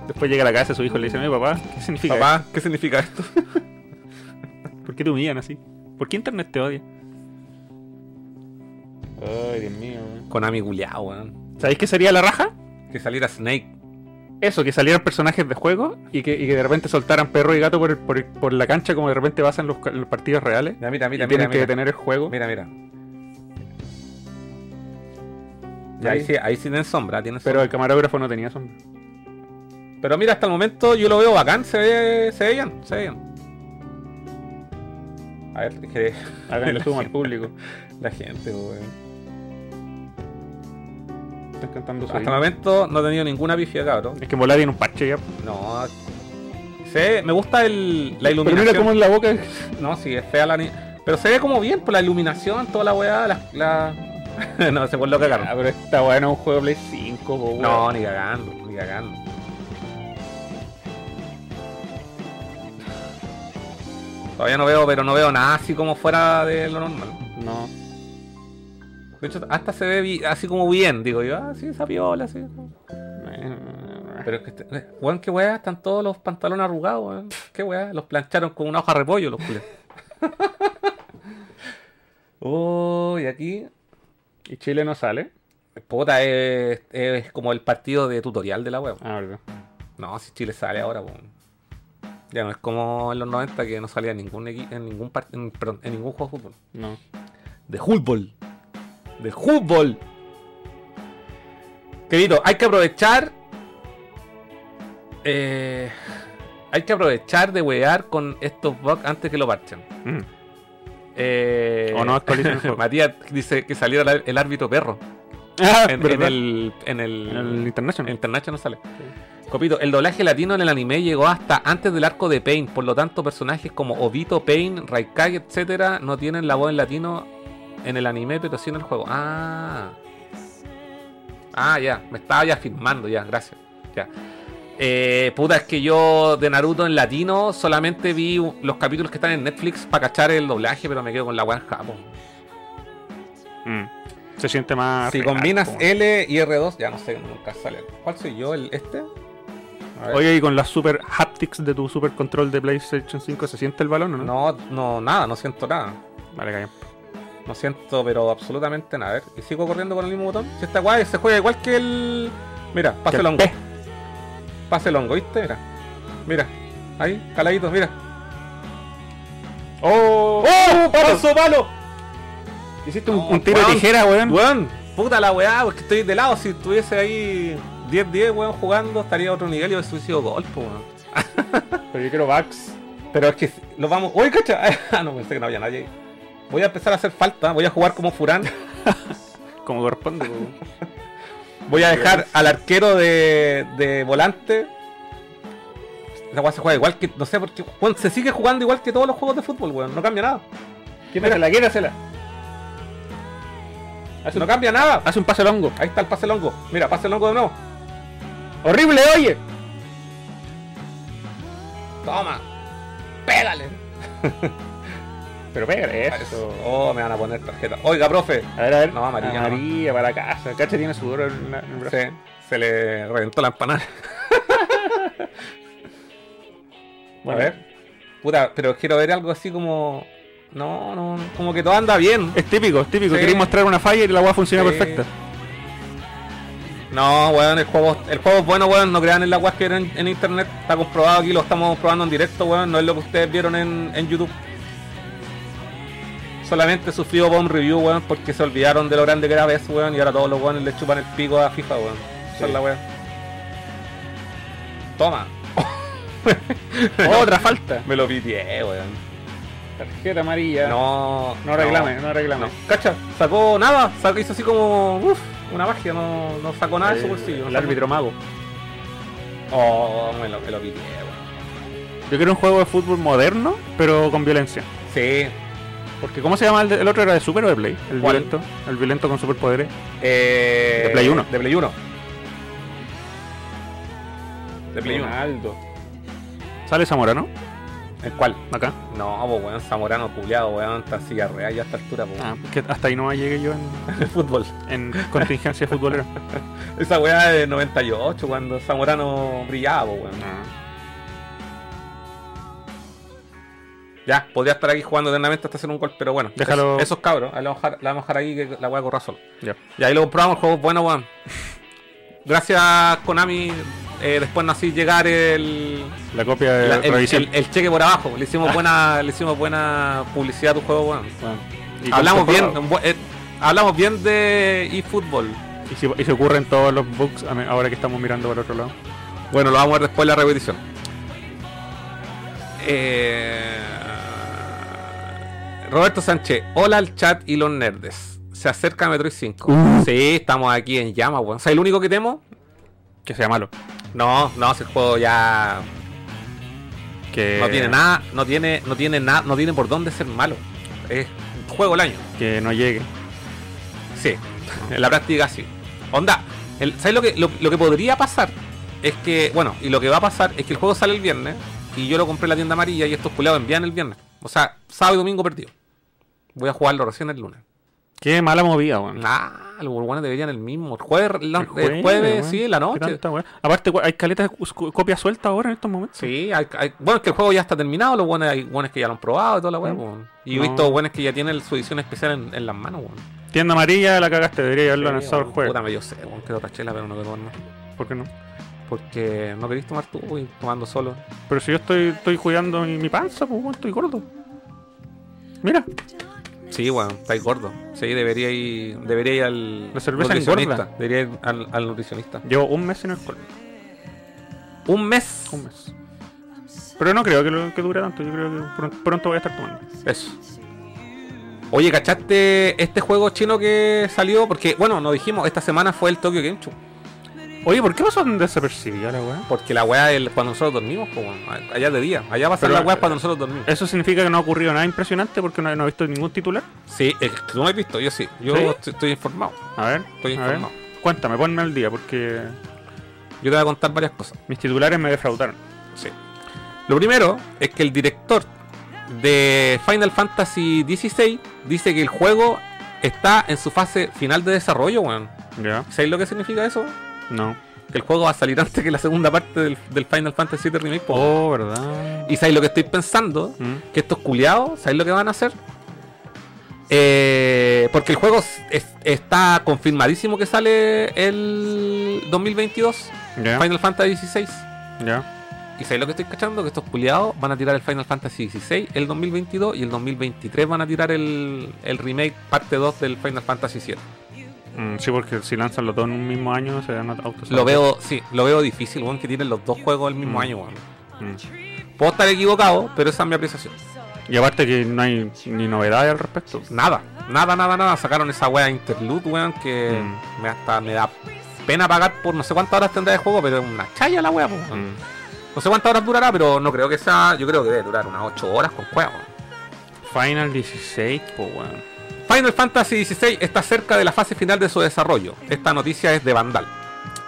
Después llega a la casa de su hijo y le dice, papá, ¿qué significa Papá, ¿qué significa esto? [laughs] ¿Por qué te humillan así? ¿Por qué internet te odia? Ay, Dios mío. weón. Konami culiao, weón. ¿Sabéis qué sería la raja? Que saliera Snake. Eso, que salieran personajes de juego y que, y que de repente soltaran perro y gato por, el- por, el- por la cancha como de repente pasan los, los partidos reales. Ya, mira, mira, y mira, tienen que mira. detener el juego. Mira, mira. Ya, ahí sí, ahí sí tienen sombra, tienen Pero el sombra. camarógrafo no tenía sombra. Pero mira, hasta el momento yo lo veo bacán, se ve, se ve bien, se ve bien. A ver, es que Hagan [laughs] La zoom al público. la gente, weón. Están cantando su Hasta el momento no he tenido ninguna pifia, cabrón. Es que en volar tiene un parche ya. No. Se, me gusta el, la Pero iluminación. mira cómo en la boca. No, sí, es fea la ni- Pero se ve como bien por la iluminación, toda la weá, la. la... [laughs] no, se vuelve lo cagaron. Ah, pero está bueno un juego de Play 5, po. No, ni cagando, ni cagando. Todavía no veo, pero no veo nada así como fuera de lo normal. No. De hecho, hasta se ve así como bien, digo yo, ah, sí, esa piola, sí. Pero es que, este- weón, qué weá, están todos los pantalones arrugados, weón. Qué weá, los plancharon con una hoja de repollo los culiados. [laughs] Oh, y aquí, Y Chile no sale. puta, es, es como el partido de tutorial de la web. Ah, verdad. No, si Chile sale ahora, weón. Ya no es como en los 90 que no salía en ningún en ningún en, perdón, en ningún juego de fútbol. No. De fútbol. De fútbol. Querido, hay que aprovechar. eh, hay que aprovechar de wear con estos bugs antes que lo parchen. Mm. Eh, O no actualicen el. [laughs] Matías dice que salió el, el árbitro perro. Ah, En, el, en el, En el International. en International sale. Copito, el doblaje latino en el anime llegó hasta antes del arco de Pain, por lo tanto personajes como Obito, Pain, Raikage, etcétera, no tienen la voz en latino en el anime, pero sí en el juego. Ah. Ah, ya, me estaba ya filmando, ya, gracias. Ya. Eh, puta, es que yo de Naruto en latino solamente vi los capítulos que están en Netflix para cachar el doblaje, pero me quedo con la weá en Japón. Mm. Se siente más. Si real, combinas. L y R2, ya no sé, nunca sale. ¿Cuál soy yo? ¿El este? Oye, y con las super haptics de tu super control de PlayStation 5, ¿se siente el balón o no? No, no, nada, no siento nada. Vale, calla. No siento, pero absolutamente nada. A ver, y sigo corriendo con el mismo botón. Si esta guay se juega igual que el. Mira, pase el hongo. Pase el hongo, ¿viste? Mira. Mira. Ahí, caladito, mira. ¡Oh! ¡Oh! ¡Paso palo! Hiciste un, No, un tiro de tijera, weón. Weón, puta la weá, porque estoy de lado. Si estuviese ahí 10-10, weón, jugando, estaría a otro nivel y hubiese sido golpe, weón. Pero yo quiero backs. Pero es que lo vamos. ¡Uy, cacha! [laughs] Ah, no, pensé que no había nadie ahí. Voy a empezar a hacer falta, voy a jugar como Furán. [laughs] Como corresponde, weón. Voy a dejar al arquero de, de volante. Esa weá se juega igual que. No sé por qué. weón, se sigue jugando igual que todos los juegos de fútbol, weón. No cambia nada. Quítatela, quítasela. Hace No un, cambia nada. hace un pase longo. Ahí está el pase longo. Mira, pase longo de nuevo. ¡Horrible, oye! Toma. Pégale. [laughs] Pero pégale eso. Oh, me van a poner tarjeta. Oiga, profe. A ver, a ver. No, amarilla, no. Amarilla para la casa. Cacha tiene sudor en, la- en el brazo. Se, se le reventó la empanada. [laughs] Bueno, A ver. Puta, pero quiero ver algo así como. No, no, como que todo anda bien. Es típico, es típico. Sí. Queréis mostrar una falla y la weá funciona Sí. perfecta. No, weón, el juego, el juego es bueno, weón. No crean en la weas que en, en internet. Está comprobado aquí, lo estamos probando en directo, weón. No es lo que ustedes vieron en, en YouTube. Solamente sufrió bomb review, weón, porque se olvidaron de lo grande que era BES, weón. Y ahora todos los weones le chupan el pico a FIFA, weón. Esa Sí. es la wea. Toma. [laughs] Otra falta. Me lo pitié, weón. Tarjeta amarilla. No, No reclame, no, reclame. No. Cacha, sacó nada, sacó, hizo así como uf, una magia, no, no sacó nada de su Eh, bolsillo. El árbitro mago. Oh, me lo, me lo pitié, weón. Yo quiero un juego de fútbol moderno, pero con violencia. Sí. Porque ¿cómo se llama el, de- el otro? ¿Era de Super o de Play? El ¿Cuál? violento. El violento con superpoderes. Eh, De Play 1. De Play 1. De Play 1. Ronaldo. Sale Zamorano, ¿El cuál? acá. No, pues weón, Zamorano culiado, weón, está en silla real ya a esta altura, pues. Ah, que hasta ahí no llegué yo [laughs] en, el fútbol. en contingencia futbolera. [laughs] Esa weá de 98, cuando Zamorano brillaba, pues, weón. Ya, podría estar aquí jugando eternamente hasta hacer un gol, pero bueno. Déjalo- es- esos cabros, ahí la vamos a dejar, la vamos a dejar ahí que la weá corra solo. Ya. Y ahí lo comprobamos, el juego bueno, weón. Gracias, Konami. eh, después nos así llegar el, La copia de la- el, el- el cheque por abajo. Le hicimos buena, le hicimos buena publicidad a tu juego, weón. Bueno, y Hablamos bien, eh, hablamos bien de eFootball. Y, si- y se ocurren todos los bugs a ahora que estamos mirando para otro lado. Bueno, lo vamos a ver después en la repetición. Eh, Roberto Sánchez, hola al chat y los nerdes. Se acerca Metroid 5. Uh. Sí, estamos aquí en llama, weón. ¿Sabes el único que temo? Que sea malo. No, no, ese juego ya Que no tiene nada, no tiene, no tiene nada, no tiene por dónde ser malo. Es juego del año. Que no llegue. Sí, en la práctica sí. Onda, el- ¿sabes lo que, lo, lo que podría pasar? Es que, bueno, y lo que va a pasar es que el juego sale el viernes y yo lo compré en la tienda amarilla y estos culiados envían el viernes. O sea, sábado y domingo perdido. Voy a jugarlo recién el lunes. Qué mala movida, weón. Ah, los buenos deberían el mismo. El jueves, la- El el jueves, jueves, weón. sí, la ¿Qué noche. tanta? Aparte, hay caletas de copias sueltas ahora en estos momentos. Sí, hay- hay- bueno, es que el juego ya está terminado, los buenos hay buenos que ya lo han probado y toda la weá, Mm. Y he No. visto buenos que ya tienen su edición especial en, en las manos, weón. Tienda amarilla, la cagaste, debería haberlo Sí, lanzado el juego. Puta, dio sed, weón, quiero otra chela, pero no tomar más. ¿Por qué no? Porque no querís tomar tú, weón, tomando solo. Pero si yo estoy, estoy cuidando mi, mi panza, pues estoy gordo. Mira, Sí, weón, estáis gordo. Sí, debería ir, debería ir al La cerveza nutricionista. engorda. Debería ir al, al nutricionista. llevo un mes sin alcohol. Un mes. Un mes. Pero no creo que, lo, que dure tanto, yo creo que pronto, pronto voy a estar tomando. Eso. Oye, ¿cachaste este juego chino que salió? Porque, bueno, nos dijimos, esta semana fue el Tokyo Game Show. Oye, ¿por qué pasó tan desapercibida la weá? Porque la weá es cuando nosotros dormimos, pues, weón. allá de día. Allá va a ser Pero, la weá eh, cuando nosotros dormimos. ¿Eso significa que no ha ocurrido nada impresionante porque no, no he visto ningún titular? Sí, tú no has visto, yo sí. Yo ¿Sí? estoy, estoy informado. A ver, Estoy ver. informado. Cuéntame, ponme al día porque Yo te voy a contar varias cosas. mis titulares me defraudaron. Sí. Lo primero es que el director de Final Fantasy XVI dice que el juego está en su fase final de desarrollo, weón. ¿Ya? ¿Sabéis lo que significa eso? No. Que el juego va a salir antes que la segunda parte del, del Final Fantasy VII Remake. Oh, ¿verdad? Y sabéis lo que estoy pensando? Mm. Que estos culiados, ¿sabéis lo que van a hacer? Eh, porque el juego es- es- está confirmadísimo que sale el 2022, ¿Ya? Final Fantasy XVI. ¿Ya? ¿Y sabéis lo que estoy cachando? Que estos culiados van a tirar el Final Fantasy XVI el 2022 y el 2023 van a tirar el, el remake parte 2 del Final Fantasy VII. Mm, sí, porque si lanzan los dos en un mismo año se dan autos. Lo veo, sí, lo veo difícil, weón, que tiren los dos juegos el mismo Mm. año, weón. Mm. Puedo estar equivocado, pero esa es mi apreciación. Y aparte que no hay ni novedades al respecto. Nada, nada, nada, nada. Sacaron esa wea Interlude, weón, que Mm. me, hasta, me da pena pagar por no sé cuántas horas tendrá de juego, pero es una chaya la wea, weón. No sé cuántas horas durará, pero no creo que sea. Yo creo que debe durar unas 8 horas con juego. Final 16, pues weón. Final Fantasy XVI está cerca de la fase final de su desarrollo. Esta noticia es de Vandal.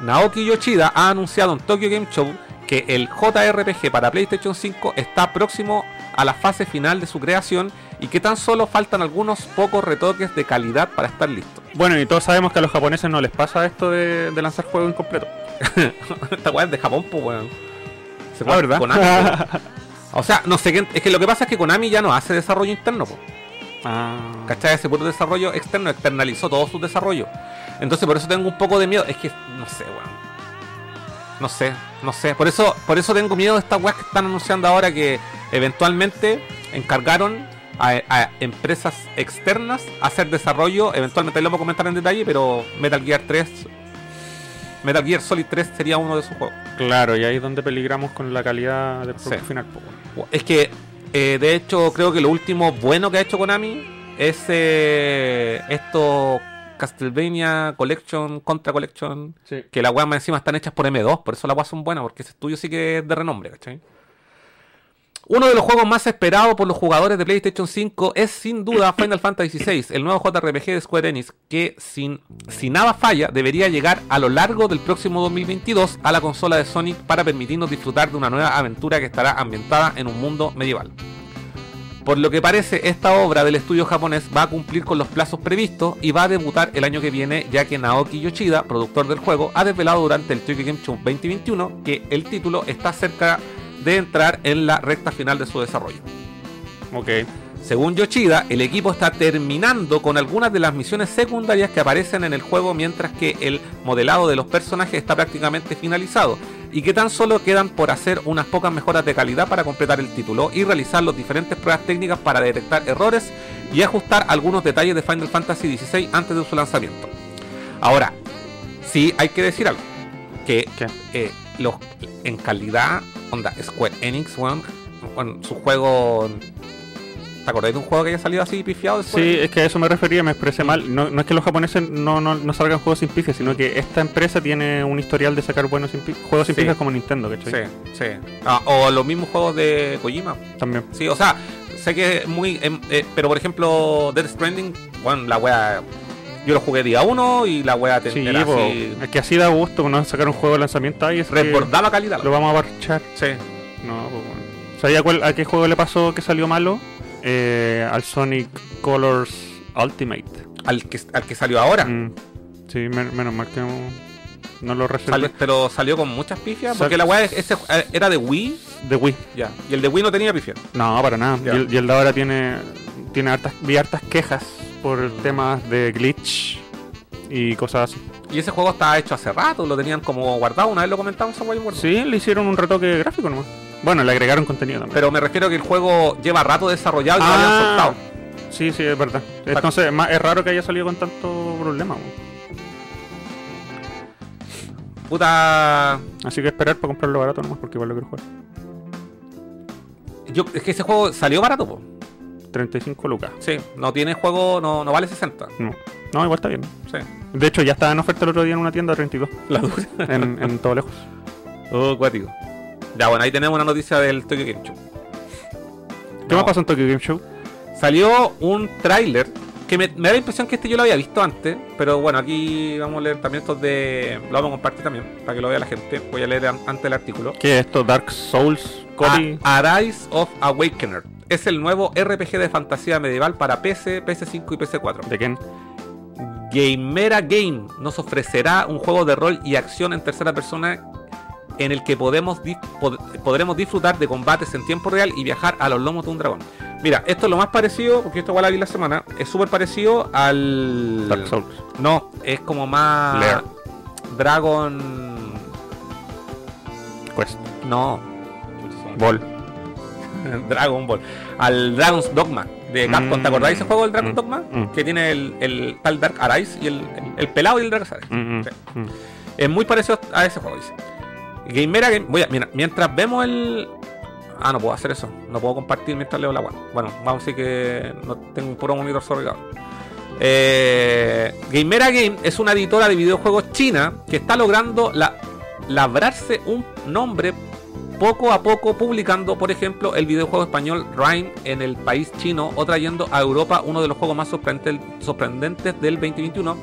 Naoki Yoshida ha anunciado en Tokyo Game Show que el JRPG para PlayStation 5 está próximo a la fase final de su creación y que tan solo faltan algunos pocos retoques de calidad para estar listo. Bueno, y todos sabemos que a los japoneses no les pasa esto de, de lanzar juegos incompletos. [laughs] Esta weá es de Japón, pues weón. Se Ah, ¿verdad? Konami, [laughs] o sea, no sé qué. Es que lo que pasa es que Konami ya no hace desarrollo interno, pues. Ah. ¿Cachai? Ese puro desarrollo externo externalizó todo su desarrollo. Entonces por eso tengo un poco de miedo. Es que, no sé, weón. No sé, no sé. Por eso, por eso tengo miedo de estas weas que están anunciando ahora que eventualmente encargaron a, a empresas externas hacer desarrollo. Eventualmente ahí lo vamos a comentar en detalle, pero Metal Gear 3. Metal Gear Solid 3 sería uno de sus juegos. Claro, y ahí es donde peligramos con la calidad del producto Sí. final. Es que, eh, de hecho, creo que lo último bueno que ha hecho Konami es eh, esto Castlevania Collection, Contra Collection, Sí. que las weas más encima están hechas por M2, por eso las weas son buenas, porque ese estudio sí que es de renombre, ¿cachai? Uno de los juegos más esperados por los jugadores de PlayStation 5 es sin duda [coughs] Final Fantasy VI, el nuevo JRPG de Square Enix, que sin, si nada falla debería llegar a lo largo del próximo 2022 a la consola de Sonic para permitirnos disfrutar de una nueva aventura que estará ambientada en un mundo medieval. Por lo que parece, esta obra del estudio japonés va a cumplir con los plazos previstos y va a debutar el año que viene, ya que Naoki Yoshida, productor del juego, ha desvelado durante el Tokyo Game Show 2021 que el título está cerca de entrar en la recta final de su desarrollo. Ok. Según Yoshida, el equipo está terminando con algunas de las misiones secundarias que aparecen en el juego, mientras que el modelado de los personajes está prácticamente finalizado y que tan solo quedan por hacer unas pocas mejoras de calidad para completar el título y realizar las diferentes pruebas técnicas para detectar errores y ajustar algunos detalles de Final Fantasy XVI antes de su lanzamiento. Ahora, sí hay que decir algo, que eh, los, en calidad, onda, Square Enix, weón, bueno, su juego... ¿Te acordás de un juego que haya salido así pifiado? de Square Sí, es que a eso me refería, me expresé mal. No, no es que los japoneses no, no, no salgan juegos sin pifias, sino que esta empresa tiene un historial de sacar buenos sin juegos sin Sí. pifias como Nintendo, ¿cachai? Sí, sí. Ah, o los mismos juegos de Kojima. También. Sí, o sea, sé que es muy... em, eh, pero por ejemplo, Death Stranding, bueno, la wea... Yo lo jugué día 1 y la wea te Sí, po, así... es que así da gusto no sacar un juego de lanzamiento ahí. Es Resbordaba calidad. lo vamos a parchar. Sí. No, pues bueno. ¿Sabía cuál, a qué juego le pasó que salió malo? Eh, al Sonic Colors Ultimate. Al que, al que salió ahora. Mm, Sí, men- menos mal que no, lo reservé. Salió- pero salió con muchas pifias. Sal- Porque la weá es- ese, eh, era de Wii. De Wii. Ya. Y el de Wii no tenía pifias. No, para nada. Y el, y el de ahora tiene, tiene hartas, vi hartas quejas por temas de glitch y cosas así. Y ese juego estaba hecho hace rato. Lo tenían como guardado. Una vez lo comentamos acuerdo. Sí, le hicieron un retoque gráfico nomás. Bueno, le agregaron contenido también. Pero me refiero a que el juego lleva rato desarrollado y no lo habían Ah, soltado. Sí, sí, es verdad. Entonces es más- es raro que haya salido con tanto problema. weón. Puta. Así que esperar para comprarlo barato nomás porque igual lo quiero jugar. Yo, es que ese juego salió barato, po. 35 lucas. Sí, no tiene juego, no, no vale 60. No. No, igual está bien. Sí. De hecho, ya estaba en oferta el otro día en una tienda a 32. La dura. [laughs] En, en todo lejos. Oh, cuático. Ya, bueno, ahí tenemos una noticia del Tokyo Game Show. ¿Qué No. más pasó en Tokyo Game Show? Salió un tráiler que me, me da la impresión que este yo lo había visto antes, pero bueno, aquí vamos a leer también estos de... Lo vamos a compartir también, para que lo vea la gente. Voy a leer an- antes el artículo. ¿Qué es esto? Dark Souls, Cody. A- Arise of Awakener. Es el nuevo RPG de fantasía medieval para PC, PS5 y PS4. ¿De quién? Gamera Game nos ofrecerá un juego de rol y acción en tercera persona en el que podemos pod- podremos disfrutar de combates en tiempo real y viajar a los lomos de un dragón. Mira, esto es lo más parecido, porque esto igual la vi la semana, es súper parecido al... Dark Souls. No, es como más... Lair. Dragon... Quest. No. Ball. [laughs] Dragon Ball. Al Dragon's Dogma de Capcom. Mm. ¿Te acordáis ese juego del Dragon's Mm. Dogma? Mm. Que tiene el, el tal Dark Arise y el, el, el pelado y el Dark Arise. Sí. Es muy parecido a ese juego, dice. Gamera Game. Voy a, mira, mientras vemos el. Ah, no puedo hacer eso. No puedo compartir mientras leo la web. Bueno, vamos a decir que no tengo un puro monitor sorry. Eh, Gamera Game es una editora de videojuegos china que está logrando la, labrarse un nombre poco a poco publicando, por ejemplo, el videojuego español Rhyme en el país chino o trayendo a Europa uno de los juegos más sorprendentes del 2021,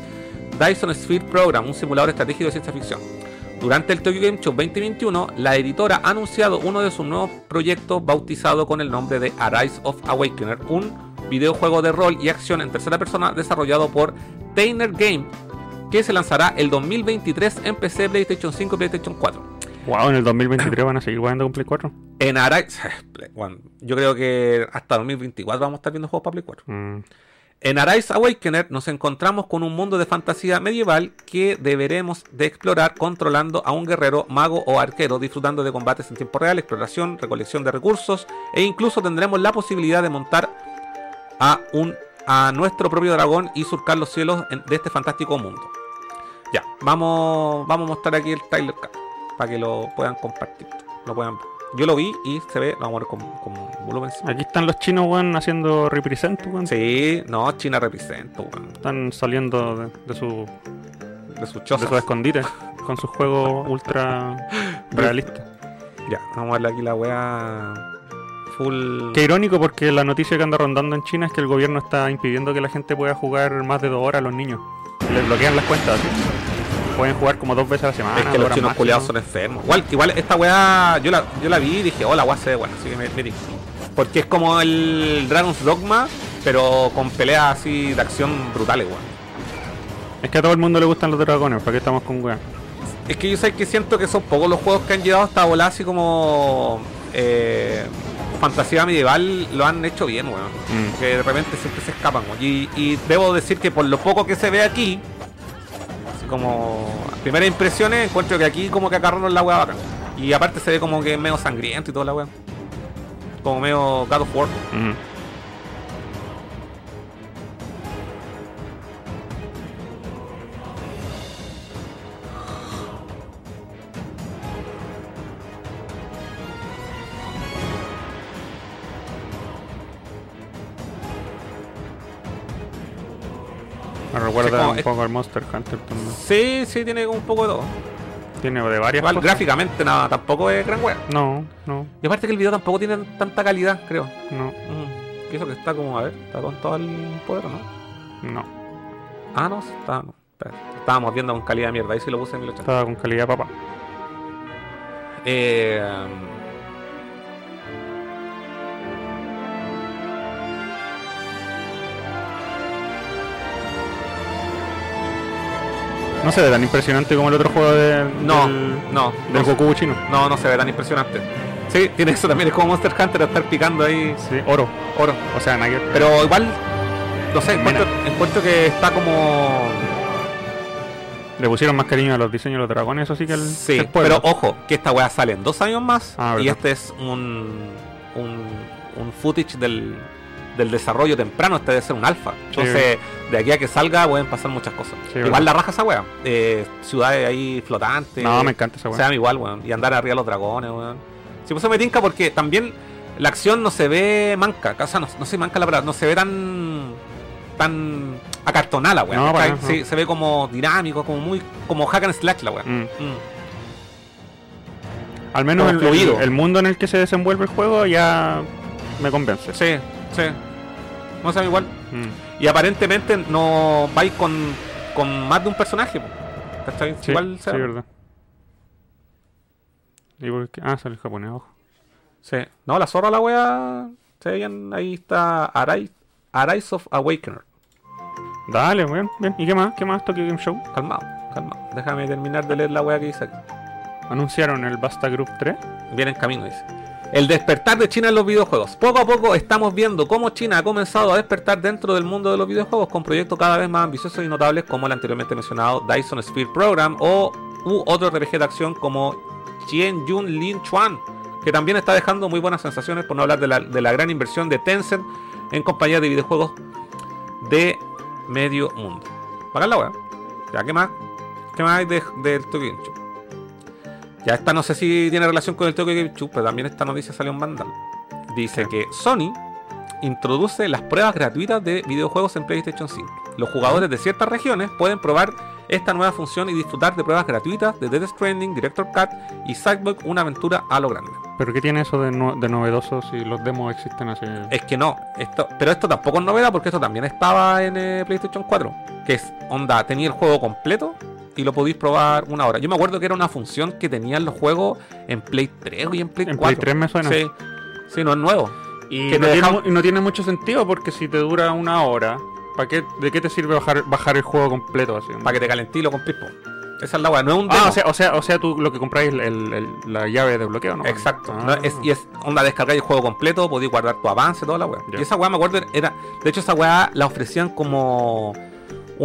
Dyson Sphere Program, un simulador estratégico de ciencia ficción. Durante el Tokyo Game Show 2021, la editora ha anunciado uno de sus nuevos proyectos bautizado con el nombre de Arise of Awakener, un videojuego de rol y acción en tercera persona desarrollado por Tainer Game, que se lanzará el 2023 en PC, PlayStation 5 y PlayStation 4. Wow, en el 2023 van a seguir jugando con Play 4. En Arise, [laughs] bueno, yo creo que hasta 2024 vamos a estar viendo juegos para Play 4. Mm. En Arise Awakener nos encontramos con un mundo de fantasía medieval que deberemos de explorar controlando a un guerrero, mago o arquero, disfrutando de combates en tiempo real, exploración, recolección de recursos e incluso tendremos la posibilidad de montar a un a nuestro propio dragón y surcar los cielos de este fantástico mundo. Ya, vamos vamos a mostrar aquí el trailer para que lo puedan compartir, lo puedan ver. Yo lo vi y se ve, vamos a ver con, con volumen. Aquí están los chinos, weón, haciendo represent, weón. Sí, no, China representa, weón. Están saliendo de, de su, de sus de chozas. su escondite con sus juegos ultra [laughs] realistas. Ya, vamos a verle aquí la wea full. Qué irónico porque la noticia que anda rondando en China es que el gobierno está impidiendo que la gente pueda jugar más de dos horas a los niños. Les bloquean las cuentas. ¿sí? Pueden jugar como dos veces a la semana. Es que los chinos culiados son enfermos. Igual, igual esta weá, yo la, yo la vi y dije, oh, la weá se ve buena, así que me, me dije. Porque es como el Dragon's Dogma, pero con peleas así de acción brutales, weón. Es que a todo el mundo le gustan los dragones, ¿para qué estamos con weón? Es que yo sé que siento que son pocos los juegos que han llegado hasta volar así como eh, fantasía medieval, lo han hecho bien, weón. Mm. que de repente siempre se escapan. weón. Y, y debo decir que por lo poco que se ve aquí, como primeras impresiones, encuentro que aquí como que agarraron la weá bacán. Y aparte se ve como que medio sangriento y toda la weá. Como medio God of War. Un es- poco al Monster Hunter también. Sí, sí, tiene un poco de todo. Tiene de varias Igual cosas. gráficamente nada, tampoco es gran weá. No, no, Y aparte que el video tampoco tiene tanta calidad, creo. no, Mm. Eso que está como, a ver, está con todo el poder, ¿o ¿no? no. Ah, no, está, no. Estábamos viendo con calidad de mierda, ahí sí lo puse en 1080. Estaba con calidad papá. Eh, No se ve tan impresionante como el otro juego de, No, del, no, del no, Goku chino. no, no se ve tan impresionante. Sí, tiene eso también, es como Monster Hunter estar picando ahí Sí, oro. oro. O sea, ver. Pero igual, no sé, encuentro, encuentro que está como... Le pusieron más cariño a los diseños de los dragones, eso sí que el, Sí, el pero ojo, que esta weá sale en dos años más Ah, y este es un, un, un footage del, del desarrollo temprano, este debe ser un alfa. Entonces, de aquí a que salga pueden pasar muchas cosas. Sí, igual verdad. la raja esa weá. Eh, ciudades ahí flotantes. No, me encanta esa weá. sea, igual, weón. Y andar arriba de los dragones, weón. Sí, pues eso me tinca porque también la acción no se ve manca. O sea, no, no se manca la palabra, no se ve tan tan acartonada, weón. No, Sí, se ve como dinámico, como muy como hack and slash la weón. Mm. Mm. Al menos el, el- el mundo en el que se desenvuelve el juego ya me convence. Sí, sí. No sabe igual. Mm. Y aparentemente no vais con, con más de un personaje. ¿Cachai? Sí, igual sí, se- verdad. Ah, sale el japonés abajo. Sí. No, la zorra la wea. Se veían, ahí está Arise, Arise of Awakener. Dale, bien. ¿Y qué más? ¿Qué más Tokyo Game Show? Calmado, calmado. Déjame terminar de leer la wea que dice aquí. Anunciaron el Basta Group 3. Viene en camino, dice. El despertar de China en los videojuegos. Poco a poco estamos viendo cómo China ha comenzado a despertar dentro del mundo de los videojuegos con proyectos cada vez más ambiciosos y notables como el anteriormente mencionado Dyson Sphere Program o u otro RPG de acción como Chien Yun Lin Chuan, que también está dejando muy buenas sensaciones por no hablar de la, de gran inversión de Tencent en compañía de videojuegos de medio mundo. Pagar la wea. Ya, ¿qué más? ¿Qué más hay de- del Show? Ya esta no sé si tiene relación con el Tokyo Game Show, pero también esta noticia salió en Vandal. Dice que Sony introduce las pruebas gratuitas de videojuegos en PlayStation 5. Los jugadores de ciertas regiones pueden probar esta nueva función y disfrutar de pruebas gratuitas de Death Stranding, Director Cut y Sackboy, una aventura a lo grande. ¿Pero qué tiene eso de, no- de novedoso si los demos existen así? Es que no, esto, pero esto tampoco es novedad porque esto también estaba en eh, PlayStation 4. Que es, onda, tenía el juego completo y lo podéis probar una hora. Yo me acuerdo que era una función que tenían los juegos en Play 3 y en Play En 4. Play 3 me suena. Sí, sí, no es nuevo. Y, que no tiene, deja- mu- y no tiene mucho sentido porque si te dura una hora, ¿para qué, ¿de qué te sirve bajar, bajar el juego completo así? Para que te calentí y lo comprís. po. Esa es la weá, no es un demo. Ah, o sea, o sea, o sea, tú lo que compráis es el- el- la llave de bloqueo, ¿no? Exacto. Ah. No, es- y es onda descargar el juego completo, podéis guardar tu avance, toda la weá. Y esa weá me acuerdo era. De hecho, esa weá la ofrecían como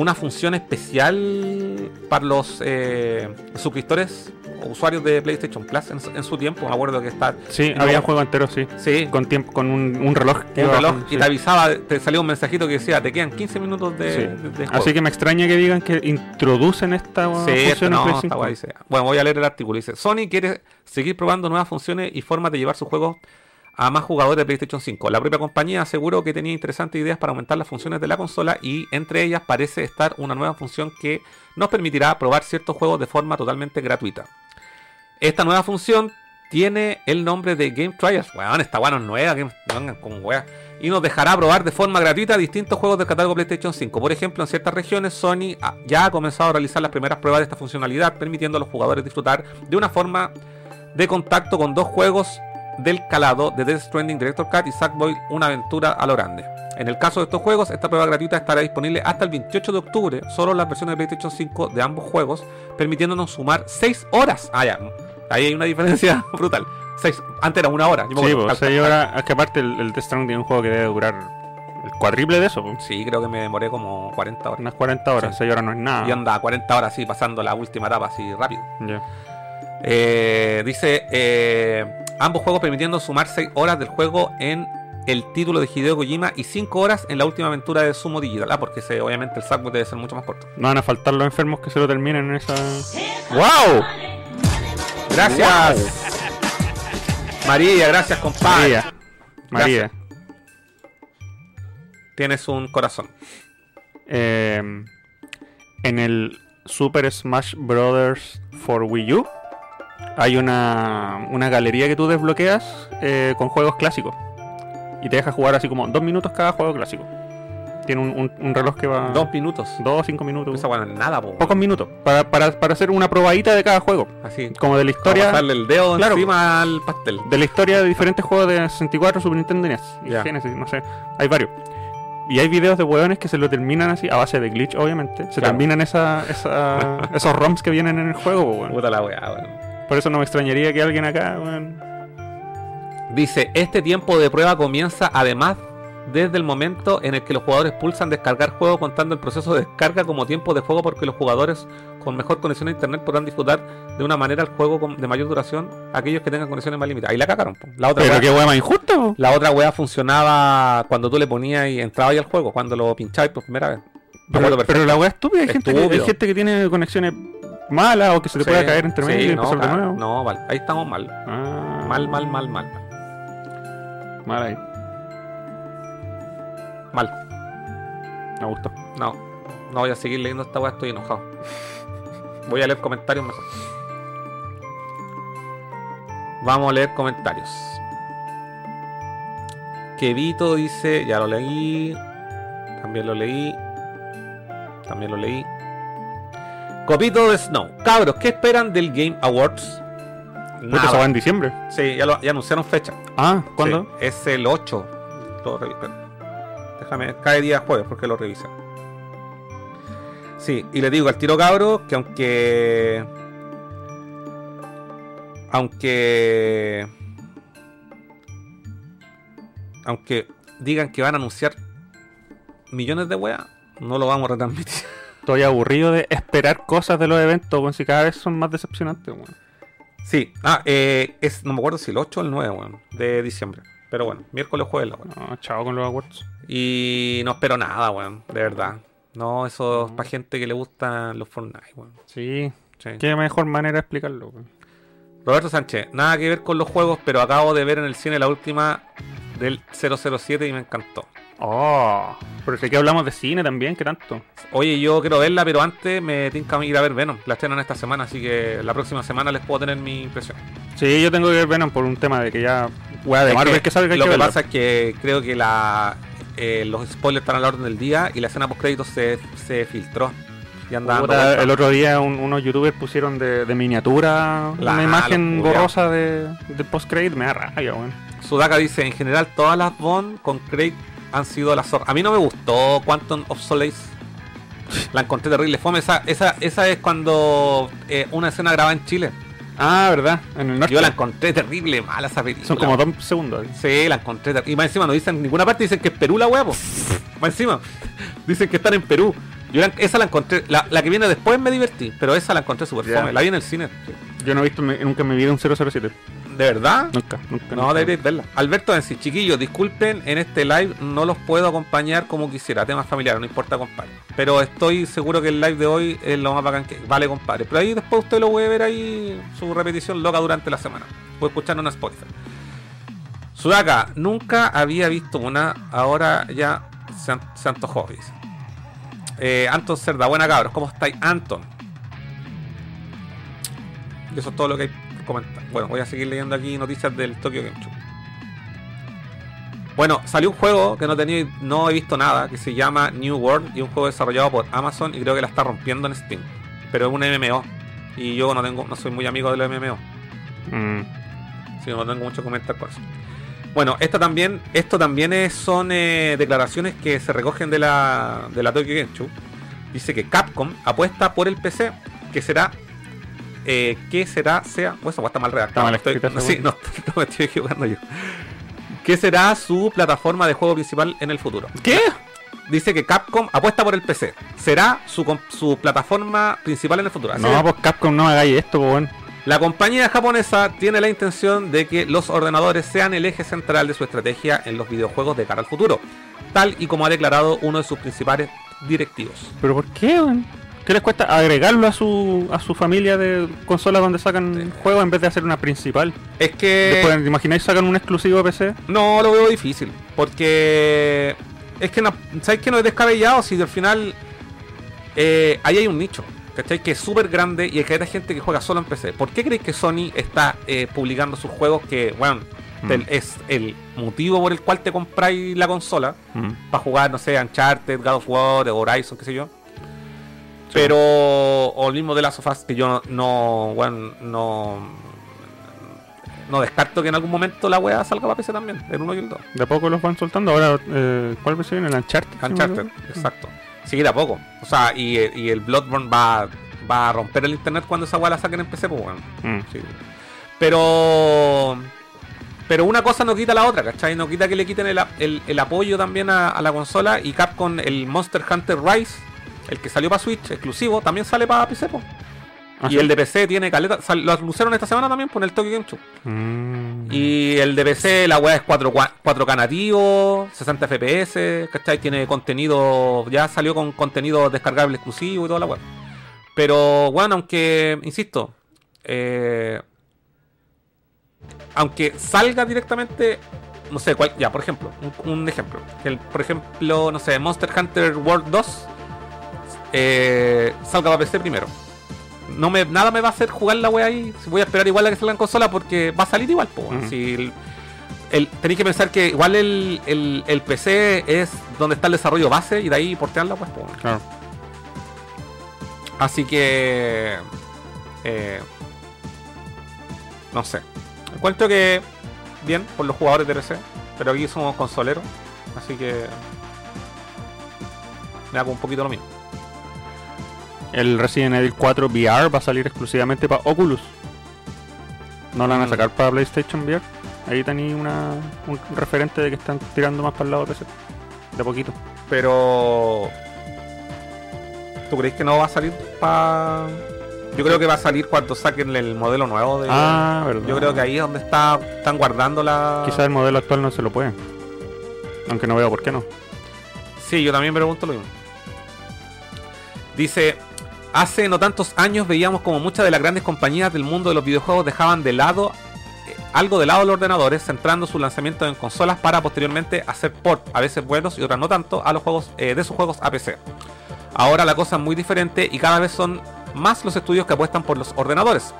una función especial para los eh, suscriptores o usuarios de PlayStation Plus en, su- en su tiempo. Me acuerdo que está. Sí, había un juego entero, sí. Sí, Con tiempo, con un, un reloj. que un reloj bajando, y sí. te avisaba, te salía un mensajito que decía, te quedan 15 minutos de, Sí. de- de juego. Así que me extraña que digan que introducen esta Sí, función en no, Play esta 5. weá dice. Bueno, voy a leer el artículo. Dice, Sony quiere seguir probando nuevas funciones y formas de llevar sus juegos a más jugadores de PlayStation 5. La propia compañía aseguró que tenía interesantes ideas para aumentar las funciones de la consola y entre ellas parece estar una nueva función que nos permitirá probar ciertos juegos de forma totalmente gratuita. Esta nueva función tiene el nombre de Game Trials. Weón, esta weá no es nueva, que no con weá. Y nos dejará probar de forma gratuita distintos juegos del catálogo PlayStation 5. Por ejemplo, en ciertas regiones Sony ya ha comenzado a realizar las primeras pruebas de esta funcionalidad, permitiendo a los jugadores disfrutar de una forma de contacto con dos juegos del calado de Death Stranding Director Cut y Sackboy Una aventura a lo grande. En el caso de estos juegos, esta prueba gratuita estará disponible hasta el 28 de octubre, solo en las versiones de PlayStation 5 de ambos juegos, permitiéndonos sumar 6 horas. Ah, ya, ahí hay una diferencia [laughs] brutal. Seis, antes era una hora. yo Sí, acuerdo. pues, seis horas. Es que aparte el, el Death Stranding es un juego que debe durar el cuádruple de eso. pues. Sí, creo que me demoré como 40 horas. Unas 40 horas. Sí. 6 horas no es nada. Y anda 40 horas así, pasando la última etapa así rápido. Eh, dice, eh, ambos juegos permitiendo sumar 6 horas del juego en el título de Hideo Kojima y 5 horas en la última aventura de Sumo Digital. Ah, porque ese, obviamente el Sackboy debe ser mucho más corto. No van a faltar los enfermos que se lo terminen en esa. ¡Wow! Gracias. María, gracias compadre. María. María. Tienes un corazón. Eh, en el Super Smash Bros. for Wii U hay una, una galería que tú desbloqueas eh, con juegos clásicos. Y te deja jugar así como dos minutos cada juego clásico. Tiene un, un- un reloj que va. Dos minutos. Dos o cinco minutos. Esa bueno, nada, po. Pocos minutos. Para, para, para hacer una probadita de cada juego. Así. Como de la Historia. Pasarle el dedo Claro. encima al pastel. De la historia de diferentes juegos de 64, Super Nintendo NES. Y. Genesis, no sé. Hay varios. Y hay videos de hueones que se lo terminan así, a base de glitch, obviamente. Se Claro. terminan esa, esa- [laughs] esos ROMs que vienen en el juego, po, weón. Puta la weá, weón. Por eso no me extrañaría que alguien acá, weón. Dice, este tiempo de prueba comienza además desde el momento en el que los jugadores pulsan descargar juego contando el proceso de descarga como tiempo de juego porque los jugadores con mejor conexión a internet podrán disfrutar de una manera el juego de mayor duración aquellos que tengan conexiones más limitadas. Ahí la cagaron. po. La otra Pero qué hueá más injusta, po. La otra wea funcionaba cuando tú le ponías y entrabas ahí al juego, cuando lo pinchabas por primera vez. Pero, pero la weá estúpida, hay gente, que, hay gente que tiene conexiones malas o que se te Sí, puede caer entre sí, medio y no, empezar de claro, nuevo. No, vale. Ahí estamos mal. Ah, Mal, mal, mal, mal. Mal ahí. Mal. Me gustó. No. No voy a seguir leyendo esta wea, estoy enojado. Voy a leer comentarios mejor. Vamos a leer comentarios. Kevito dice, ya lo leí. También lo leí. También lo leí. Copito de Snow. Cabros, ¿qué esperan del Game Awards? Puta, eso va en diciembre. Sí, ya, lo- ya anunciaron fecha. Ah, ¿cuándo? Sí, es el 8. Lo. Déjame, cae día jueves porque lo revisan. Sí, y le digo al tiro cabro que aunque. Aunque. Aunque digan que van a anunciar millones de weas, no lo vamos a retransmitir. [laughs] Estoy aburrido de esperar cosas de los eventos, weón, si cada vez son más decepcionantes, weón. Sí, ah, eh, es, no me acuerdo si el 8 o el 9, weón, de diciembre. Pero bueno, miércoles jueves la weón. No, chao con los awards. Y no espero nada, weón, de verdad. No, eso es para gente que le gustan los Fortnite, weón. Sí, Sí. qué mejor manera de explicarlo, weón. Roberto Sánchez, nada que ver con los juegos, pero acabo de ver en el cine la última del 007 y me encantó. Oh, pero si aquí hablamos de cine también, ¿qué tanto? Oye, yo quiero verla, pero antes me tinca ir a ver Venom. La estrenan esta semana, así que la próxima semana les puedo tener mi impresión. Sí, yo tengo que ver Venom por un tema de que ya, weá de Es Marvel que, que lo que que pasa es que creo que la eh, los spoilers están a la orden del día y la escena post créditos se, se filtró. Y vueltas. el otro día un- unos youtubers pusieron de, de miniatura La- una imagen borrosa de, de post-credit, me da rabia, weón. Sudaka dice, en general todas las Bond con Craig han sido la zorra. A mí no me gustó Quantum of Solace. La encontré terrible. Fome. Esa, esa, esa es cuando eh, una escena grabada en Chile. Ah, ¿verdad? En el norte. Yo la encontré terrible mala esa película. Son como dos segundos. Sí, la encontré terrible. Y más encima no dicen en ninguna parte, dicen que es Perú la huevo. más encima. Dicen que están en Perú. Yo la- esa la encontré. La, la que viene después me divertí, pero esa la encontré súper fome. La vi en el cine. Yo no he visto me- nunca en mi vida un 007. ¿De verdad? Nunca, nunca. No, nunca. deberéis verla. Alberto Ensi, chiquillos, disculpen, en este live no los puedo acompañar como quisiera, temas familiares, no importa, compadre. Pero estoy seguro que el live de hoy es lo más bacán que vale, compadre. Pero ahí después usted lo puede ver ahí, su repetición loca durante la semana. Puede escucharlo en Spotify. Sudaka, nunca había visto una, ahora ya se, an- se antojó, dice. Eh, Anton Cerda, buena cabros, ¿cómo estáis, Anton? Eso es todo lo que hay comentar. Bueno, voy a seguir leyendo aquí noticias del Tokyo Game Show. Bueno, salió un juego que no tenía, no he visto nada, que se llama New World y un juego desarrollado por Amazon y creo que la está rompiendo en Steam. Pero es un MMO y yo no tengo, no soy muy amigo de los MMO, Mm. así que no tengo mucho que comentar por eso. Bueno, esta también, esto también es- son eh, declaraciones que se recogen de la, de la Tokyo Game Show. Dice que Capcom apuesta por el PC, que será eh, que será, sea, pues esa está mal redactada. Está estoy- [laughs] sí, no, [laughs] no me estoy equivocando yo. Que será su plataforma de juego principal en el futuro. ¿Qué? Dice que Capcom apuesta por el PC. Será su, su plataforma principal en el futuro. Así No, pues Capcom no hagáis esto, pues, weón. la compañía japonesa tiene la intención de que los ordenadores sean el eje central de su estrategia en los videojuegos de cara al futuro, tal y como ha declarado uno de sus principales directivos. ¿Pero por qué, weón? ¿Qué les cuesta agregarlo a su, a su familia de consolas donde sacan juegos en vez de hacer una principal? Es que Después, ¿te imagináis sacan un exclusivo PC? no lo veo difícil, porque es que no, ¿sabes que no es descabellado? Si al final eh, ahí hay un nicho, ¿cachai? Que es súper grande y hay gente que juega solo en PC. ¿Por qué creéis que Sony está eh, publicando sus juegos que, bueno, Mm. es el motivo por el cual te compráis la consola? Mm. para jugar, no sé, Uncharted, God of War, Horizon, qué sé yo. Pero, o el mismo de las sofás que yo no, no, bueno, no, no descarto que en algún momento la weá salga para PC también, el 1 y el 2. De a poco los van soltando. Ahora, eh, ¿cuál versión viene? ¿El Uncharted? Uncharted, equivoco? exacto. Sí, de a poco. O sea, y, y el Bloodborne va, va a romper el internet cuando esa weá la saquen en PC, pues bueno. Mm. Sí. Pero. Pero una cosa no quita la otra, ¿cachai? No quita que le quiten el- el apoyo también a, a la consola. Y Capcom, el Monster Hunter Rise, el que salió para Switch exclusivo, también sale para PC, po. ¿Ah, y sí? el de PC tiene caleta. sal- lo anunciaron esta semana también por el Tokyo Game Show. Mm. Y el de PC, la weá es 4, 4K nativo, 60 FPS, ¿cachai? Tiene contenido, ya salió con contenido descargable exclusivo y toda la weá. Pero bueno, aunque, insisto, eh, aunque salga directamente, no sé, cuál, ya, por ejemplo, un, un ejemplo. el- por ejemplo, no sé, Monster Hunter World 2 eh, salga para PC primero. No me, nada me va a hacer jugar la wea ahí. Voy a esperar igual a que salga en consola porque va a salir igual. po. Si el- el- tenéis que pensar que igual el, el- el PC es donde está el desarrollo base y de ahí portearla, pues. po. Claro. Así que. eh, no sé. Encuentro que. Bien por los jugadores de PC. Pero aquí somos consoleros. Así que. Me hago un poquito lo mismo. El Resident Evil 4 VR va a salir exclusivamente para Oculus. No lo van a Mm. sacar para PlayStation VR. Ahí tenéis una, un referente de que están tirando más para el lado de PC. De poquito. Pero. ¿Tú crees que no va a salir para.? Yo creo que va a salir cuando saquen el modelo nuevo de. Ah, verdad. Yo creo que ahí es donde está, están guardando la. Quizás el modelo actual no se lo puede. Aunque no veo por qué no. Sí, yo también me pregunto lo mismo. Dice, hace no tantos años veíamos como muchas de las grandes compañías del mundo de los videojuegos dejaban de lado eh, algo de lado los ordenadores, centrando su lanzamiento en consolas para posteriormente hacer port, a veces buenos y otras no tanto, a los juegos eh, de sus juegos a PC. Ahora la cosa es muy diferente y cada vez son más los estudios que apuestan por los ordenadores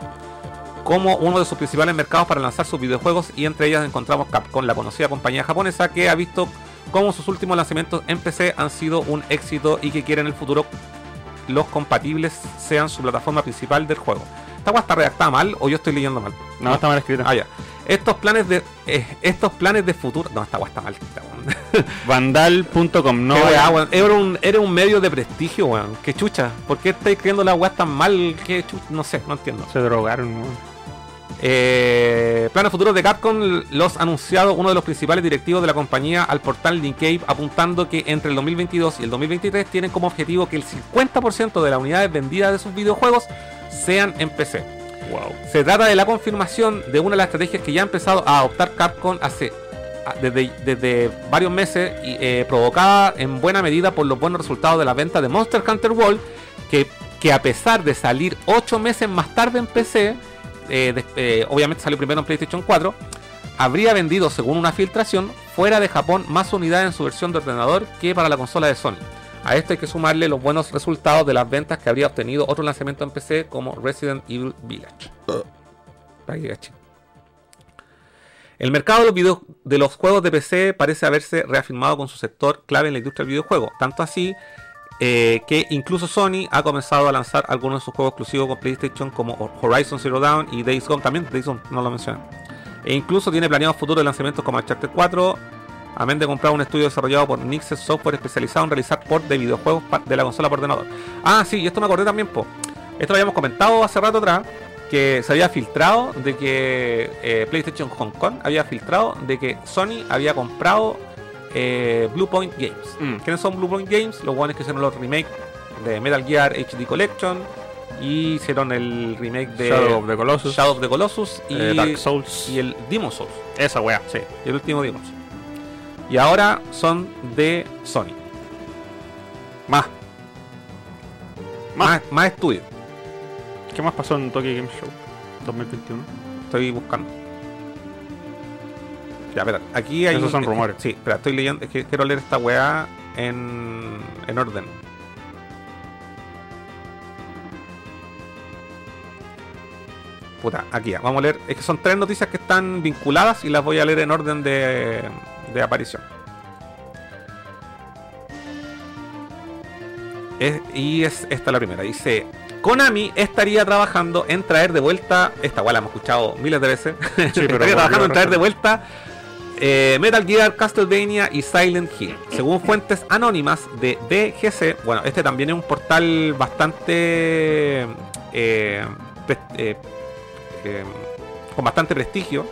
como uno de sus principales mercados para lanzar sus videojuegos y entre ellas encontramos Capcom, la conocida compañía japonesa que ha visto cómo sus últimos lanzamientos en PC han sido un éxito y que quiere en el futuro los compatibles sean su plataforma principal del juego. ¿Esta guay está redactada mal o yo estoy leyendo mal? No, está mal escrito. Ah, ya. Estos planes de eh, estos planes de futuro. No, esta guay está mal. [laughs] Vandal.com. No, hay- weón. Era un, era un medio de prestigio, weón. Qué chucha. ¿Por qué estáis escribiendo la weá tan mal? Chucha. No sé, no entiendo. se drogaron. weón. Eh, planes futuros de Capcom los ha anunciado uno de los principales directivos de la compañía al portal Linkave apuntando que entre el 2022 y el 2023 tienen como objetivo que el 50% de las unidades vendidas de sus videojuegos sean en PC. Wow. Se trata de la confirmación de una de las estrategias que ya ha empezado a adoptar Capcom hace desde, desde varios meses y eh, provocada en buena medida por los buenos resultados de la venta de Monster Hunter World que, que a pesar de salir 8 meses más tarde en PC eh, eh, obviamente salió primero en PlayStation 4 habría vendido según una filtración fuera de Japón más unidades en su versión de ordenador que para la consola de Sony a esto hay que sumarle los buenos resultados de las ventas que habría obtenido otro lanzamiento en PC como Resident Evil Village. El mercado de los, de los juegos de PC parece haberse reafirmado con su sector clave en la industria del videojuego. Tanto así eh, que incluso Sony ha comenzado a lanzar algunos de sus juegos exclusivos con PlayStation como Horizon Zero Dawn y Days Gone. También Days Gone, no lo mencioné. E incluso tiene planeados futuros lanzamientos como Uncharted 4, amén de comprar un estudio desarrollado por Nixes Software especializado en realizar port de videojuegos de la consola por ordenador. Ah, sí, y esto me acordé también, po. Esto lo habíamos comentado hace rato atrás, que se había filtrado de que eh, PlayStation Hong Kong había filtrado de que Sony había comprado eh, Blue Point Games. Mm. ¿Quiénes son Blue Point Games? Los buenos que hicieron los remakes de Metal Gear HD Collection y hicieron el remake de Shadow of the Colossus. Shadow of the Colossus y, eh, Dark Souls. y el Demon Souls. Esa wea. Sí, y el último Demon Souls. Y ahora son de Sony. Más. Más, más estudios. ¿Qué más pasó en Tokyo Game Show 2021? Estoy buscando. Ya, espera. Aquí hay. Esos son es que- rumores. sí, espera, estoy leyendo. Es que quiero leer esta weá en, en orden. Puta, aquí ya. Vamos a leer. Es que son tres noticias que están vinculadas y las voy a leer en orden de, de aparición. Es- y es esta la primera. Dice: Konami estaría trabajando en traer de vuelta, esta igual la hemos escuchado miles de veces, [laughs] pero estaría trabajando en traer de vuelta eh, Metal Gear, Castlevania y Silent Hill. Según fuentes anónimas de BGC, bueno, este también es un portal bastante... eh, eh, eh, con bastante prestigio.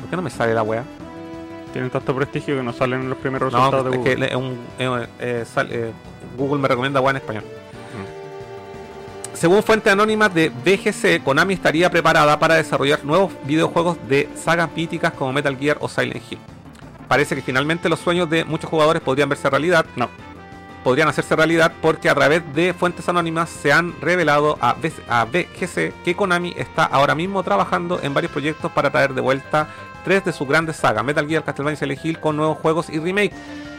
¿Por qué no me sale la wea? Tienen tanto prestigio que no salen en los primeros No, resultados de es que Google. es un- sal- eh, Google me recomienda wea en español. Según fuentes anónimas de BGC, Konami estaría preparada para desarrollar nuevos videojuegos de sagas míticas como Metal Gear o Silent Hill. Parece que finalmente los sueños de muchos jugadores podrían verse realidad. No. Podrían hacerse realidad porque a través de fuentes anónimas se han revelado a BGC que Konami está ahora mismo trabajando en varios proyectos para traer de vuelta tres de sus grandes sagas, Metal Gear, Castlevania y Silent Hill, con nuevos juegos y remake.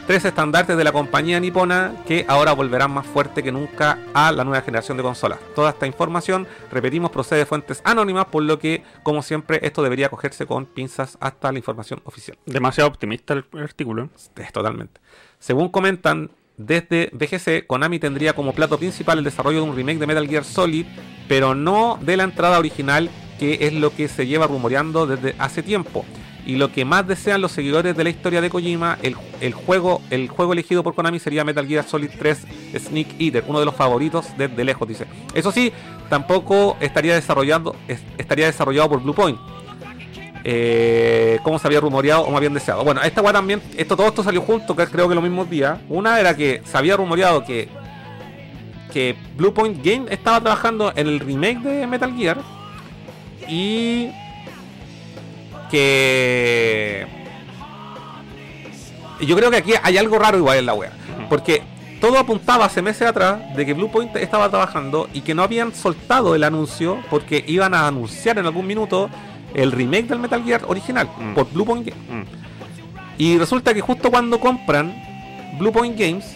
Tres estandartes de la compañía nipona que ahora volverán más fuerte que nunca a la nueva generación de consolas. Toda esta información, repetimos, procede de fuentes anónimas, por lo que, como siempre, esto debería cogerse con pinzas hasta la información oficial. Demasiado optimista el, artículo. Es totalmente. Según comentan desde BGC, Konami tendría como plato principal el desarrollo de un remake de Metal Gear Solid, pero no de la entrada original, que es lo que se lleva rumoreando desde hace tiempo. Y lo que más desean los seguidores de la historia de Kojima, el, el juego, el juego elegido por Konami sería Metal Gear Solid 3 Sneak Eater, uno de los favoritos desde lejos, dice. Eso sí, tampoco estaría desarrollado, es- estaría desarrollado por Bluepoint. Eh, como se había rumoreado o más bien deseado. Bueno, esta weá también, esto todo esto salió junto, que creo que los mismos días. Una era que se había rumoreado que que Bluepoint Game estaba trabajando en el remake de Metal Gear y que yo creo que aquí hay algo raro igual en la wea, porque todo apuntaba hace meses atrás de que Bluepoint estaba trabajando y que no habían soltado el anuncio porque iban a anunciar en algún minuto el remake del Metal Gear original Mm. por Bluepoint Game. Mm. Y resulta que justo cuando compran Bluepoint Games,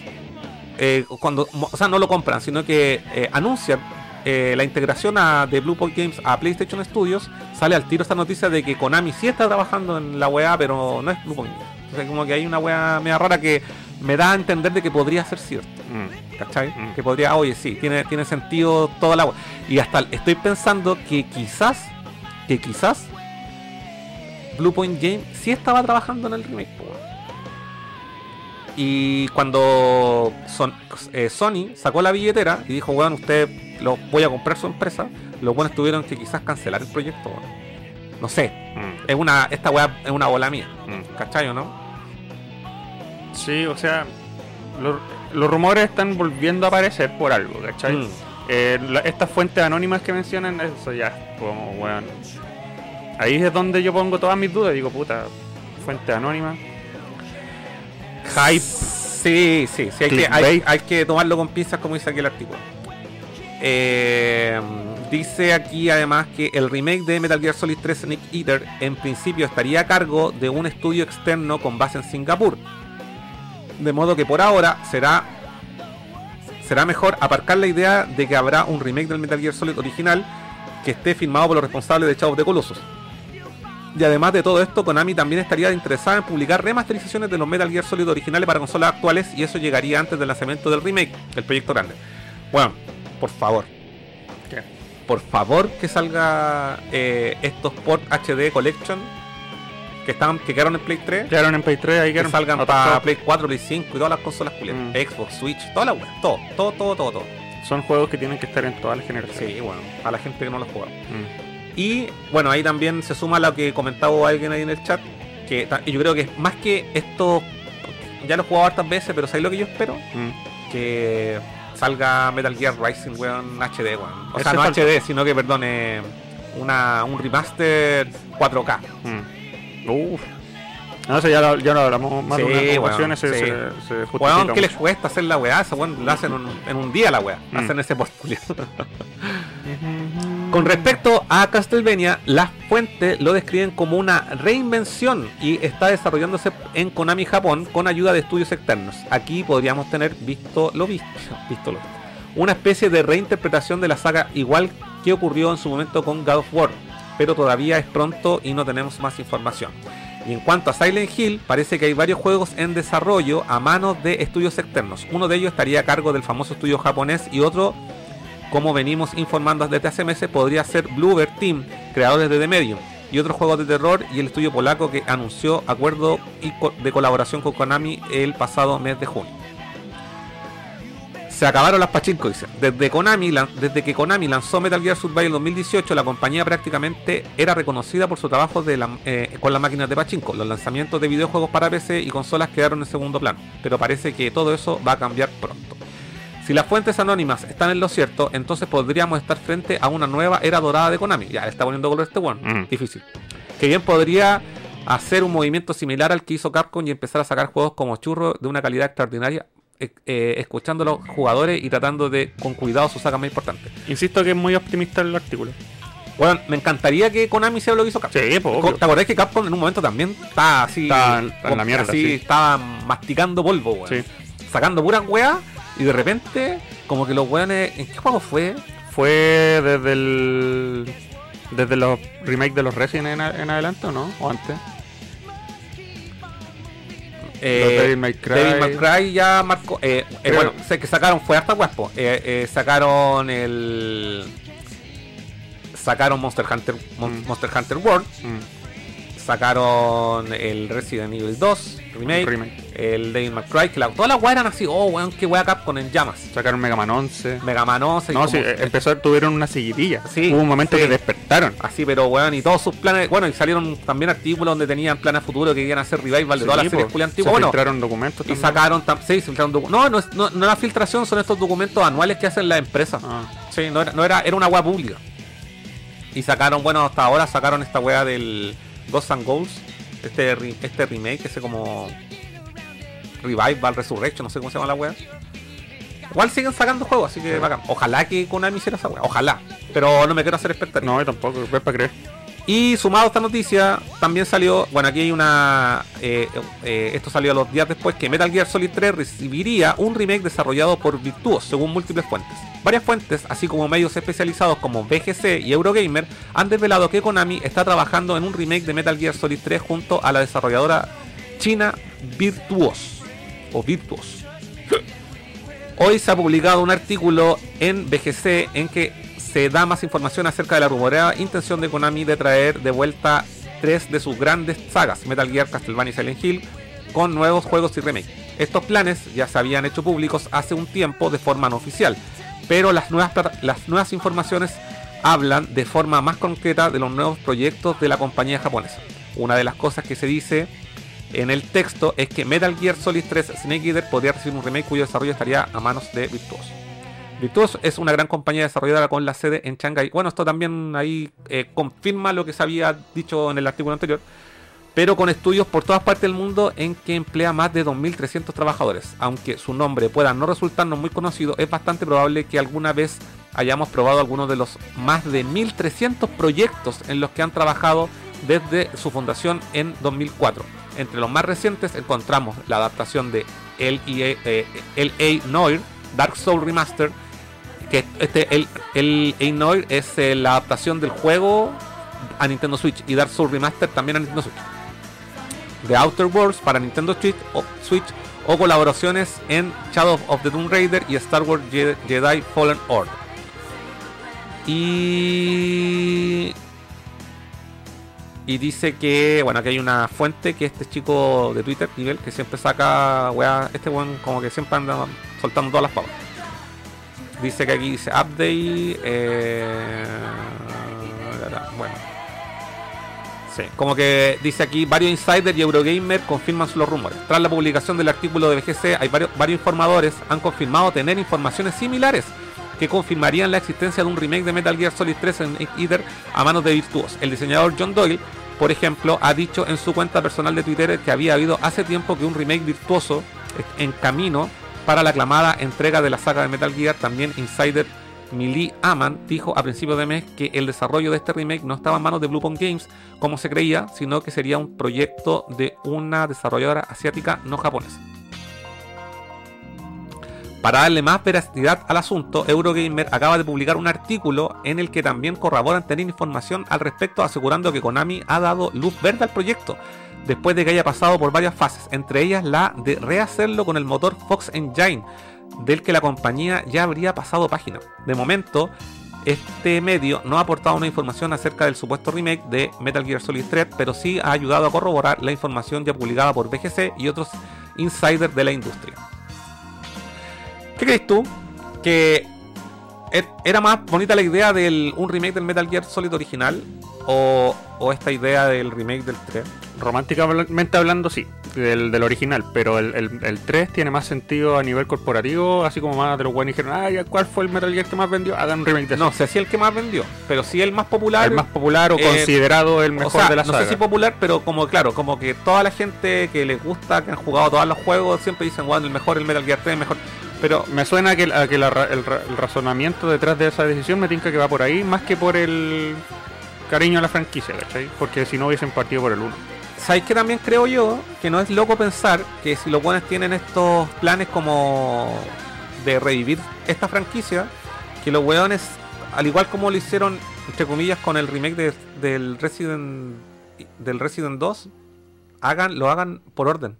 eh, cuando, o sea, no lo compran, sino que eh, anuncian eh, la integración a- de Bluepoint Games a PlayStation Studios, sale al tiro esta noticia de que Konami sí está trabajando en la weá, pero no es Bluepoint Games. Entonces como que hay una weá media rara que me da a entender de que podría ser cierto. Mm. ¿Cachai? Mm. Que podría, oye, sí, tiene, tiene sentido toda la wea. Y hasta estoy pensando que quizás, que quizás Bluepoint Game sí estaba trabajando en el remake. Y cuando Son- eh, Sony sacó la billetera y dijo, weón, usted lo voy a comprar su empresa, los buenos tuvieron que quizás cancelar el proyecto. No sé, Mm. es una, esta weá es una bola mía, Mm. ¿cachai o no? Sí, o sea, los, los rumores están volviendo a aparecer por algo, ¿cachai? Mm. Eh, la- estas fuentes anónimas que mencionan, eso ya, como, weón. Ahí es donde yo pongo todas mis dudas. Digo, puta, fuente anónima. Hype. Sí, sí, sí, hay que, hay, hay que tomarlo con pinzas como dice aquí el artículo. Eh, dice aquí además que el remake de Metal Gear Solid 3 Sneak Eater en principio estaría a cargo de un estudio externo con base en Singapur. De modo que por ahora será será mejor aparcar la idea de que habrá un remake del Metal Gear Solid original que esté filmado por los responsables de of the Colossus. Y además de todo esto, Konami también estaría interesada en publicar remasterizaciones de los Metal Gear Solid originales para consolas actuales y eso llegaría antes del lanzamiento del remake, el proyecto grande. Bueno, por favor. ¿Qué? Por favor que salga eh, estos port HD Collection que estaban que quedaron en Play 3. Quedaron en Play 3, ahí Que quedaron. salgan atrasados. para Play 4, Play 5 y todas las consolas culiadas. Mm. Xbox, Switch, toda la web, todo, todo, todo, todo, todo. Son juegos que tienen que estar en todas las generaciones. Sí, bueno, a la gente que no los juega. Mm. Y bueno, ahí también se suma lo que comentaba alguien ahí en el chat. Que yo creo que más que esto, ya lo he jugado hartas veces, pero ¿sabes lo que yo espero? Mm. Que salga Metal Gear Rising, weón, HD, weón. O sea, no falta. HD, sino que, perdone, una, un remaster 4K. Mm. Uf. No, eso ya lo, ya lo hablamos más Sí, de una ocasión, se, sí. se, se justifica Weón, ¿qué les mucho. cuesta hacer la weá? Esa weón la hacen en un, en un día la weá. Mm. Hacen ese port culiao. [laughs] Con respecto a Castlevania, las fuentes lo describen como una reinvención y está desarrollándose en Konami Japón con ayuda de estudios externos. Aquí podríamos tener visto lo visto, [laughs] visto lo visto. Una especie de reinterpretación de la saga igual que ocurrió en su momento con God of War, pero todavía es pronto y no tenemos más información. Y en cuanto a Silent Hill, parece que hay varios juegos en desarrollo a manos de estudios externos. Uno de ellos estaría a cargo del famoso estudio japonés y otro como venimos informando desde hace meses, podría ser Bluebird Team, creadores de The Medium, y otros juegos de terror, y el estudio polaco que anunció acuerdo de colaboración con Konami el pasado mes de junio. Se acabaron las pachinko, dice. Desde, Konami, desde que Konami lanzó Metal Gear Survive en 2018, la compañía prácticamente era reconocida por su trabajo la- eh, con las máquinas de pachinko. Los lanzamientos de videojuegos para PC y consolas quedaron en segundo plano, pero parece que todo eso va a cambiar pronto. Si las fuentes anónimas están en lo cierto, entonces podríamos estar frente a una nueva era dorada de Konami. Ya le está poniendo color este one. Mm. Difícil. Que bien podría hacer un movimiento similar al que hizo Capcom y empezar a sacar juegos como churro de una calidad extraordinaria, eh, eh, escuchando a los jugadores y tratando de con cuidado sus sagas más importantes. Insisto que es muy optimista el artículo. Bueno, me encantaría que Konami sea lo que hizo Capcom. Sí, pues. ¿Te acordás que Capcom en un momento también estaba así? Estaba en- en la mierda, así, sí. Estaba masticando polvo, weón. Sí. Sacando puras weas y de repente, como que los weones. ¿En qué juego fue? ¿Fue desde el. desde los remakes de los Resident en, en adelante o no? ¿O antes? Eh, Devil May Cry. Devil May Cry ya marcó. eh, eh, bueno, sé que sacaron, fue hasta guapo. Eh, eh, sacaron el. Sacaron Monster Hunter Mon- Mm. Monster Hunter World. Mm, Sacaron el Resident Evil 2 remake. remake. El Devil May Cry. Que la- todas las weas eran así. Oh, weón, qué wea Capcom en llamas. Sacaron Mega Man 11. Mega Man 11. y No, como- sí, eh, empezó, tuvieron una seguidilla. Sí, Hubo un momento sí. que despertaron. Así, pero weón, y todos sus planes. Bueno, y salieron también artículos donde tenían planes futuros que iban a hacer revival de todas las series culias Se antiguas. Bueno, filtraron documentos Y también. sacaron, tam- sí, se filtraron docu- No, no es, no, no la filtración, son estos documentos anuales que hacen las empresas. Ah, Sí, no era, no era, era una wea pública. Y sacaron, bueno, hasta ahora sacaron esta wea del Ghosts and Goals, este, este remake, ese como Revival, Resurrection, no sé cómo se llama la wea. Igual siguen sacando juegos, así que bacán. Ojalá que Konami hiciera esa wea, ojalá. Pero no me quiero hacer expectativa. no, yo tampoco, ves para creer. Y sumado a esta noticia, también salió, bueno, aquí hay una, eh, eh, esto salió los días después, que Metal Gear Solid 3 recibiría un remake desarrollado por Virtuos, según múltiples fuentes. Varias fuentes, así como medios especializados como BGC y Eurogamer, han desvelado que Konami está trabajando en un remake de Metal Gear Solid 3 junto a la desarrolladora china Virtuos, o Virtuos. [laughs] Hoy se ha publicado un artículo en BGC en que se da más información acerca de la rumoreada intención de Konami de traer de vuelta tres de sus grandes sagas, Metal Gear, Castlevania y Silent Hill, con nuevos juegos y remake. Estos planes ya se habían hecho públicos hace un tiempo de forma no oficial, pero las nuevas, las nuevas informaciones hablan de forma más concreta de los nuevos proyectos de la compañía japonesa. Una de las cosas que se dice en el texto es que Metal Gear Solid 3 Snake Eater podría recibir un remake cuyo desarrollo estaría a manos de Virtuos. Virtuos es una gran compañía desarrolladora con la sede en Shanghai. Bueno, esto también ahí eh, confirma lo que se había dicho en el artículo anterior, pero con estudios por todas partes del mundo en que emplea más de 2.300 trabajadores. Aunque su nombre pueda no resultarnos muy conocido, es bastante probable que alguna vez hayamos probado algunos de los más de 1.300 proyectos en los que han trabajado desde su fundación en 2004. Entre los más recientes encontramos la adaptación de L.A. eh, L.A. Noir, Dark Soul Remaster, que este el, el A. Noir es eh, la adaptación del juego a Nintendo Switch y Dark Soul Remaster también a Nintendo Switch. The Outer Worlds para Nintendo Switch o, Switch, o colaboraciones en Shadow of the Tomb Raider y Star Wars Je- Jedi Fallen Order. Y y dice que, bueno, aquí hay una fuente que este chico de Twitter, Nivel, que siempre saca, este weón como que siempre anda soltando todas las papas. Dice que aquí dice update, eh, bueno. Sí, como que dice aquí, varios insiders y Eurogamer confirman los rumores. Tras la publicación del artículo de BGC, hay varios, varios informadores han confirmado tener informaciones similares que confirmarían la existencia de un remake de Metal Gear Solid 3 en Ether a manos de Virtuos. El diseñador John Doyle, por ejemplo, ha dicho en su cuenta personal de Twitter que había habido hace tiempo que un remake virtuoso en camino para la aclamada entrega de la saga de Metal Gear. También Insider Millie Aman dijo a principios de mes que el desarrollo de este remake no estaba en manos de Bluepoint Games como se creía, sino que sería un proyecto de una desarrolladora asiática no japonesa. Para darle más veracidad al asunto, Eurogamer acaba de publicar un artículo en el que también corroboran tener información al respecto, asegurando que Konami ha dado luz verde al proyecto, después de que haya pasado por varias fases, entre ellas la de rehacerlo con el motor Fox Engine del que la compañía ya habría pasado página. De momento, este medio no ha aportado una información acerca del supuesto remake de Metal Gear Solid 3, pero sí ha ayudado a corroborar la información ya publicada por BGC y otros insiders de la industria. ¿Qué crees tú? ¿Que e- era más bonita la idea de un remake del Metal Gear Solid original o, o esta idea del remake del 3? Románticamente hablando, sí, del, del original, pero el, el, el 3 tiene más sentido a nivel corporativo, así como más de los buenos dijeron, ay, ¿cuál fue el Metal Gear que más vendió? Hagan un remake de No sé si el que más vendió, pero sí el más popular. el más popular o eh, considerado el o mejor sea, de la no saga. sé si popular, pero como claro, como que toda la gente que les gusta, que han jugado todos los juegos, siempre dicen, bueno, el mejor, el Metal Gear 3, el mejor. Pero Me suena que, a que la el, el razonamiento detrás de esa decisión me tinca que va por ahí, más que por el cariño a la franquicia, ¿cachai? Porque si no hubiesen partido por el 1. ¿Sabéis que también creo yo que no es loco pensar que si los buenos tienen estos planes como de revivir esta franquicia, que los weones, al igual como lo hicieron, entre comillas, con el remake de- del Resident del Resident 2, hagan, lo hagan por orden.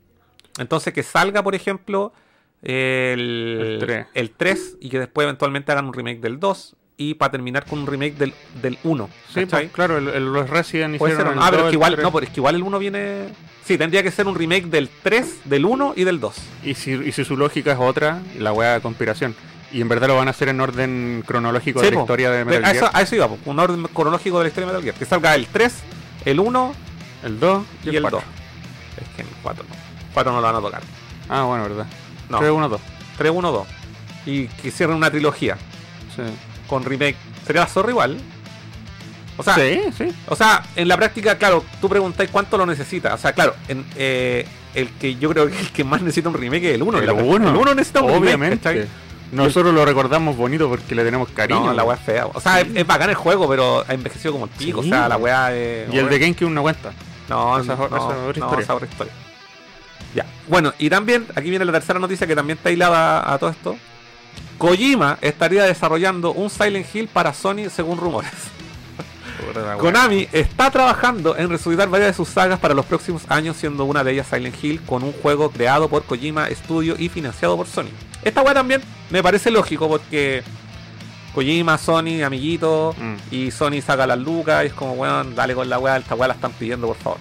Entonces que salga, por ejemplo, el, el 3 y que después eventualmente hagan un remake del 2 y para terminar con un remake del, del 1. Sí, pues, claro, el, el- los Resident el ah, pero 2, es que el igual, 3. no, pero es que igual el 1 viene. Sí, tendría que ser un remake del 3, del 1 y del 2. Y si, y si su lógica es otra, la wea de conspiración. Y en verdad lo van a hacer en orden cronológico Sí, de la po. historia de Metal a, eso, Gear. a eso iba, po, un orden cronológico de la historia de Metal Gear. Que salga el 3, el 1 El 2 y, el 2. 4. Es que el 4 no. 4 no lo van a tocar. Ah, bueno, verdad. No, 3, 1, 2. 3, 1, 2. Y que cierren una trilogía Sí. Con remake. Sería la zorra igual. O sea, sí, sí. O sea, en la práctica, claro, tú preguntáis cuánto lo necesita. O sea, claro, en, eh, el que yo creo que el que más necesita un remake es el 1. El 1. El 1 necesita un remake, Obviamente. ¿cachai? Nosotros lo recordamos bonito porque le tenemos cariño. No, la weá es fea. O sea, es, es bacán el juego, pero ha envejecido como el pico. O sea, la weá es. Y el de GameCube no cuenta. No, esa esa, es no, otra no, historia. esa otra historia. Ya. Bueno, y también, aquí viene la tercera noticia que también está hilada a todo esto. Kojima estaría desarrollando un Silent Hill para Sony según rumores. Konami está trabajando en resucitar varias de sus sagas para los próximos años, siendo una de ellas Silent Hill, con un juego creado por Kojima Studio y financiado por Sony. Esta weá también me parece lógico porque Kojima, Sony, amiguito, Mm. y Sony saca las lucas y es como, weón, dale con la weá, esta weá la están pidiendo, por favor.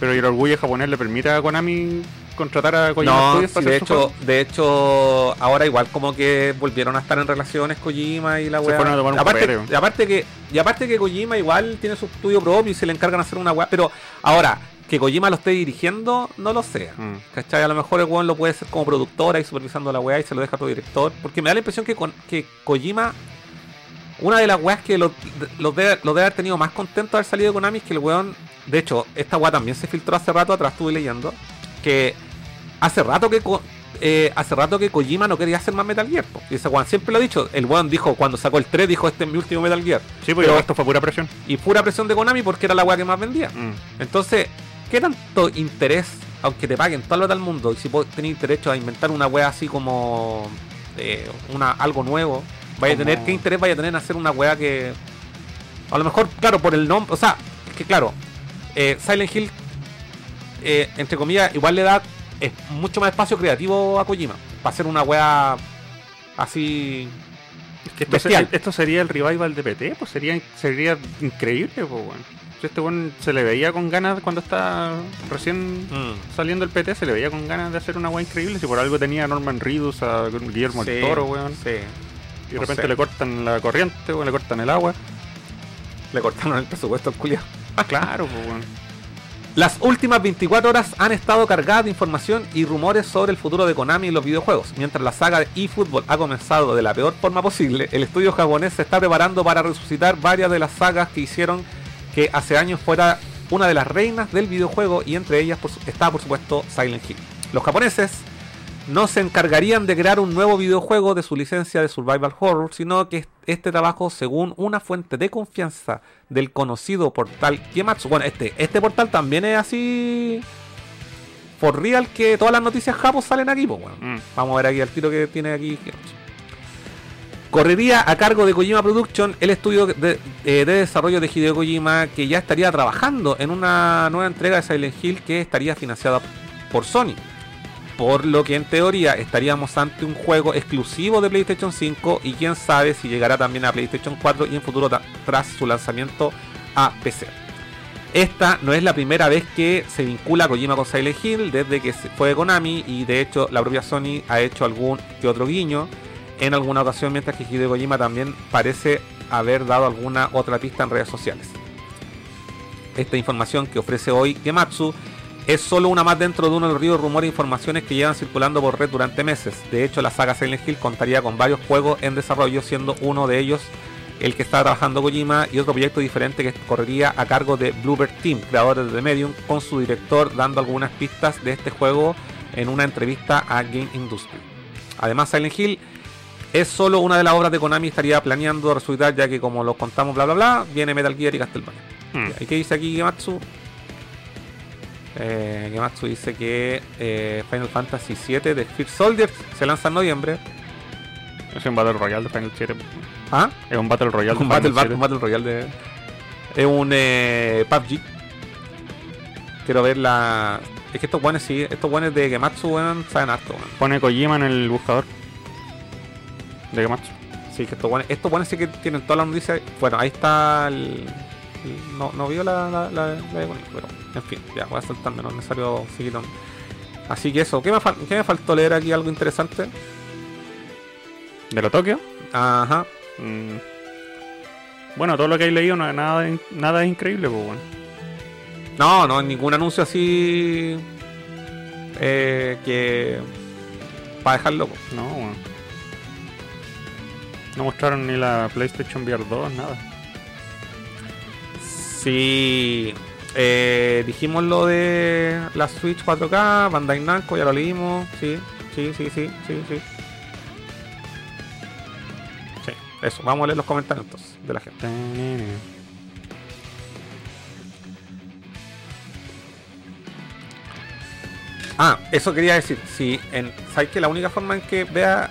Pero ¿y el orgullo japonés le permite a Konami contratar a Kojima No, sí, de hecho, de hecho, ahora igual como que volvieron a estar en relaciones Kojima y la weá. aparte, que, y aparte que Kojima igual tiene su estudio propio y se le encargan de hacer una weá, pero ahora, que Kojima lo esté dirigiendo, no lo sé. Mm. ¿Cachai? A lo mejor el weón lo puede hacer como productora y supervisando la weá y se lo deja a otro director. Porque me da la impresión que, con, que Kojima, una de las weas que lo, lo debe, lo debe haber tenido más contento de haber salido de Konami es que el weón, de hecho, esta weá también se filtró hace rato atrás, estuve leyendo, que hace rato que eh, hace rato que Kojima no quería hacer más Metal Gear. po. Y ese weón siempre lo ha dicho. El weón dijo, cuando sacó el 3, dijo, este es mi último Metal Gear. Sí, porque pero- esto fue pura presión. Y pura presión de Konami porque era la weá que más vendía. Mm. Entonces, ¿qué tanto interés, aunque te paguen la plata del mundo, y si tenéis derecho a inventar una wea así como eh, una, algo nuevo, vaya a tener, qué interés vaya a tener en hacer una wea que. A lo mejor, claro, por el nombre. O sea, es que claro, eh, Silent Hill, eh, entre comillas, igual le da eh, mucho más espacio creativo a Kojima. Para hacer una wea así. Es que esto, esto sería el revival de PT, pues sería, sería increíble, pues, weón. Si este weón se le veía con ganas cuando está recién mm, saliendo el PT, se le veía con ganas de hacer una weá increíble. Si por algo tenía a Norman Reedus, a Guillermo sí, el Toro, weón. sí. Y de repente le cortan la corriente, weón, le cortan el agua. Le cortaron el presupuesto al culiao. Claro, pues, weón. Las últimas 24 horas han estado cargadas de información y rumores sobre el futuro de Konami y los videojuegos. Mientras la saga de eFootball ha comenzado de la peor forma posible, el estudio japonés se está preparando para resucitar varias de las sagas que hicieron que hace años fuera una de las reinas del videojuego y entre ellas está por supuesto Silent Hill. Los japoneses no se encargarían de crear un nuevo videojuego de su licencia de Survival Horror, sino que este trabajo, según una fuente de confianza del conocido portal Kiematsu, bueno, este, este portal también es así for real que todas las noticias japos salen aquí, pues bueno. Mm. Vamos a ver aquí el tiro que tiene aquí. Kiematsu. Correría a cargo de Kojima Production el estudio de, eh, de desarrollo de Hideo Kojima que ya estaría trabajando en una nueva entrega de Silent Hill que estaría financiada por Sony. Por lo que en teoría estaríamos ante un juego exclusivo de PlayStation 5 y quién sabe si llegará también a PlayStation 4 y en futuro tras su lanzamiento a PC. Esta no es la primera vez que se vincula Kojima con Silent Hill desde que fue de Konami y de hecho la propia Sony ha hecho algún que otro guiño en alguna ocasión mientras que Hideo Kojima también parece haber dado alguna otra pista en redes sociales. Esta información que ofrece hoy Gematsu es solo una más dentro de uno de los ríos de rumores e informaciones que llevan circulando por red durante meses. De hecho, la saga Silent Hill contaría con varios juegos en desarrollo, siendo uno de ellos el que está trabajando Kojima y otro proyecto diferente que correría a cargo de Bluebird Team, creadores de The Medium, con su director dando algunas pistas de este juego en una entrevista a Game Industry. Además, Silent Hill es solo una de las obras de Konami estaría planeando resucitar ya que como lo contamos bla bla bla, viene Metal Gear y Castlevania. Hmm. ¿Y qué dice aquí Gematsu? Eh, Gematsu dice que eh, Final Fantasy VII de Fear Soldier se lanza en noviembre. Es un Battle Royale de Final 7. ¿Ah? Es un Battle Royale de [laughs] Un Battle, Final 7. un Battle Royale de. Es un eh, PUBG. Quiero ver la. Es que estos buenos sí, estos buenos de Gematsu weón, saben harto, weón. Pone Kojima en el buscador. De Gematsu. Sí, que estos buenos, estos buenos sí que tienen todas las noticias. Bueno, ahí está el. el- no, no vio la, la, la, la de Konami, pero en fin, ya voy a saltarme, no es necesario seguir. Así que eso, ¿qué me, fal- qué me faltó leer aquí? Algo interesante. ¿De lo Tokio? Ajá. Mm. Bueno, todo lo que hay leído no es nada, nada es increíble, pues bueno. No, no, ningún anuncio así. Eh, que. Para dejar loco. No, bueno. No mostraron ni la PlayStation VR 2, nada. Sí. Eh, dijimos lo de la Switch 4K, Bandai Namco, ya lo leímos. Sí, sí, sí, sí, sí, sí. Sí, eso. Vamos a leer los comentarios entonces de la gente. Ah, eso quería decir. Si en, ¿Sabes que la única forma en que vea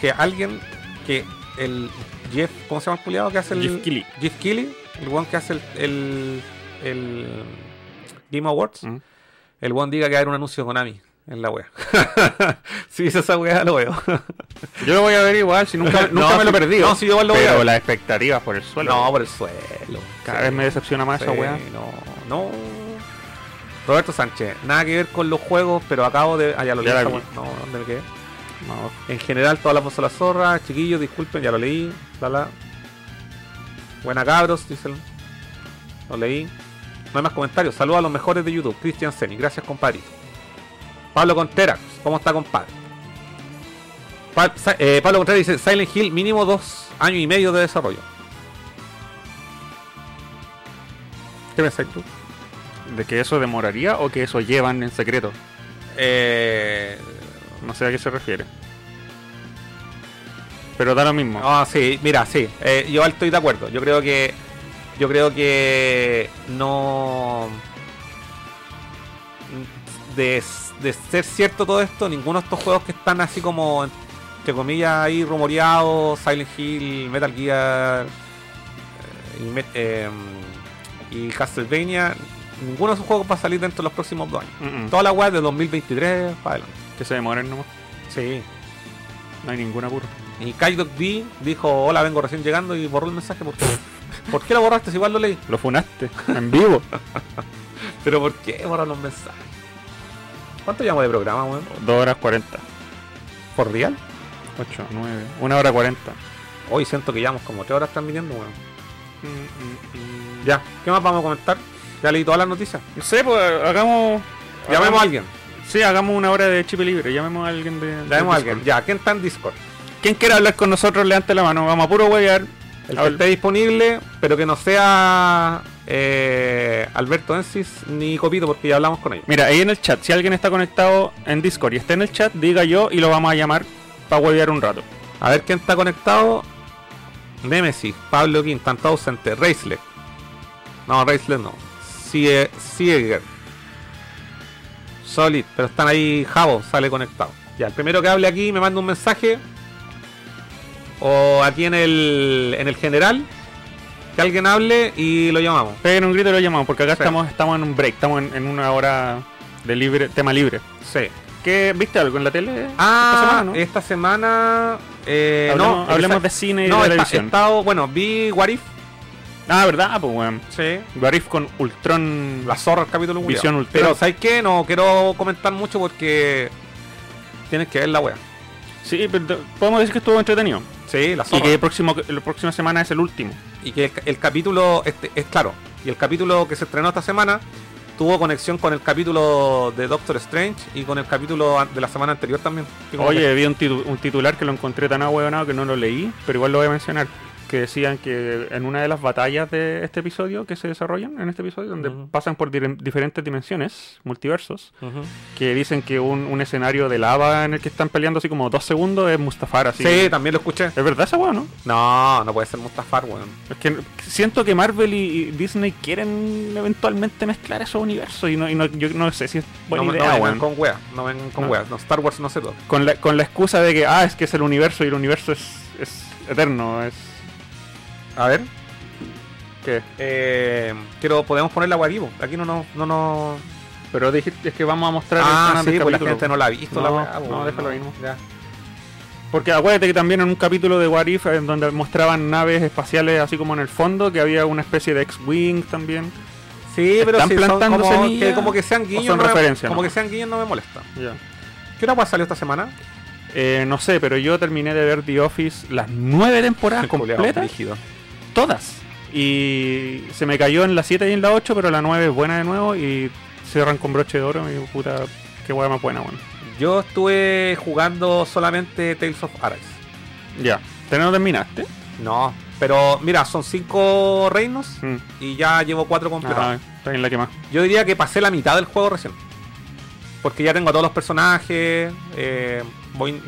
que alguien, que el Jeff, ¿cómo se llama el culiado que hace el. Jeff Keighley. Jeff Keighley, el one que hace el, el, el Game Awards, Mm. el one diga que va a haber un anuncio de Konami en la wea. [laughs] si dice esa wea, lo veo. Yo lo voy a ver igual, si nunca, [laughs] No, nunca me lo perdido. no, sí, igual lo voy a Pero las expectativas por el suelo. no, por el suelo. Cada Sí. vez me decepciona más esa weá. No, no. Roberto Sánchez, nada que ver con los juegos, pero acabo de. Ah, ya lo leí. Ya la. No, ¿dónde me quedé? No, En general, todas las la zorra. Chiquillos, disculpen, ya lo leí. Bla, bla. Buena cabros, dice Lo leí. No hay más comentarios. Saludos a los mejores de YouTube. Cristian Seni, gracias, compadrito. Pablo Contreras, ¿cómo está, compadre? Pa- eh, Pablo Contreras dice: Silent Hill, mínimo dos años y medio de desarrollo. ¿Qué pensáis tú? ¿De que eso demoraría o que eso llevan en secreto? Eh, No sé a qué se refiere. Pero da lo mismo. Ah, sí, mira, sí. eh, yo estoy de acuerdo. Yo creo que. Yo creo que no. De, de ser cierto todo esto, ninguno de estos juegos que están así como, entre comillas, ahí rumoreados, Silent Hill, Metal Gear eh, y, eh, y Castlevania, ninguno de esos juegos va a salir dentro de los próximos dos años. Mm, mm. Toda la web de 2023 para adelante. Que se demoren nomás. Sí. No hay ningún apuro. Y Kaidok D dijo, hola, vengo recién llegando y borró el mensaje. ¿Por qué, ¿Por qué lo borraste si igual lo leí? Lo funaste. En vivo. [laughs] Pero ¿por qué borrar los mensajes? ¿Cuánto llamo de programa, weón? 2 horas 40. ¿Por real? 8, 9. 1 hora 40. Hoy siento que llevamos como 3 horas transmitiendo, weón. Ya, ¿qué más vamos a comentar? Ya leí todas las noticias. No sé, pues hagamos. Llamemos hagamos- a alguien. Sí, hagamos una hora de chip libre. Llamemos a alguien de. Llamemos a alguien. Ya, ¿quién está en Discord? ¿Quién quiera hablar con nosotros, levante la mano. Vamos a puro huevear. El que esté disponible, pero que no sea eh, Alberto Ensis ni Copito, porque ya hablamos con ellos. Mira, ahí en el chat, si alguien está conectado en Discord y está en el chat, diga yo y lo vamos a llamar para huevear un rato. A ver quién está conectado. Nemesis, Pablo King, tanto ausente. Racelet. No, Racelet no. Sie- Sieger. Solid, pero están ahí. Javo sale conectado. Ya, el primero que hable aquí me manda un mensaje. O aquí en el, en el general. Que alguien hable y lo llamamos. Peguen un grito y lo llamamos, porque acá Sí. estamos, estamos en un break, estamos en, en una hora de libre, tema libre. Sí. ¿Qué, ¿Viste algo en la tele? Ah, esta semana, no? eh, hablemos no, hablemos de cine y no, de televisión. he estado, bueno, vi What If, Ah, ¿verdad? Pues weón. sí, Garif con Ultron. la zorra el capítulo culiao. Visión Ultron. Pero ¿sabes qué? No quiero comentar mucho porque tienes que ver la wea. Sí, pero podemos decir que estuvo entretenido. Sí, la Y que el próximo, la próxima semana es el último. y que el, el capítulo este, es claro y el capítulo que se estrenó esta semana tuvo conexión con el capítulo de Doctor Strange y con el capítulo de la semana anterior también Que Oye, vi un, titu- un titular que lo encontré tan ahueonado que no lo leí, pero igual lo voy a mencionar. Que decían que en una de las batallas de este episodio que se desarrollan en este episodio, donde pasan por diferentes dimensiones, multiversos, que- dicen que un, un escenario de lava en el que están peleando así como dos segundos es Mustafar. Así. sí también lo escuché ¿Es verdad esa weá, no? no no puede ser Mustafar weón Es que siento que Marvel y, Disney quieren eventualmente mezclar esos universos y no, y no- yo no sé si es buena no, no idea, vengan weón. con weas no vengan con No. weas no Star Wars no se toca con la, con la excusa de que, ah, es que es el universo y el universo es, es eterno, es... a ver ¿Qué? eh, quiero podemos poner la wea aquí no no no, no... Pero dijiste es que vamos a mostrar ah sí pues la gente no la ha visto la No, wea no, déjalo no. ya. Porque acuérdate que también en un capítulo de What If, en donde mostraban naves espaciales así como en el fondo, que había una especie de X-Wing también. Sí, pero ¿Están si plantando como semillas que, como que sean guiños, son no como que sean guiños no me molesta. Ya. ¿Qué hora salió esta semana? Eh, no sé, pero yo terminé de ver The Office las nueve temporadas completas. Todas. Y se me cayó en la 7 y en la 8, pero la 9 es buena de nuevo y cierran con broche de oro. Y puta, qué hueá más buena, bueno. Yo estuve jugando solamente Tales of Arise. Ya. ¿Te no terminaste? No, pero mira, son cinco reinos Mm. y ya llevo cuatro completados. Ah, está bien la que más. Yo diría que pasé la mitad del juego recién. Porque ya tengo a todos los personajes. eh, voy,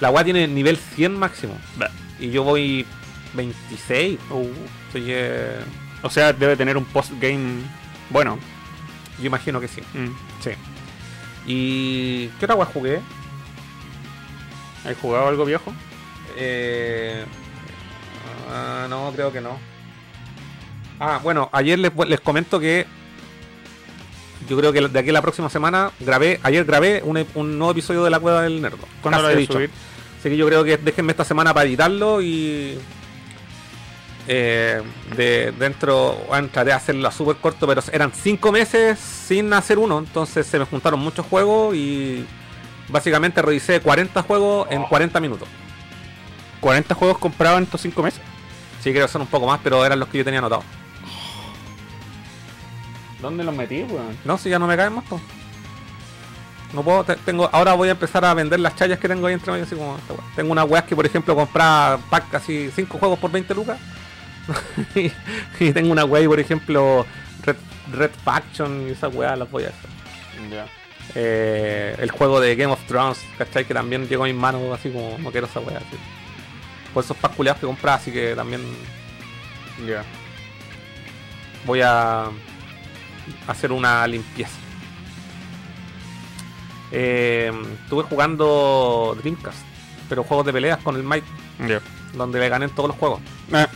la weá tiene nivel 100 máximo. Bah. Y yo voy 26. Soy, eh, O sea, debe tener un post-game bueno. yo imagino que sí. Mm. Sí. ¿Y qué otra jugué? ¿Has jugado algo viejo? Eh, ah, no, creo que no. Ah, bueno, ayer les, les comento que yo creo que de aquí a la próxima semana grabé, ayer grabé un, un nuevo episodio de la Cueva del Nerdo. ¿Cuándo lo he dicho. subir? Así que yo creo que déjenme esta semana para editarlo y eh, de dentro bueno, traté de hacerlo súper corto, pero eran cinco meses sin hacer uno, entonces se me juntaron muchos juegos y básicamente revisé 40 juegos en 40 minutos. ¿40 juegos comprados en estos 5 meses? Sí, creo que son un poco más, pero eran los que yo tenía anotados. ¿Dónde los metí, weón? No, si ya no me caen más. No puedo, te- tengo, ahora voy a empezar a vender las chayas que tengo ahí entre medio, así como. Tengo unas weas que, por ejemplo, compraba pack así 5 juegos por 20 lucas. Y, [laughs] y tengo una wea, ahí, por ejemplo, Red, Red Faction y esas weas las voy a hacer. Ya. Eh, el juego de Game of Thrones, ¿cachai? Que también llegó a mis manos así como no quiero esa wea. Así. Por esos packs culiados que compraba, así que también Ya. voy a hacer una limpieza. Eh, estuve jugando Dreamcast, pero juegos de peleas con el Mike, donde le gané en todos los juegos. Ah,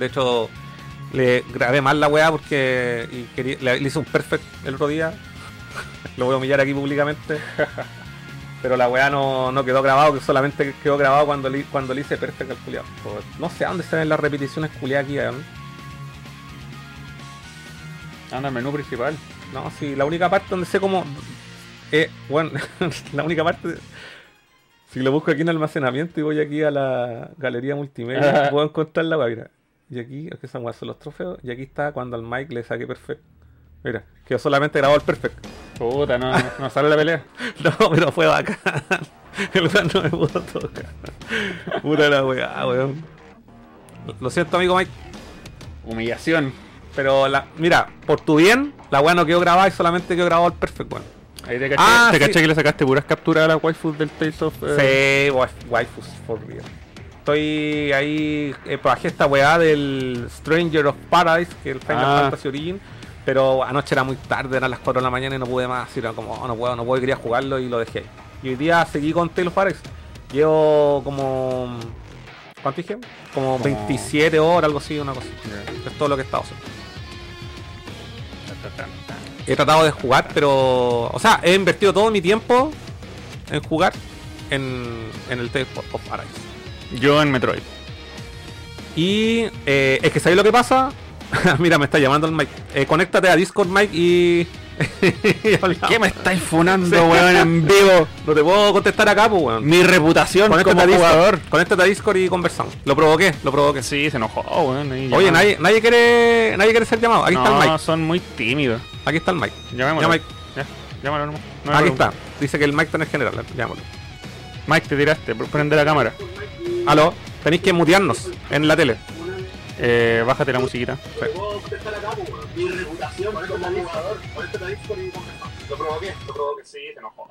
De hecho, le grabé mal la weá porque y quería- le, le hice un perfect el otro día. [laughs] Lo voy a humillar aquí públicamente. [laughs] Pero la weá no, no quedó grabado, que solamente quedó grabado cuando le, cuando le hice perfect al culiado. No sé a dónde se ven las repeticiones culiadas aquí. ¿eh? anda al menú principal. No, sí, la única parte donde sé cómo. Eh, bueno, [laughs] la única parte. Si lo busco aquí en almacenamiento y voy aquí a la galería multimedia, puedo encontrar la weá. Y aquí, es que son los trofeos. Y aquí está cuando al Mike le saqué perfecto. Mira, quedó solamente grabado el perfecto. Puta, no, no, no sale la pelea. [laughs] No, pero fue bacán. [laughs] El weón no me pudo tocar. Puta la weá, weón. Lo siento, amigo Mike. Humillación. Pero la, mira, por tu bien, la weá no quedó grabada y solamente quedó grabado el perfecto, weón. Ahí te caché, Ah, te sí. caché que le sacaste puras capturas a la waifus del Tales of... eh, Sí, waif- waifus for real. Estoy ahí, eh, bajé esta weá del Stranger of Paradise, que es el Final Ah. Fantasy Origin, pero anoche era muy tarde, eran las 4 de la mañana y no pude más, y era como, oh, no puedo, no puedo, quería jugarlo y lo dejé. Y hoy día seguí con Tales of Paradise. Llevo como, ¿cuánto dije? Como Como- 27 horas, algo así, una cosa. Es todo lo que he estado haciendo. He tratado de jugar, pero. O sea, he invertido todo mi tiempo en jugar en, en el Tales of Arise. Yo en Metroid. Y eh, es que ¿sabéis lo que pasa? [laughs] Mira, me está llamando el Mike. Eh, conéctate a Discord, Mike, y. [laughs] ¿Qué me estáis funando, Sí. weón, en vivo? No te puedo contestar acá, pues, weón. Mi reputación Conéctate como a, Discord, jugador. conéctate a Discord y conversamos. Lo provoqué, lo provoqué. Sí, se enojó, weón. ahí Oye, nadie, nadie quiere nadie quiere ser llamado. Aquí está el No, Mike. son muy tímidos. Aquí está el Mike. Llamémoslo. Ya, Mike. Ya, llámalo. No me Aquí está. Dice que el Mike está en el general. Llámalo. Mike, te tiraste. pr- Prende la cámara. Aló, tenéis que mutearnos en la tele. Eh, bájate la musiquita. Mi reputación. Lo provoqué, lo provoqué. Sí, se enojó,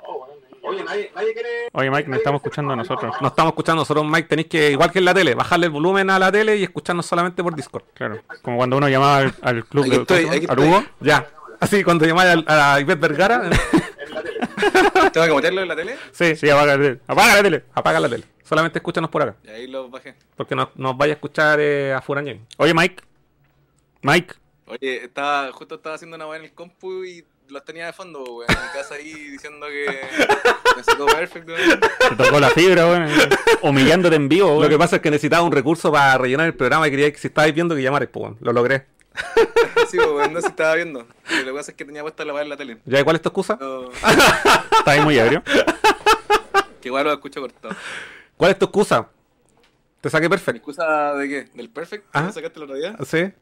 Oye, nadie, nadie quiere. Oye, Mike, nos estamos escuchando a nosotros. No estamos escuchando nosotros, Mike. Tenéis que, igual que en la tele, bajarle el volumen a la tele y escucharnos solamente por Discord. Claro. Como cuando uno llamaba al, al club de estoy, ¿cómo se aquí llama? estoy. ¿Al Hugo. Ya. Así, cuando llamáis al- a, Ivette Vergara, [laughs] ¿Tengo que meterlo en la tele? sí, Sí, apaga la tele. Apaga la tele. apaga la tele. Solamente escúchanos por acá. Y ahí lo bajé. Porque no- nos vaya a escuchar eh, a Furañén. Oye, Mike. Mike. Oye, estaba, justo estaba haciendo una weá en el compu y los tenía de fondo, weón. En mi casa ahí diciendo que [laughs] me sacó perfecto, weón. Te tocó la fibra, weón. Humillándote en vivo, Lo weón. que pasa es que necesitaba un recurso para rellenar el programa y quería que si estabais viendo que llamarais, pues, weón. Lo logré. [laughs] Sí, weón, no sé si estaba viendo. Pero lo que pasa es que tenía puesta la en la tele. ¿Ya ¿y cuál es tu excusa? No, [laughs] Está ahí muy ebrio. que igual lo escucho cortado. ¿Cuál es tu excusa? Te saqué ¿Mi perfecto. excusa de qué? ¿Del perfect? ¿Me sacaste el otro día? ¿Sí?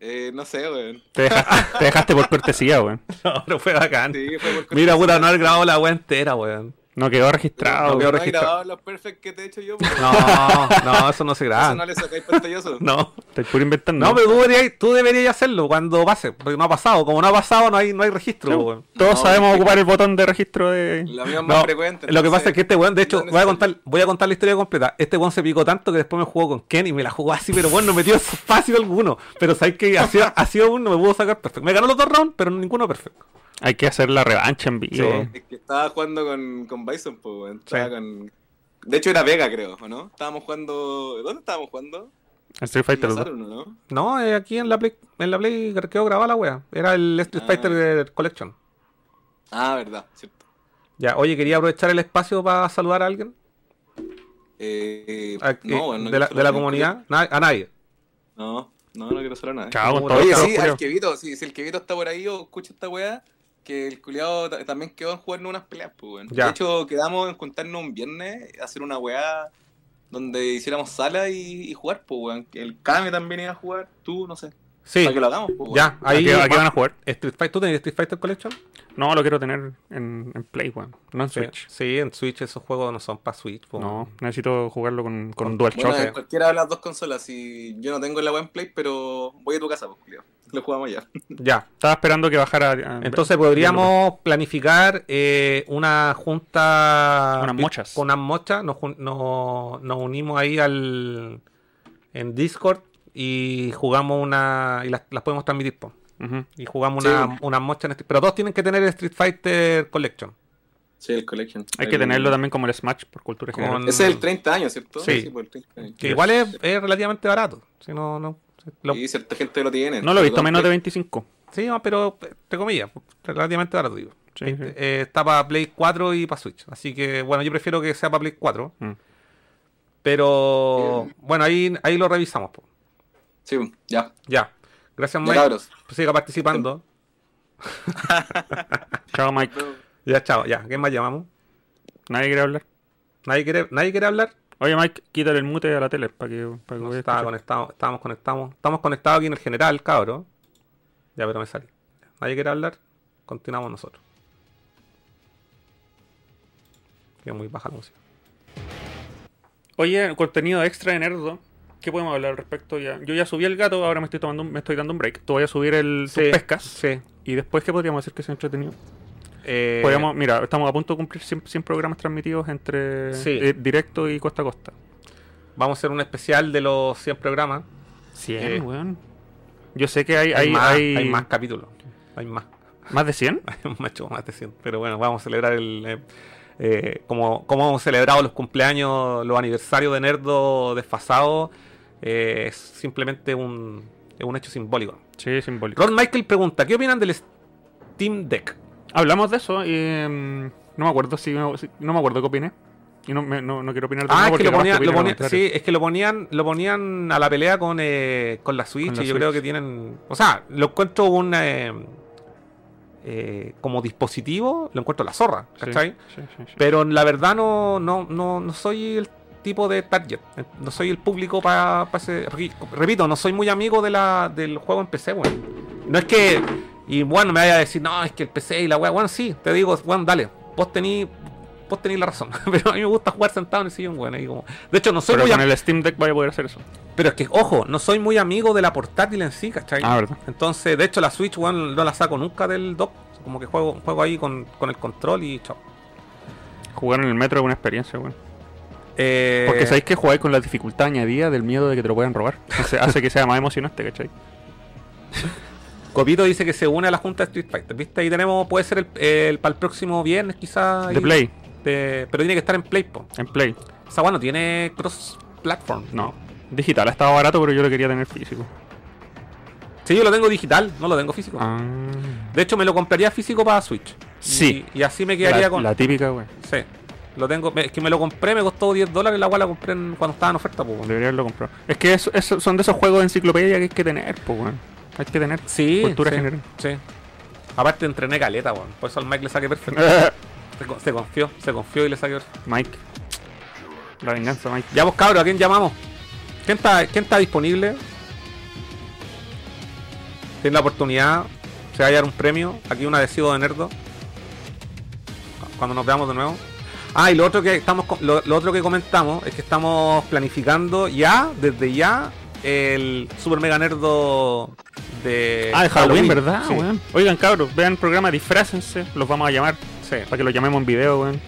Eh, no sé, weón. Te dejaste, te dejaste por cortesía, weón. [laughs] No, pero fue bacán. Sí, fue por Mira, cortesía. puta, no haber grabado la weá entera, weón. No quedó registrado. No quedó ¿No he registrado. los perfect que te he hecho yo? pues? No, no, eso no se Eso graba. no le sacáis pantallazo. [laughs] No. Estás puro inventando. No, pero tú deberías, tú deberías hacerlo cuando pase, porque no ha pasado. Como no ha pasado, no hay, no hay registro, No. Todos No, sabemos ocupar el botón de registro de. La mía es más frecuente. lo que pasa es que este weón, de hecho, voy a contar, voy a contar la historia completa. Este weón se picó tanto que después me jugó con Ken y me la jugó así, pero bueno, no metió espacio alguno. Pero sabes que ha sido, ha sido uno, me pudo sacar perfecto. Me ganó los dos rounds, pero ninguno perfecto. Hay que hacer la revancha en vivo. Sí. Es que estaba jugando con, con Bison, pues, weón. Estaba Sí. con... De hecho era Vega, creo, ¿o no? Estábamos jugando... ¿Dónde estábamos jugando? Street Fighter En 2. Saturn, ¿no? No, eh, aquí en la Play, en la Play quedó grabada la wea. Era el Street Ah. Fighter Collection. Ah, verdad, cierto. Ya, oye, quería aprovechar el espacio para saludar a alguien. Eh, A- no, weón, no de, la, quiero de la saludar comunidad. A nadie. No, no, no quiero saber nada. Chao, con Puta, todo Oye, sí, al Kevito, sí, si el Kevito está por ahí o escucha esta weá, que el culiado ta- también quedó en jugarnos unas peleas, pues, weón. Ya. De hecho, quedamos en juntarnos un viernes, hacer una weá donde hiciéramos sala y, y jugar, pues, weón. El Kame también iba a jugar, tú, no sé. Sí, Para que lo hagamos, pues, ya, ¿A ahí. qué, a qué van a jugar? Street Fighter, ¿Tú tenés Street Fighter Collection? No, lo quiero tener en, en Play, weón. No en Switch. Sí, en Switch esos juegos no son para Switch. No, necesito jugarlo con, con Con- DualShock. Bueno, choque. en cualquiera de las dos consolas, si yo no tengo la weá en Play, pero voy a tu casa, pues, culiao. [laughs] Lo jugamos ya. Ya. Estaba esperando que bajara. a- Entonces podríamos planificar eh, una junta Unas mochas. con unas mochas. Nos, nos, nos unimos ahí al en Discord y jugamos una y las, las podemos transmitir. po. Y jugamos Sí. una, unas mochas. en este- pero todos tienen que tener el Street Fighter Collection. Sí, el Collection. Hay que tenerlo también como el Smash por cultura Con- general. Ese es el 30 años, ¿cierto? Sí. por el 30 años. Que igual es, es relativamente barato. Si no, no, lo- Y cierta gente lo tiene. No lo he visto menos de todo 25. sí, no, pero entre comillas, relativamente barato, digo. Sí, sí. eh, está para Play 4 y para Switch. Así que, bueno, yo prefiero que sea para Play 4. Mm. Pero, bueno, ahí, ahí lo revisamos. po. Sí, ya. Ya. Gracias, Mike. cabros. Siga participando. [laughs] [laughs] Chao, Mike. Ya, chao. Ya. ¿Qué más llamamos? Nadie quiere hablar. ¿Nadie quiere, ¿nadie quiere hablar? Oye, Mike, quítale el mute a la tele para que, para que No, estaba conectado, estábamos conectados. Estamos conectados aquí en el general, cabro. Ya, pero me salí. ¿Nadie quiere hablar? Continuamos nosotros. Queda muy baja la música. Oye, contenido extra de Nerdo. ¿Qué podemos hablar al respecto ya? Yo ya subí el gato, ahora me estoy tomando me estoy dando un break. Tú voy a subir el tus Sí, pescas. Sí. Y después, ¿qué podríamos hacer que sea entretenido? Eh, Podríamos, mira, estamos a punto de cumplir 100, 100 programas transmitidos entre Sí. eh, directo y costa a costa. Vamos a hacer un especial de los 100 programas. 100, Eh, weón. Yo sé que hay, Hay, hay, más, hay, hay más capítulos. Hay más. [laughs] ¿Más de 100. [laughs] Hay mucho más de 100. Pero bueno, vamos a celebrar el. eh, eh, como, como hemos celebrado los cumpleaños, los aniversarios de Nerdo desfasados. eh, es simplemente un, es un hecho simbólico. Sí, simbólico. Ron Michael pregunta: ¿Qué opinan del, Steam Deck. Hablamos de eso y mm, no me acuerdo si, si- no me acuerdo qué opiné. Y no, me- no, no quiero opinar de Ah, es que lo ponían, lo sí, es que lo ponían, lo ponían a la pelea con, eh, con la Switch Con la y yo Switch. creo que tienen, o sea, lo encuentro un eh, eh, como dispositivo, lo encuentro la zorra, ¿cachai? sí, sí. Pero la verdad no, no, no, no soy el tipo de target, eh, no soy el público para ese, repito, no soy muy amigo de la, del juego en PC, weón. No es que, y bueno, me vaya a decir, no, es que el PC y la weá, bueno, sí, te digo, bueno, dale, vos tenís, vos tenís la razón, [laughs] pero a mí me gusta jugar sentado en el sillón, weón, como, de hecho no soy Pero muy con el Steam Deck vaya a poder hacer eso. pero es que, ojo, no soy muy amigo de la portátil en sí, ¿cachai? Ah, verdad. Entonces, de hecho, la Switch, weón, no la saco nunca del dock. Como que juego, juego ahí con, con el control y chao. Jugar en el metro es una experiencia, weón. Eh, Porque sabéis que jugáis con la dificultad añadida del miedo de que te lo puedan robar. Entonces hace que sea más emocionante, ¿cachai? [laughs] Copito dice que se une a la junta de Street Fighter. ¿Viste? Ahí tenemos, puede ser el, para el próximo viernes, quizás. De Play, pero tiene que estar en Play, po. en Play. Esa weá no tiene cross-platform. No. Digital ha estado barato, pero yo lo quería tener físico. Sí, yo lo tengo digital, no lo tengo físico. Ah. De hecho, me lo compraría físico para Switch. Sí. Y, y así me quedaría La, con. la típica, weón. Sí. Lo tengo. Es que me lo compré, me costó 10 dólares. La weá la compré en- cuando estaba en oferta, po. weón. Debería haberlo comprado. Es que eso, eso- son de esos juegos de enciclopedia que hay que tener, pues, weón. Hay que tener Sí. cultura sí, general. Sí. Aparte entrené caleta, weón. Por eso al Mike le saqué perfecto. [laughs] Se, con- se confió, se confió y le saqué perfecto. Mike. La venganza, Mike. Ya vos cabros, ¿a quién llamamos? ¿Quién está, quién está disponible? Tiene la oportunidad. Se va a hallar un premio. Aquí un adhesivo de nerdo. Cuando nos veamos de nuevo. Ah, y lo otro que estamos lo otro que comentamos es que estamos planificando ya, desde ya, el Super Mega Nerdo de Ah, de Halloween, ¿verdad, Sí, weón? Oigan, cabros, vean el programa, disfrácense. Los vamos a llamar sí. para que los llamemos en video, weón.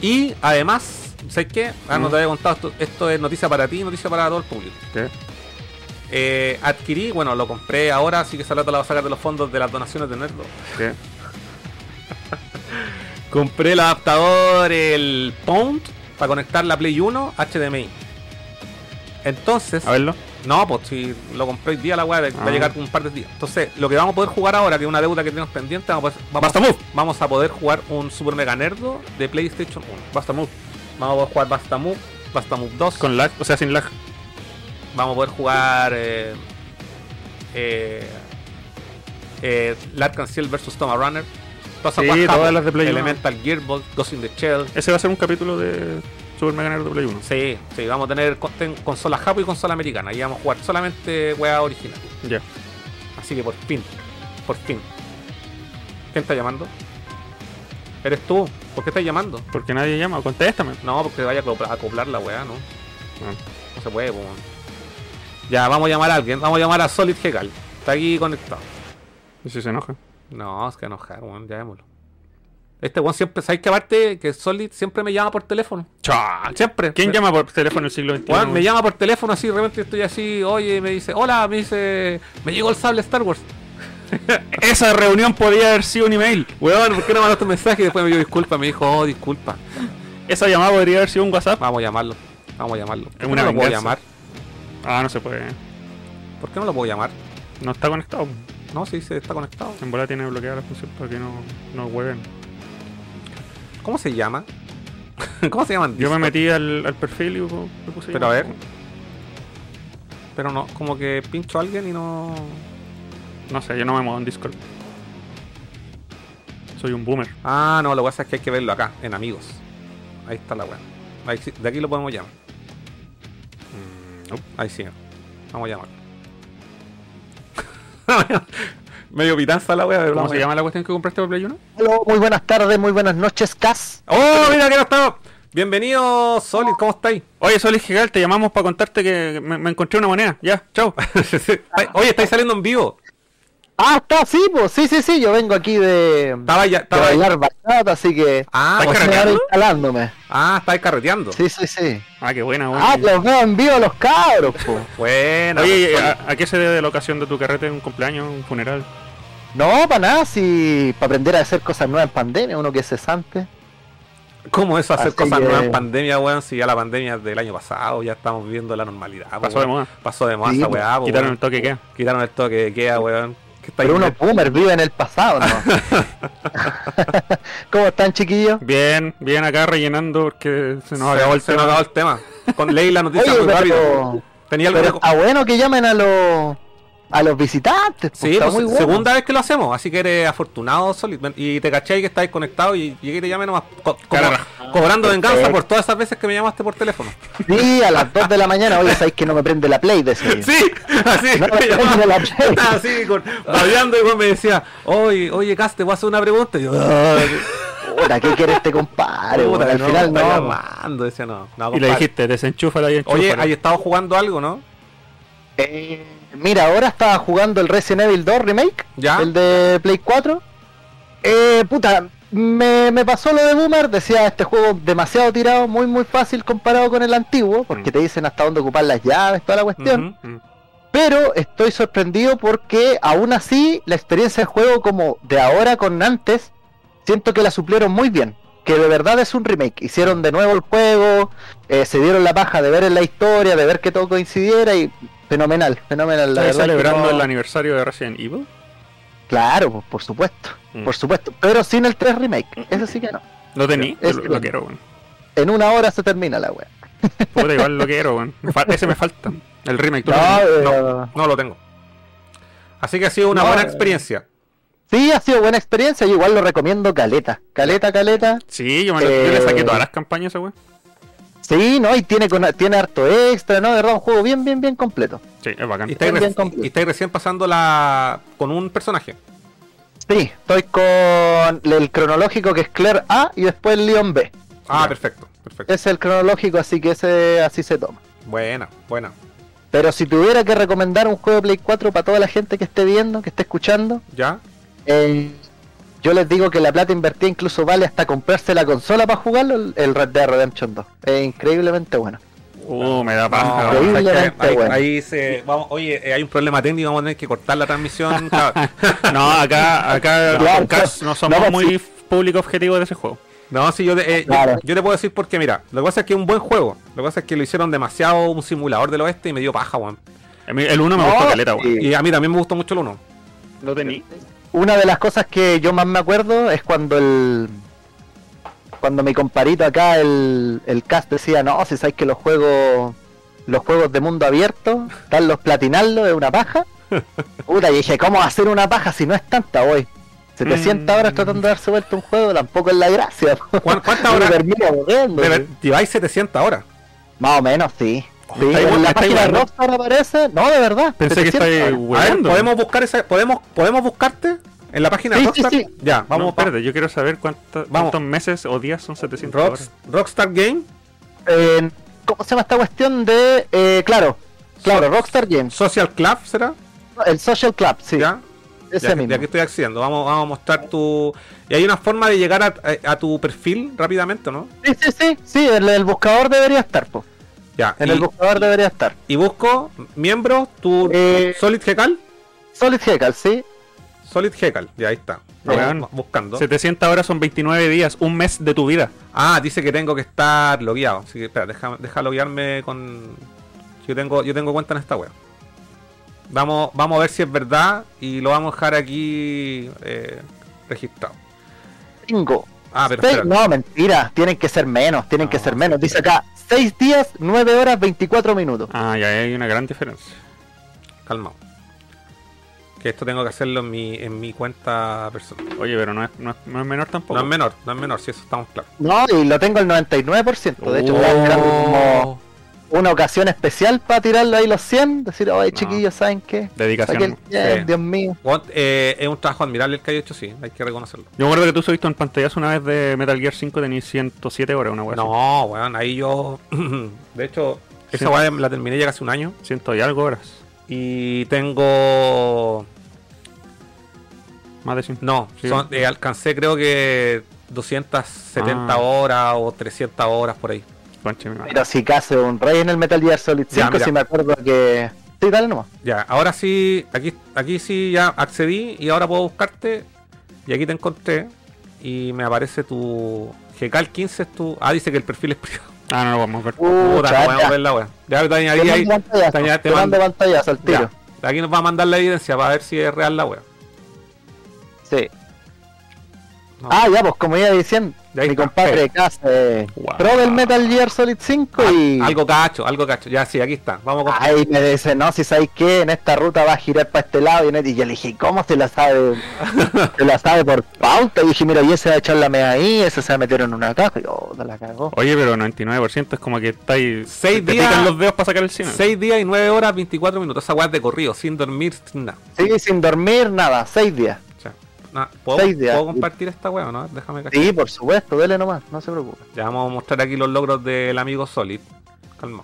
Y además, ¿sabes qué? Ah, no Mm. te había contado, esto, esto es noticia para ti, noticia para todo el público. ¿Qué? Eh, adquirí, bueno, lo compré ahora, así que esa lata la va a sacar de los fondos de las donaciones de Nerdo. ¿Qué? [laughs] Compré el adaptador, el Pound, para conectar la Play 1 HDMI. Entonces, A verlo. no, pues si lo compré hoy día la weá, va Ah. a llegar con un par de días. Entonces, lo que vamos a poder jugar ahora, que es una deuda que tenemos pendiente, vamos a, Basta Move. vamos a poder jugar un Super Mega Nerdo de PlayStation 1. Basta Move. Vamos a poder jugar Basta Move, Basta Move 2. Con lag, o sea, sin lag. Vamos a poder jugar eh, eh, eh, Seal vs Toma Runner. Todas Sí, todas las de Play. Elemental Gearbox, Ghost in the Shell. Ese va a ser un capítulo de Super Mega Nerd Play 1. Sí, sí, vamos a tener con- ten- consola japo y consola americana. Y vamos a jugar solamente weá original. Ya. Así que por fin, por fin. ¿Quién está llamando? ¿Eres tú? ¿Por qué estás llamando? Porque nadie llama. Contéstame. No, porque vaya a acoplar, la weá, ¿no? Ah. No se puede, weón. Ya, vamos a llamar a alguien. Vamos a llamar a Solid Hegal. Está aquí conectado. ¿Y si se enoja? No, es que enojar, weón, llamémoslo. Este weón siempre, ¿sabes que aparte que Solid siempre me llama por teléfono? Chal. Siempre. ¿Quién llama por teléfono el siglo XXI? Weón, me llama por teléfono así, de repente estoy así, oye, me dice, hola, me dice, me llegó el sable Star Wars. [laughs] Esa reunión podía haber sido un email. Weón, ¿por qué no mandaste un mensaje? Y después me dio disculpa, me dijo, oh, disculpa. Esa llamada podría haber sido un WhatsApp. Vamos a llamarlo, vamos a llamarlo. ¿Por qué una no lo puedo llamar? Ah, no se puede. ¿Por qué no lo puedo llamar? No está conectado. No, sí, se está conectado. En bola tiene bloqueada la función para que no, no hueven. ¿Cómo se llama? [laughs] ¿Cómo se llaman? Yo me metí al, al perfil y le puse. Pero a llamar. ver. Pero no, como que pincho a alguien y no. No sé, yo no me muevo en Discord. Soy un boomer. Ah, no, lo que pasa es que hay que verlo acá, en amigos. Ahí está la weá. De aquí lo podemos llamar. Ahí sí. Vamos a llamarlo. [laughs] Medio pitanza la weá, pero ¿Cómo se llama la cuestión que compraste por Play 1? Hola, muy buenas tardes, muy buenas noches, Cas. ¡Oh, mira que no estamos! Bienvenido, Solid, ¿cómo estáis? Oye, Solid Gigal, te llamamos para contarte que me, me encontré una moneda. Ya, chao. [laughs] Oye, estáis saliendo en vivo. Ah, está, sí, pues, sí, sí, sí, yo vengo aquí de, Estaba ya. de Estaba bailar bachata, así que Ah, ¿Estáis pues, carreteando? ahora instalándome. ah, estáis carreteando. Sí, sí, sí. Ah, qué buena, Ah, buena. los veo en vivo los cabros, po. Buena. Oye, pues, ¿a, a qué se debe la ocasión de tu carrete? ¿Un cumpleaños? ¿Un funeral? No, para nada, si para aprender a hacer cosas nuevas en pandemia, uno que es cesante. ¿Cómo eso hacer Así cosas que- nuevas en pandemia, weón? Si ya la pandemia es del año pasado, ya estamos viviendo la normalidad. Pasó de moda. Pasó de moda Sí, esa weá, Quitaron weón. el toque que queda. Quitaron el toque de queda, weón. Que está Pero uno ahí. boomer vive en el pasado, ¿no? [laughs] ¿Cómo están, chiquillos? Bien, bien acá rellenando porque se nos Se- acabó el se nos tema. acabó el tema. Con leí la noticia Oye, muy rápido. pero, Tenía pero está bueno que llamen a los a los visitantes. pues, Sí, está pues, muy bueno. segunda vez que lo hacemos, así que eres afortunado, Solid. Y te caché que estáis conectado y llegué y te llamé nomás co- como- cobrando venganza Perfecto. por todas esas veces que me llamaste por teléfono. Sí, a las 2 de la mañana, oye, sabéis que no me prende la play de ese. Sí, así No me me llamaba. prende la play. Estaba [laughs] así, con, babeando y weón me decía, oye, oye, Cas, te voy a hacer una pregunta. Y yo, "Ay, Puta, ¿qué quiere este compadre? puta? Al no, final no. llamando. Decía, no, no, Y le dijiste, desenchúfala y enchúfala. Oye, ¿hay estado jugando algo, no? Eh, mira, ahora estaba jugando el Resident Evil 2 Remake, ¿Ya? el de Play 4. Eh, puta, me, me pasó lo de Boomer, decía este juego demasiado tirado, muy muy fácil comparado con el antiguo, porque Mm. te dicen hasta dónde ocupar las llaves, toda la cuestión. Mm. Pero estoy sorprendido porque aún así la experiencia de juego como de ahora con antes, siento que la suplieron muy bien. Que de verdad es un remake. Hicieron de nuevo el juego, eh, se dieron la paja de ver en la historia, de ver que todo coincidiera y fenomenal, fenomenal. La ¿Estás celebrando no- el aniversario de Resident Evil? Claro, por supuesto, Mm. por supuesto. Pero sin el 3 remake, eso sí que no. ¿Lo tení? Es- Lo, lo quiero, weón. En una hora se termina la wea. [laughs] Puta, igual lo quiero, fal- Ese me falta. El remake. ¿tú lo No, eh, No, no lo tengo. Así que ha sido una No, buena eh. experiencia. Sí, ha sido buena experiencia, yo igual lo recomiendo caleta. Caleta, caleta. Sí, yo, me lo- yo le saqué Eh, todas las campañas a weón. Sí, no, y tiene, con- tiene harto extra, ¿no? De verdad, un juego bien, bien, bien completo. Sí, es bacán. Y estáis, bien re- completo. y estáis recién pasando la con un personaje. Sí, estoy con el cronológico que es Claire A y después Leon B. Ah, perfecto, perfecto. Es el cronológico, así que ese así se toma. Buena, buena. Pero si tuviera que recomendar un juego de Play 4 para toda la gente que esté viendo, que esté escuchando, ¿Ya? eh, yo les digo que la plata invertida incluso vale hasta comprarse la consola para jugarlo, el- Red Dead Redemption 2. Es increíblemente bueno. Uh, me da No, paja. Increíblemente ahí, bueno. ahí se. Vamos, oye, eh, hay un problema técnico, vamos a tener que cortar la transmisión. [laughs] No, acá, acá Claro, no somos no, muy público objetivo de ese juego. No, sí, yo, te- eh, yo- Claro. yo te puedo decir porque, mira, lo que pasa es que es un buen juego. Lo que pasa es que lo hicieron demasiado un simulador del oeste y me dio paja, weón. A mí El 1 me No, gustó caleta, weón. sí. Y a mí también me gustó mucho el 1. ¿Lo tení? Una de las cosas que yo más me acuerdo es cuando el cuando mi comparito acá el, el cast decía no si sabes que los juegos los juegos de mundo abierto están los platinarlos es una paja [laughs] puta y dije cómo hacer una paja si no es tanta hoy 700 Mm. horas tratando de darse vuelta un juego tampoco es la gracia ¿Cuán- ¿Cuántas [laughs] horas? Lleváis 700 horas. más o menos sí, Sí, en la página de ¿no? Rockstar aparece no de verdad Pensé que 700 estáis horas. A ver, weando. ¿podemos buscar esa, podemos, podemos buscarte en la página de Sí, sí, Rockstar? sí. Ya, Vamos, vamos, espérate, yo quiero saber cuánto- Vamos. cuántos meses o días son 700 Rocks- horas. Rockstar Game, Eh, ¿cómo se llama esta cuestión de eh, claro claro So- Rockstar Games Social Club, ¿será? El Social Club, sí. ¿Ya? Ese Ya, mismo. ya que estoy accediendo, vamos, vamos a mostrar tu... Y hay una forma de llegar a, a- a tu perfil rápidamente, ¿no? Sí, sí, sí, sí, en el buscador debería estar, po. Ya, En y, el buscador debería estar. y busco miembros, tu Eh, Solid Hecal. Solid Hecal, sí. Solid Hecal, ya ahí está. Vamos buscando. 700 horas son 29 días, un mes de tu vida. Ah, dice que tengo que estar logueado. Así que espera, deja, deja loguearme con. Yo tengo, yo tengo cuenta en esta web. Vamos, vamos a ver si es verdad y lo vamos a dejar aquí eh, registrado. Bingo. Ah, pero Seis- no, mentira, tienen que ser menos, tienen que No, ser menos. Dice acá, 6 días, 9 horas, 24 minutos. Ah, ya hay una gran diferencia. Calmado. Que esto tengo que hacerlo en mi, en mi cuenta personal. Oye, pero no es, no es, no es menor tampoco. No es menor, no es menor, si eso estamos claros. No, y lo tengo al 99%. De hecho, voy a Oh. esperar como una ocasión especial para tirarlo ahí los 100. Decir, oye, chiquillos, ¿saben qué? Dedicación. Saqué el 100, Sí. Dios mío. Bueno, eh, es un trabajo admirable el que hay hecho, sí, hay que reconocerlo. Yo me acuerdo que tú subiste en pantallazo una vez de Metal Gear 5 tenías 107 horas, una así. No, weón, ahí yo. [clears throat] de hecho, esa Sí. weá la terminé ya casi un año. Ciento y algo horas. Y tengo. Más de 100. No, Sí. son- eh, alcancé creo que 270 Ah. horas o 300 horas por ahí. Conche, mi madre. Pero si casi un rey en el Metal Gear Solid 5, Ya, mira. si me acuerdo que. Sí, dale nomás. Ya, ahora sí, aquí, aquí sí ya accedí y ahora puedo buscarte. Y aquí te encontré. Y me aparece tu. GCAL 15 es tu. Ah, dice que el perfil es [laughs] privado. Ah, no lo vamos a ver. Puta, Pucha, no podemos ya. ver la wea. Ya, te Te añadí ahí. pantallazo, te añade- te te mando mando- pantallazo al tiro. Ya, aquí nos va a mandar la evidencia para ver si es real la wea. Sí. No. Ah, ya, pues como iba diciendo, mi compadre sí. Cas, eh, Wow. pro del Metal Gear Solid 5 y... Algo cacho, algo cacho. Ya, sí, aquí está. Vamos con. Ahí me dice, no, si sabéis que en esta ruta va a girar para este lado y, en- y yo le dije, ¿cómo se la sabe? [laughs] se la sabe por pauta. Y dije, mira, y ese va a echar la mea ahí, ese se va a meter en una caja. Y yo, no la cagó. Oye, pero 99% es como que estáis. Seis te días- pican los dedos para sacar el cine. 6 días y 9 horas, 24 minutos. Esa es de corrido, sin dormir, sin nada. Sí, sin dormir, nada, seis días. Nada. ¿Puedo, Seis días. ¿puedo compartir esta weá o no? Déjame cachar. Sí, por supuesto, dele nomás, no se preocupe. Ya vamos a mostrar aquí los logros del amigo Solid. Calma.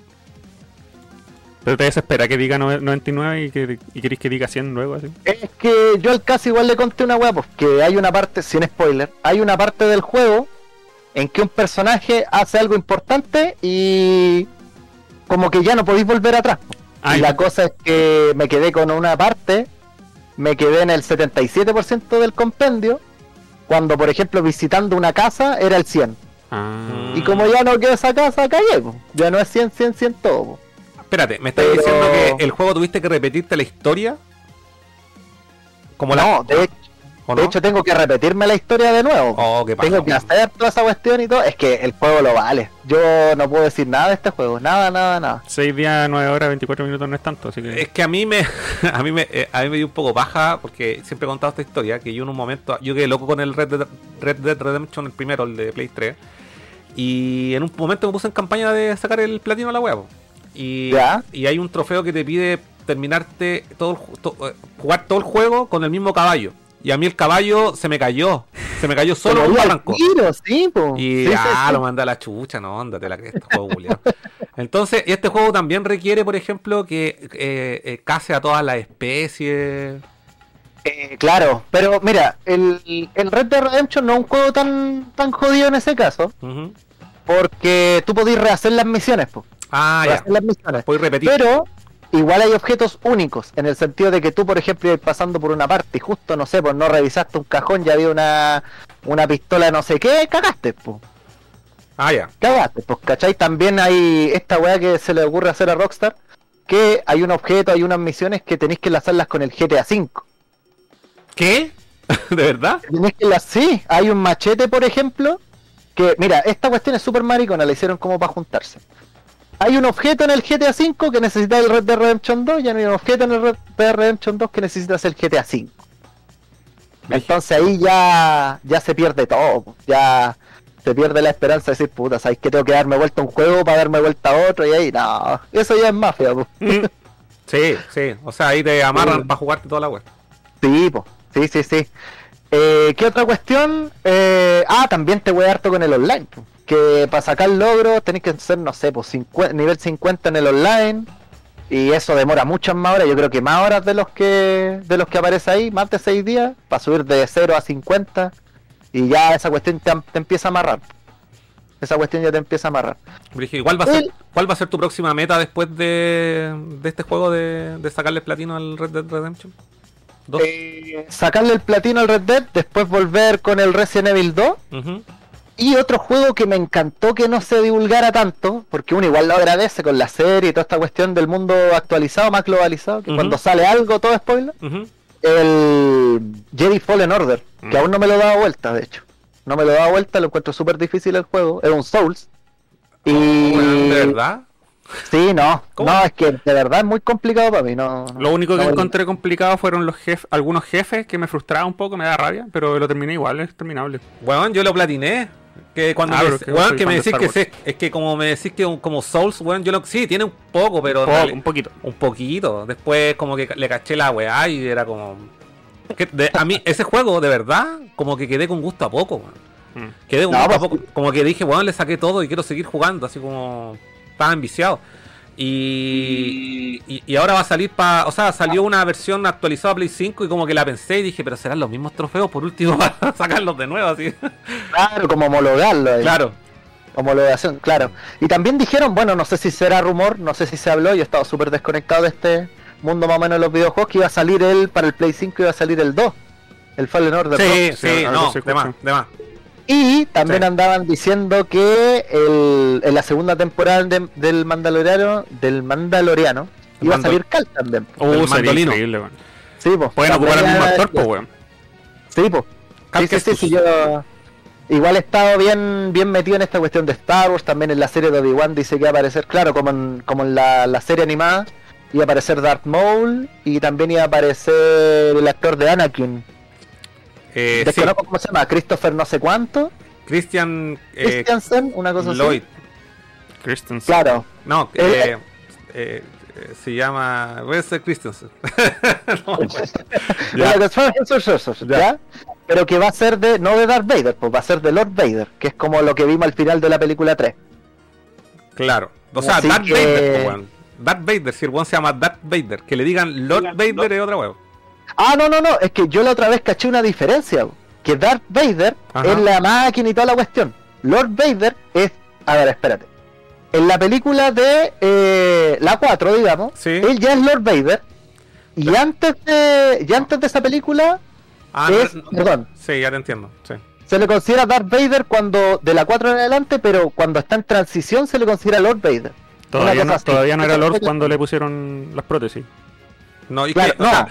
Pero te desespera que diga no- 99 y, que, y queréis que diga 100 luego así. Es que yo al casi igual le conté una weá, pues que hay una parte, sin spoiler, hay una parte del juego en que un personaje hace algo importante y como que ya no podéis volver atrás. Ah, y- la cosa es que me quedé con una parte, me quedé en el 77% del compendio, cuando por ejemplo visitando una casa era el 100. Ah. Y como ya no quedó esa casa, cagué, po. ya no es 100, 100, 100 todo. po. Espérate, ¿me estás Pero- diciendo que el juego tuviste que repetirte la historia? Como la. De, ¿o de no? hecho tengo que repetirme la historia de nuevo. Oh, qué Tengo que hacer toda esa cuestión y todo. Es que el juego lo vale. Yo no puedo decir nada de este juego. Nada, nada, nada. 6 días, 9 horas, 24 minutos no es tanto, así que. Es que a mí me [laughs] a mí me eh, a mí me dio un poco baja porque siempre he contado esta historia que yo en un momento yo quedé loco con el Red Dead, Red Dead Redemption el primero, el de Play 3. Y en un momento me puse en campaña de sacar el platino a la huevo. Y, Ya. y hay un trofeo que te pide terminarte todo el, to- eh, jugar todo el juego con el mismo caballo. Y a mí el caballo se me cayó. Se me cayó solo un barranco. sí. Y Sí, ah, sí. lo manda a la chucha, no, ándate la que este juego, culiao. Entonces, este juego también requiere, por ejemplo, que eh, eh, case a todas las especies. Eh, claro, pero mira, el, el Red Dead Redemption no es un juego tan, tan jodido en ese caso, porque tú podés rehacer las misiones, po. Ah, ya. rehacer las misiones. Puedes repetir. Pero igual hay objetos únicos, en el sentido de que tú, por ejemplo, ibas pasando por una parte y justo, no sé, pues no revisaste un cajón, ya había una, una pistola no sé qué, cagaste, pues. Ah, ya. Cagaste, pues, ¿cachai? También hay esta weá que se le ocurre hacer a Rockstar, que hay un objeto, hay unas misiones que tenéis que enlazarlas con el GTA V. ¿Qué? [laughs] ¿De verdad? Tenés que las... Sí, hay un machete, por ejemplo, que, mira, esta cuestión es súper maricona, la hicieron como para juntarse. Hay un objeto en el GTA V que necesita el Red Dead Redemption 2 y hay un objeto en el Red Dead Redemption 2 que necesitas el GTA V. Entonces ahí ya, ya se pierde todo, ya se pierde la esperanza de decir, puta, ¿sabes que tengo que darme vuelta a un juego para darme vuelta a otro? Y ahí, no, eso ya es mafia, po. Sí, sí. O sea, ahí te amarran Sí. para jugarte toda la web. Sí, po. sí, sí, sí. Eh, ¿Qué otra cuestión? Eh, ah, también te voy harto con el online. po. Que para sacar logros tenés que ser, no sé, pues nivel 50 en el online. Y eso demora muchas más horas. Yo creo que más horas de los que de los que aparece ahí, más de 6 días, para subir de 0 a 50. Y ya esa cuestión te, te empieza a amarrar. Esa cuestión ya te empieza a amarrar. Brigio, ¿cuál va a ser, cuál va a ser tu próxima meta después de, de este juego de, de sacarle platino al Red Dead Redemption? ¿Dos? Eh, sacarle el platino al Red Dead, después volver con el Resident Evil 2. Ujú. Y otro juego que me encantó que no se divulgara tanto, porque uno igual lo agradece con la serie y toda esta cuestión del mundo actualizado, más globalizado, que cuando sale algo, todo spoiler, el Jedi Fallen Order, que aún no me lo daba vuelta, de hecho. No me lo daba vuelta, lo encuentro súper difícil el juego, es un Souls. Y... Oh, ¿De verdad? Sí, no, ¿Cómo? no, es que de verdad es muy complicado para mí. No, Lo único que no, encontré complicado fueron los jefes, algunos jefes que me frustraba un poco, me da rabia, pero lo terminé igual, es terminable. Weón, yo lo platiné. Que cuando Ah, me, pero que me de decís que se- es que como me decís que un- como Souls, weón, yo lo sí, tiene un poco, pero Poco, un poquito. un poquito. Después como que le caché la weá y era como que de- a mí ese juego de verdad como que quedé con gusto a poco, weón. Mm. Quedé con No, gusto a pues, poco. Como que dije, weón, le saqué todo y quiero seguir jugando, así como estaba enviciado. Y, y, y ahora va a salir para. O sea, salió una versión actualizada a Play 5 y como que la pensé y dije, pero serán los mismos trofeos por último [laughs] para sacarlos de nuevo, así. Claro, como homologarlo. ahí. Claro. Homologación, claro. Y también dijeron, bueno, no sé si será rumor, no sé si se habló, yo he estado súper desconectado de este mundo más o menos de los videojuegos, que iba a salir el, para el Play 5 iba a salir el 2, el Fallen Order 2. Sí, Sí, no, de más, de más. Y también Sí. andaban diciendo que el, en la segunda temporada de- del Mandaloriano, del Mandaloriano, iba a salir Cal también. Uh, El sería mandolino. increíble, weón. Sí, pues. Pueden ocupar al también mismo actor, pues, weón. Sí, pues. Cal Sí, sí, sí, sí, yo igual he estado bien, bien metido en esta cuestión de Star Wars, también en la serie de Obi-Wan dice que va a aparecer, claro, como en, como en la, la serie animada, iba a aparecer Darth Maul y también iba a aparecer el actor de Anakin. Eh, sí, Desconozco cómo se llama, Christopher no sé cuánto, Christian eh, Christiansen, una cosa Lloyd. así. Christensen. Claro, No, eh, eh, eh, se llama Wesley Christensen. [laughs] No, bueno. [laughs] de la que- ¿ya? Pero que va a ser de, no de Darth Vader, pues va a ser de Lord Vader, que es como lo que vimos al final de la película 3. Claro. O sea, Así Darth que- Vader, weón. Darth Vader, si el weón se llama Darth Vader, que le digan Lord Vader es otra weón. Ah, no, no, no, es que yo la otra vez caché una diferencia. Que Darth Vader Ajá. es la máquina y toda la cuestión. Lord Vader es. A ver, espérate. En la película de eh, la 4, digamos, Sí. él ya es Lord Vader. Y antes de. Y antes de esa película, Ah, es. no, no. Perdón. Sí, ya te entiendo. Sí. Se le considera Darth Vader cuando. de la 4 en adelante, pero cuando está en transición se le considera Lord Vader. Todavía no, todavía no era Lord cuando le pusieron las prótesis. No, y Claro, que, o no. sea,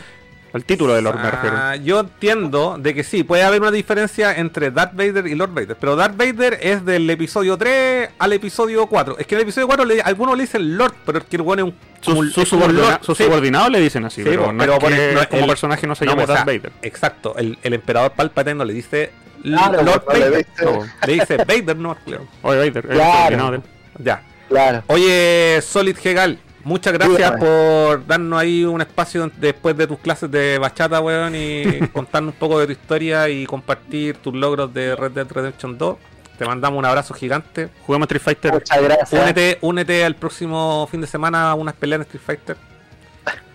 El título de Lord me refiero. ah, yo entiendo de que sí, puede haber una diferencia entre Darth Vader y Lord Vader, pero Darth Vader es del episodio 3 al episodio 4. Es que en el episodio 4 le, algunos le dicen Lord, pero es que el weón es un... como Sus un- su es como un subordina- Lord, sus sí. subordinados le dicen así, Sí, pero, no pero es que el- no, como el- personaje no se No, llama o sea, Darth Vader. Exacto, el, el emperador Palpatine no le dice Claro, Lord no le Vader, dice- no, le dice Vader, no, claro. Oye, Vader, el Claro. subordinado de él. Ya. Claro. Oye, Solid Hegal, muchas gracias por darnos ahí un espacio después de tus clases de bachata, weón, y [laughs] contarnos un poco de tu historia y compartir tus logros de Red Dead Redemption 2. Te mandamos un abrazo gigante. Jugamos Street Fighter. Muchas gracias. Únete, únete al próximo fin de semana a unas peleas en Street Fighter.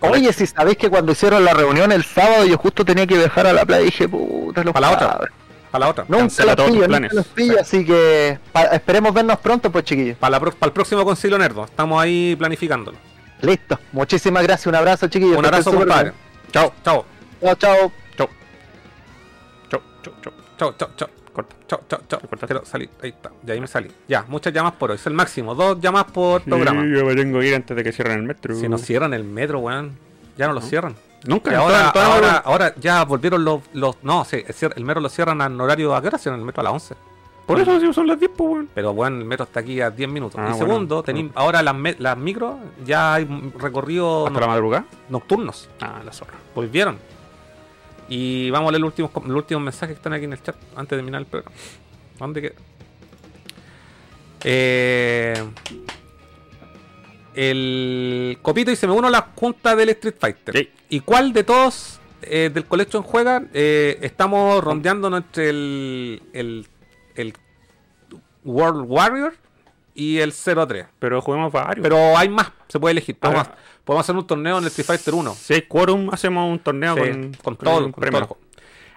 Oye, si sabéis que cuando hicieron la reunión el sábado yo justo tenía que viajar a la playa y dije, puta, los Para la otra. Para la otra. Nunca los todos pillo, tus nunca los pillo, así que esperemos vernos pronto, pues chiquillos. Para, para el próximo Concilio Nerdo. Estamos ahí planificándolo. Listo. Muchísimas gracias, un abrazo, chiquillos. Un abrazo, compadre. Chao, chao. bien. Chao, chao. Chau, chau, chau. Chao, chao, chao. Corta. Chao, chao, chao. Quiero salir. Ahí está. Ya ahí me salí. Ya, muchas llamas por hoy. Es el máximo. Dos llamadas por programa. Sí, yo me tengo que ir antes de que cierren el metro. Si nos cierran el metro, weón. Ya no lo cierran. Nunca. En ahora, toda- en toda la ahora, hora- ahora ya volvieron los, los. No, sí, el metro lo cierran en horario. ¿A hora cierran el metro? A las 11. Por eso sí, son las 10, pues, weón. Pero bueno, el metro está aquí a 10 minutos. Ah, y bueno. segundo, tenim- ahora las, las micros ya hay recorrido Hasta la madrugada. nocturnos. Ah, la zorra. Volvieron. Y vamos a leer los últimos, los últimos mensajes que están aquí en el chat antes de terminar el programa. ¿Dónde queda? Eh, el Copito dice: Me uno a la junta del Street Fighter. Sí. ¿Y cuál de todos eh, del Collection juega? Eh, estamos rondeando entre el, el, el World Warrior y el 03. Pero juguemos varios. Pero hay más, se puede elegir. Podemos, podemos hacer un torneo en el Street Fighter 1. si hay quórum, hacemos un torneo Sí, con, con, todo, con todo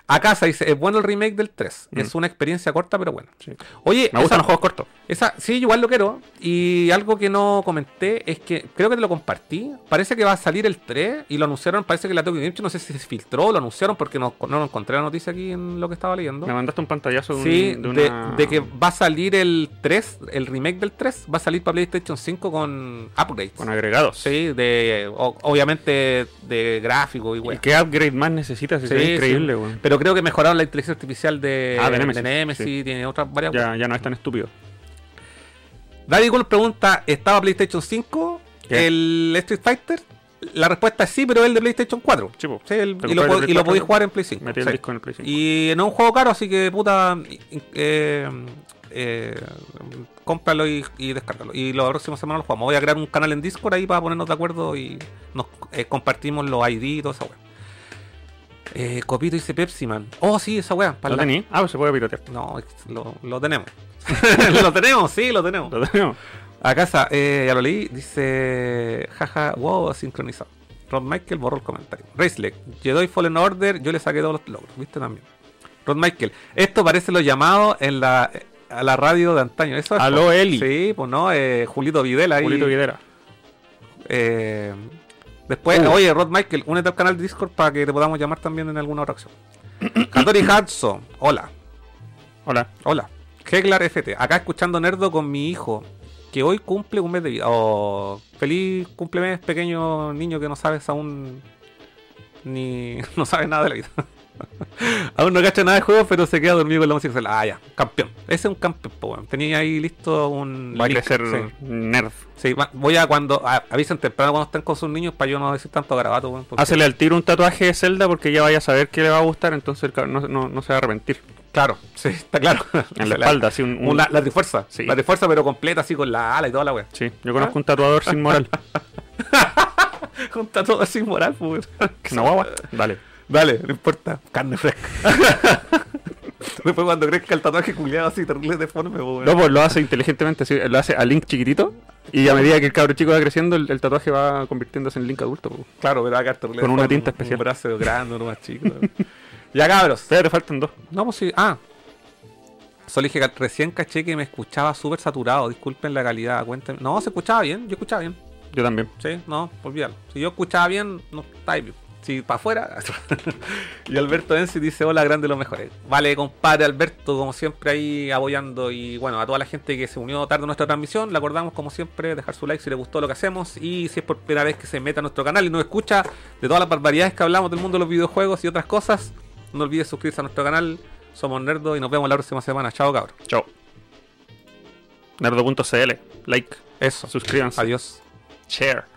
Acá se dice, es bueno el remake del 3. Mm. Es una experiencia corta, pero buena. Sí. Oye, Me gustan los juegos cortos. esa, sí, igual lo quiero. Y algo que no comenté es que creo que te lo compartí. Parece que va a salir el 3 y lo anunciaron. Parece que la Tokyo Game no sé si se filtró lo anunciaron porque no, no lo encontré la noticia aquí en lo que estaba leyendo. Me mandaste un pantallazo de, un- Sí, de de, una... de que va a salir el 3, el remake del 3, va a salir para PlayStation 5 con upgrades. Con agregados. Sí, de o- obviamente de gráfico y ¿Y weá. qué upgrade más necesitas? Sí, es increíble, sí. Pero creo que mejoraron la inteligencia artificial de, Ah, de de Nemesis, sí. tiene otras varias. Ya, ya no es tan estúpido. Daddy Gold pregunta, ¿estaba PlayStation 5 ¿Qué? el Street Fighter? La respuesta es sí, pero el de PlayStation 4. Sí, po. Sí, el- y lo, compré el po- Play y lo 4, podéis jugar en Play 5. Metí el sí. disco en el Play 5. Y no es un juego caro, así que puta, eh, eh, cómpralo y, y descárgalo. Y la próxima semana lo jugamos. Voy a crear un canal en Discord ahí para ponernos de acuerdo y nos eh, compartimos los ID y toda esa. Eh, Copito dice Pepsi Man. Oh, sí, esa weá. ¿Lo la- tení? Ah, pues se puede piratear. No, lo, lo tenemos. [laughs] lo tenemos, sí, lo tenemos. Lo tenemos. A casa, eh, ya lo leí, dice, jaja, wow, sincronizado. Rod Michael borró el comentario. Raceleg, Jedi Fallen Order, yo le saqué todos los logros, viste también. Rod Michael, esto parece los llamados en la, a la radio de antaño. Eso es, Aló. Eli. Sí, pues no, eh, Julito Videla ahí. Julito Videra. Eh, después, Uh. oye, Rod Michael, únete al canal de Discord para que te podamos llamar también en alguna otra acción. [coughs] Katori Hudson, hola. Hola. Hola, Heglar FT, acá escuchando Nerdo con mi hijo, que hoy cumple un mes de vida. Oh, feliz cumplemes, pequeño niño que no sabes aún ni [laughs] no sabes nada de la vida. [laughs] Aún no cacha nada de juegos, pero se queda dormido con la música. Ah, ya, campeón. Ese es un campeón, po, weón. Tenía ahí listo un. Va a crecer sí. nerd. Sí, voy a cuando. a- avisen temprano cuando estén con sus niños para yo no decir tanto garabato, weón. porque- Hácele al tiro un tatuaje de Zelda porque ya vaya a saber que le va a gustar, entonces no, no- no se va a arrepentir. Claro, sí, está claro. [laughs] En la espalda, así un... un- Una, la trifuerza. Sí. La trifuerza, pero completa, así con la ala y toda la wea. Sí, yo conozco un tatuador sin moral. [laughs] Junta todo así moral, pues. Una guagua. Dale. Dale, no importa. Carne fresca. [laughs] Después cuando crezca el tatuaje culiado así, terrible deforme, weón. No, pues lo hace inteligentemente, así, lo hace a Link chiquitito y a medida que el cabro chico va creciendo, el, el tatuaje va convirtiéndose en Link adulto. Claro, pero va a quedar terrible Con una tinta un- especial. Un brazo grande, uno más chico. [laughs] ya cabros. Te faltan dos. No, pues sí. Ah. Solo dije que recién caché que me escuchaba súper saturado. Disculpen la calidad. Cuéntenme. No, se escuchaba bien. Yo escuchaba bien. Yo también. Sí, no, olvídalo. Si yo escuchaba bien, no está bien. Si para afuera. [laughs] y Alberto Ensi dice: Hola, grande los mejores. Vale, compadre Alberto, como siempre ahí apoyando. Y bueno, a toda la gente que se unió tarde a nuestra transmisión, le acordamos, como siempre, dejar su like si le gustó lo que hacemos. Y si es por primera vez que se meta a nuestro canal y nos escucha de todas las barbaridades que hablamos del mundo de los videojuegos y otras cosas, no olvides suscribirse a nuestro canal. Somos Nerdo y nos vemos la próxima semana. Chao, cabros. Chao. Nerdo.cl. Like. Eso. Suscríbanse. Adiós. Share.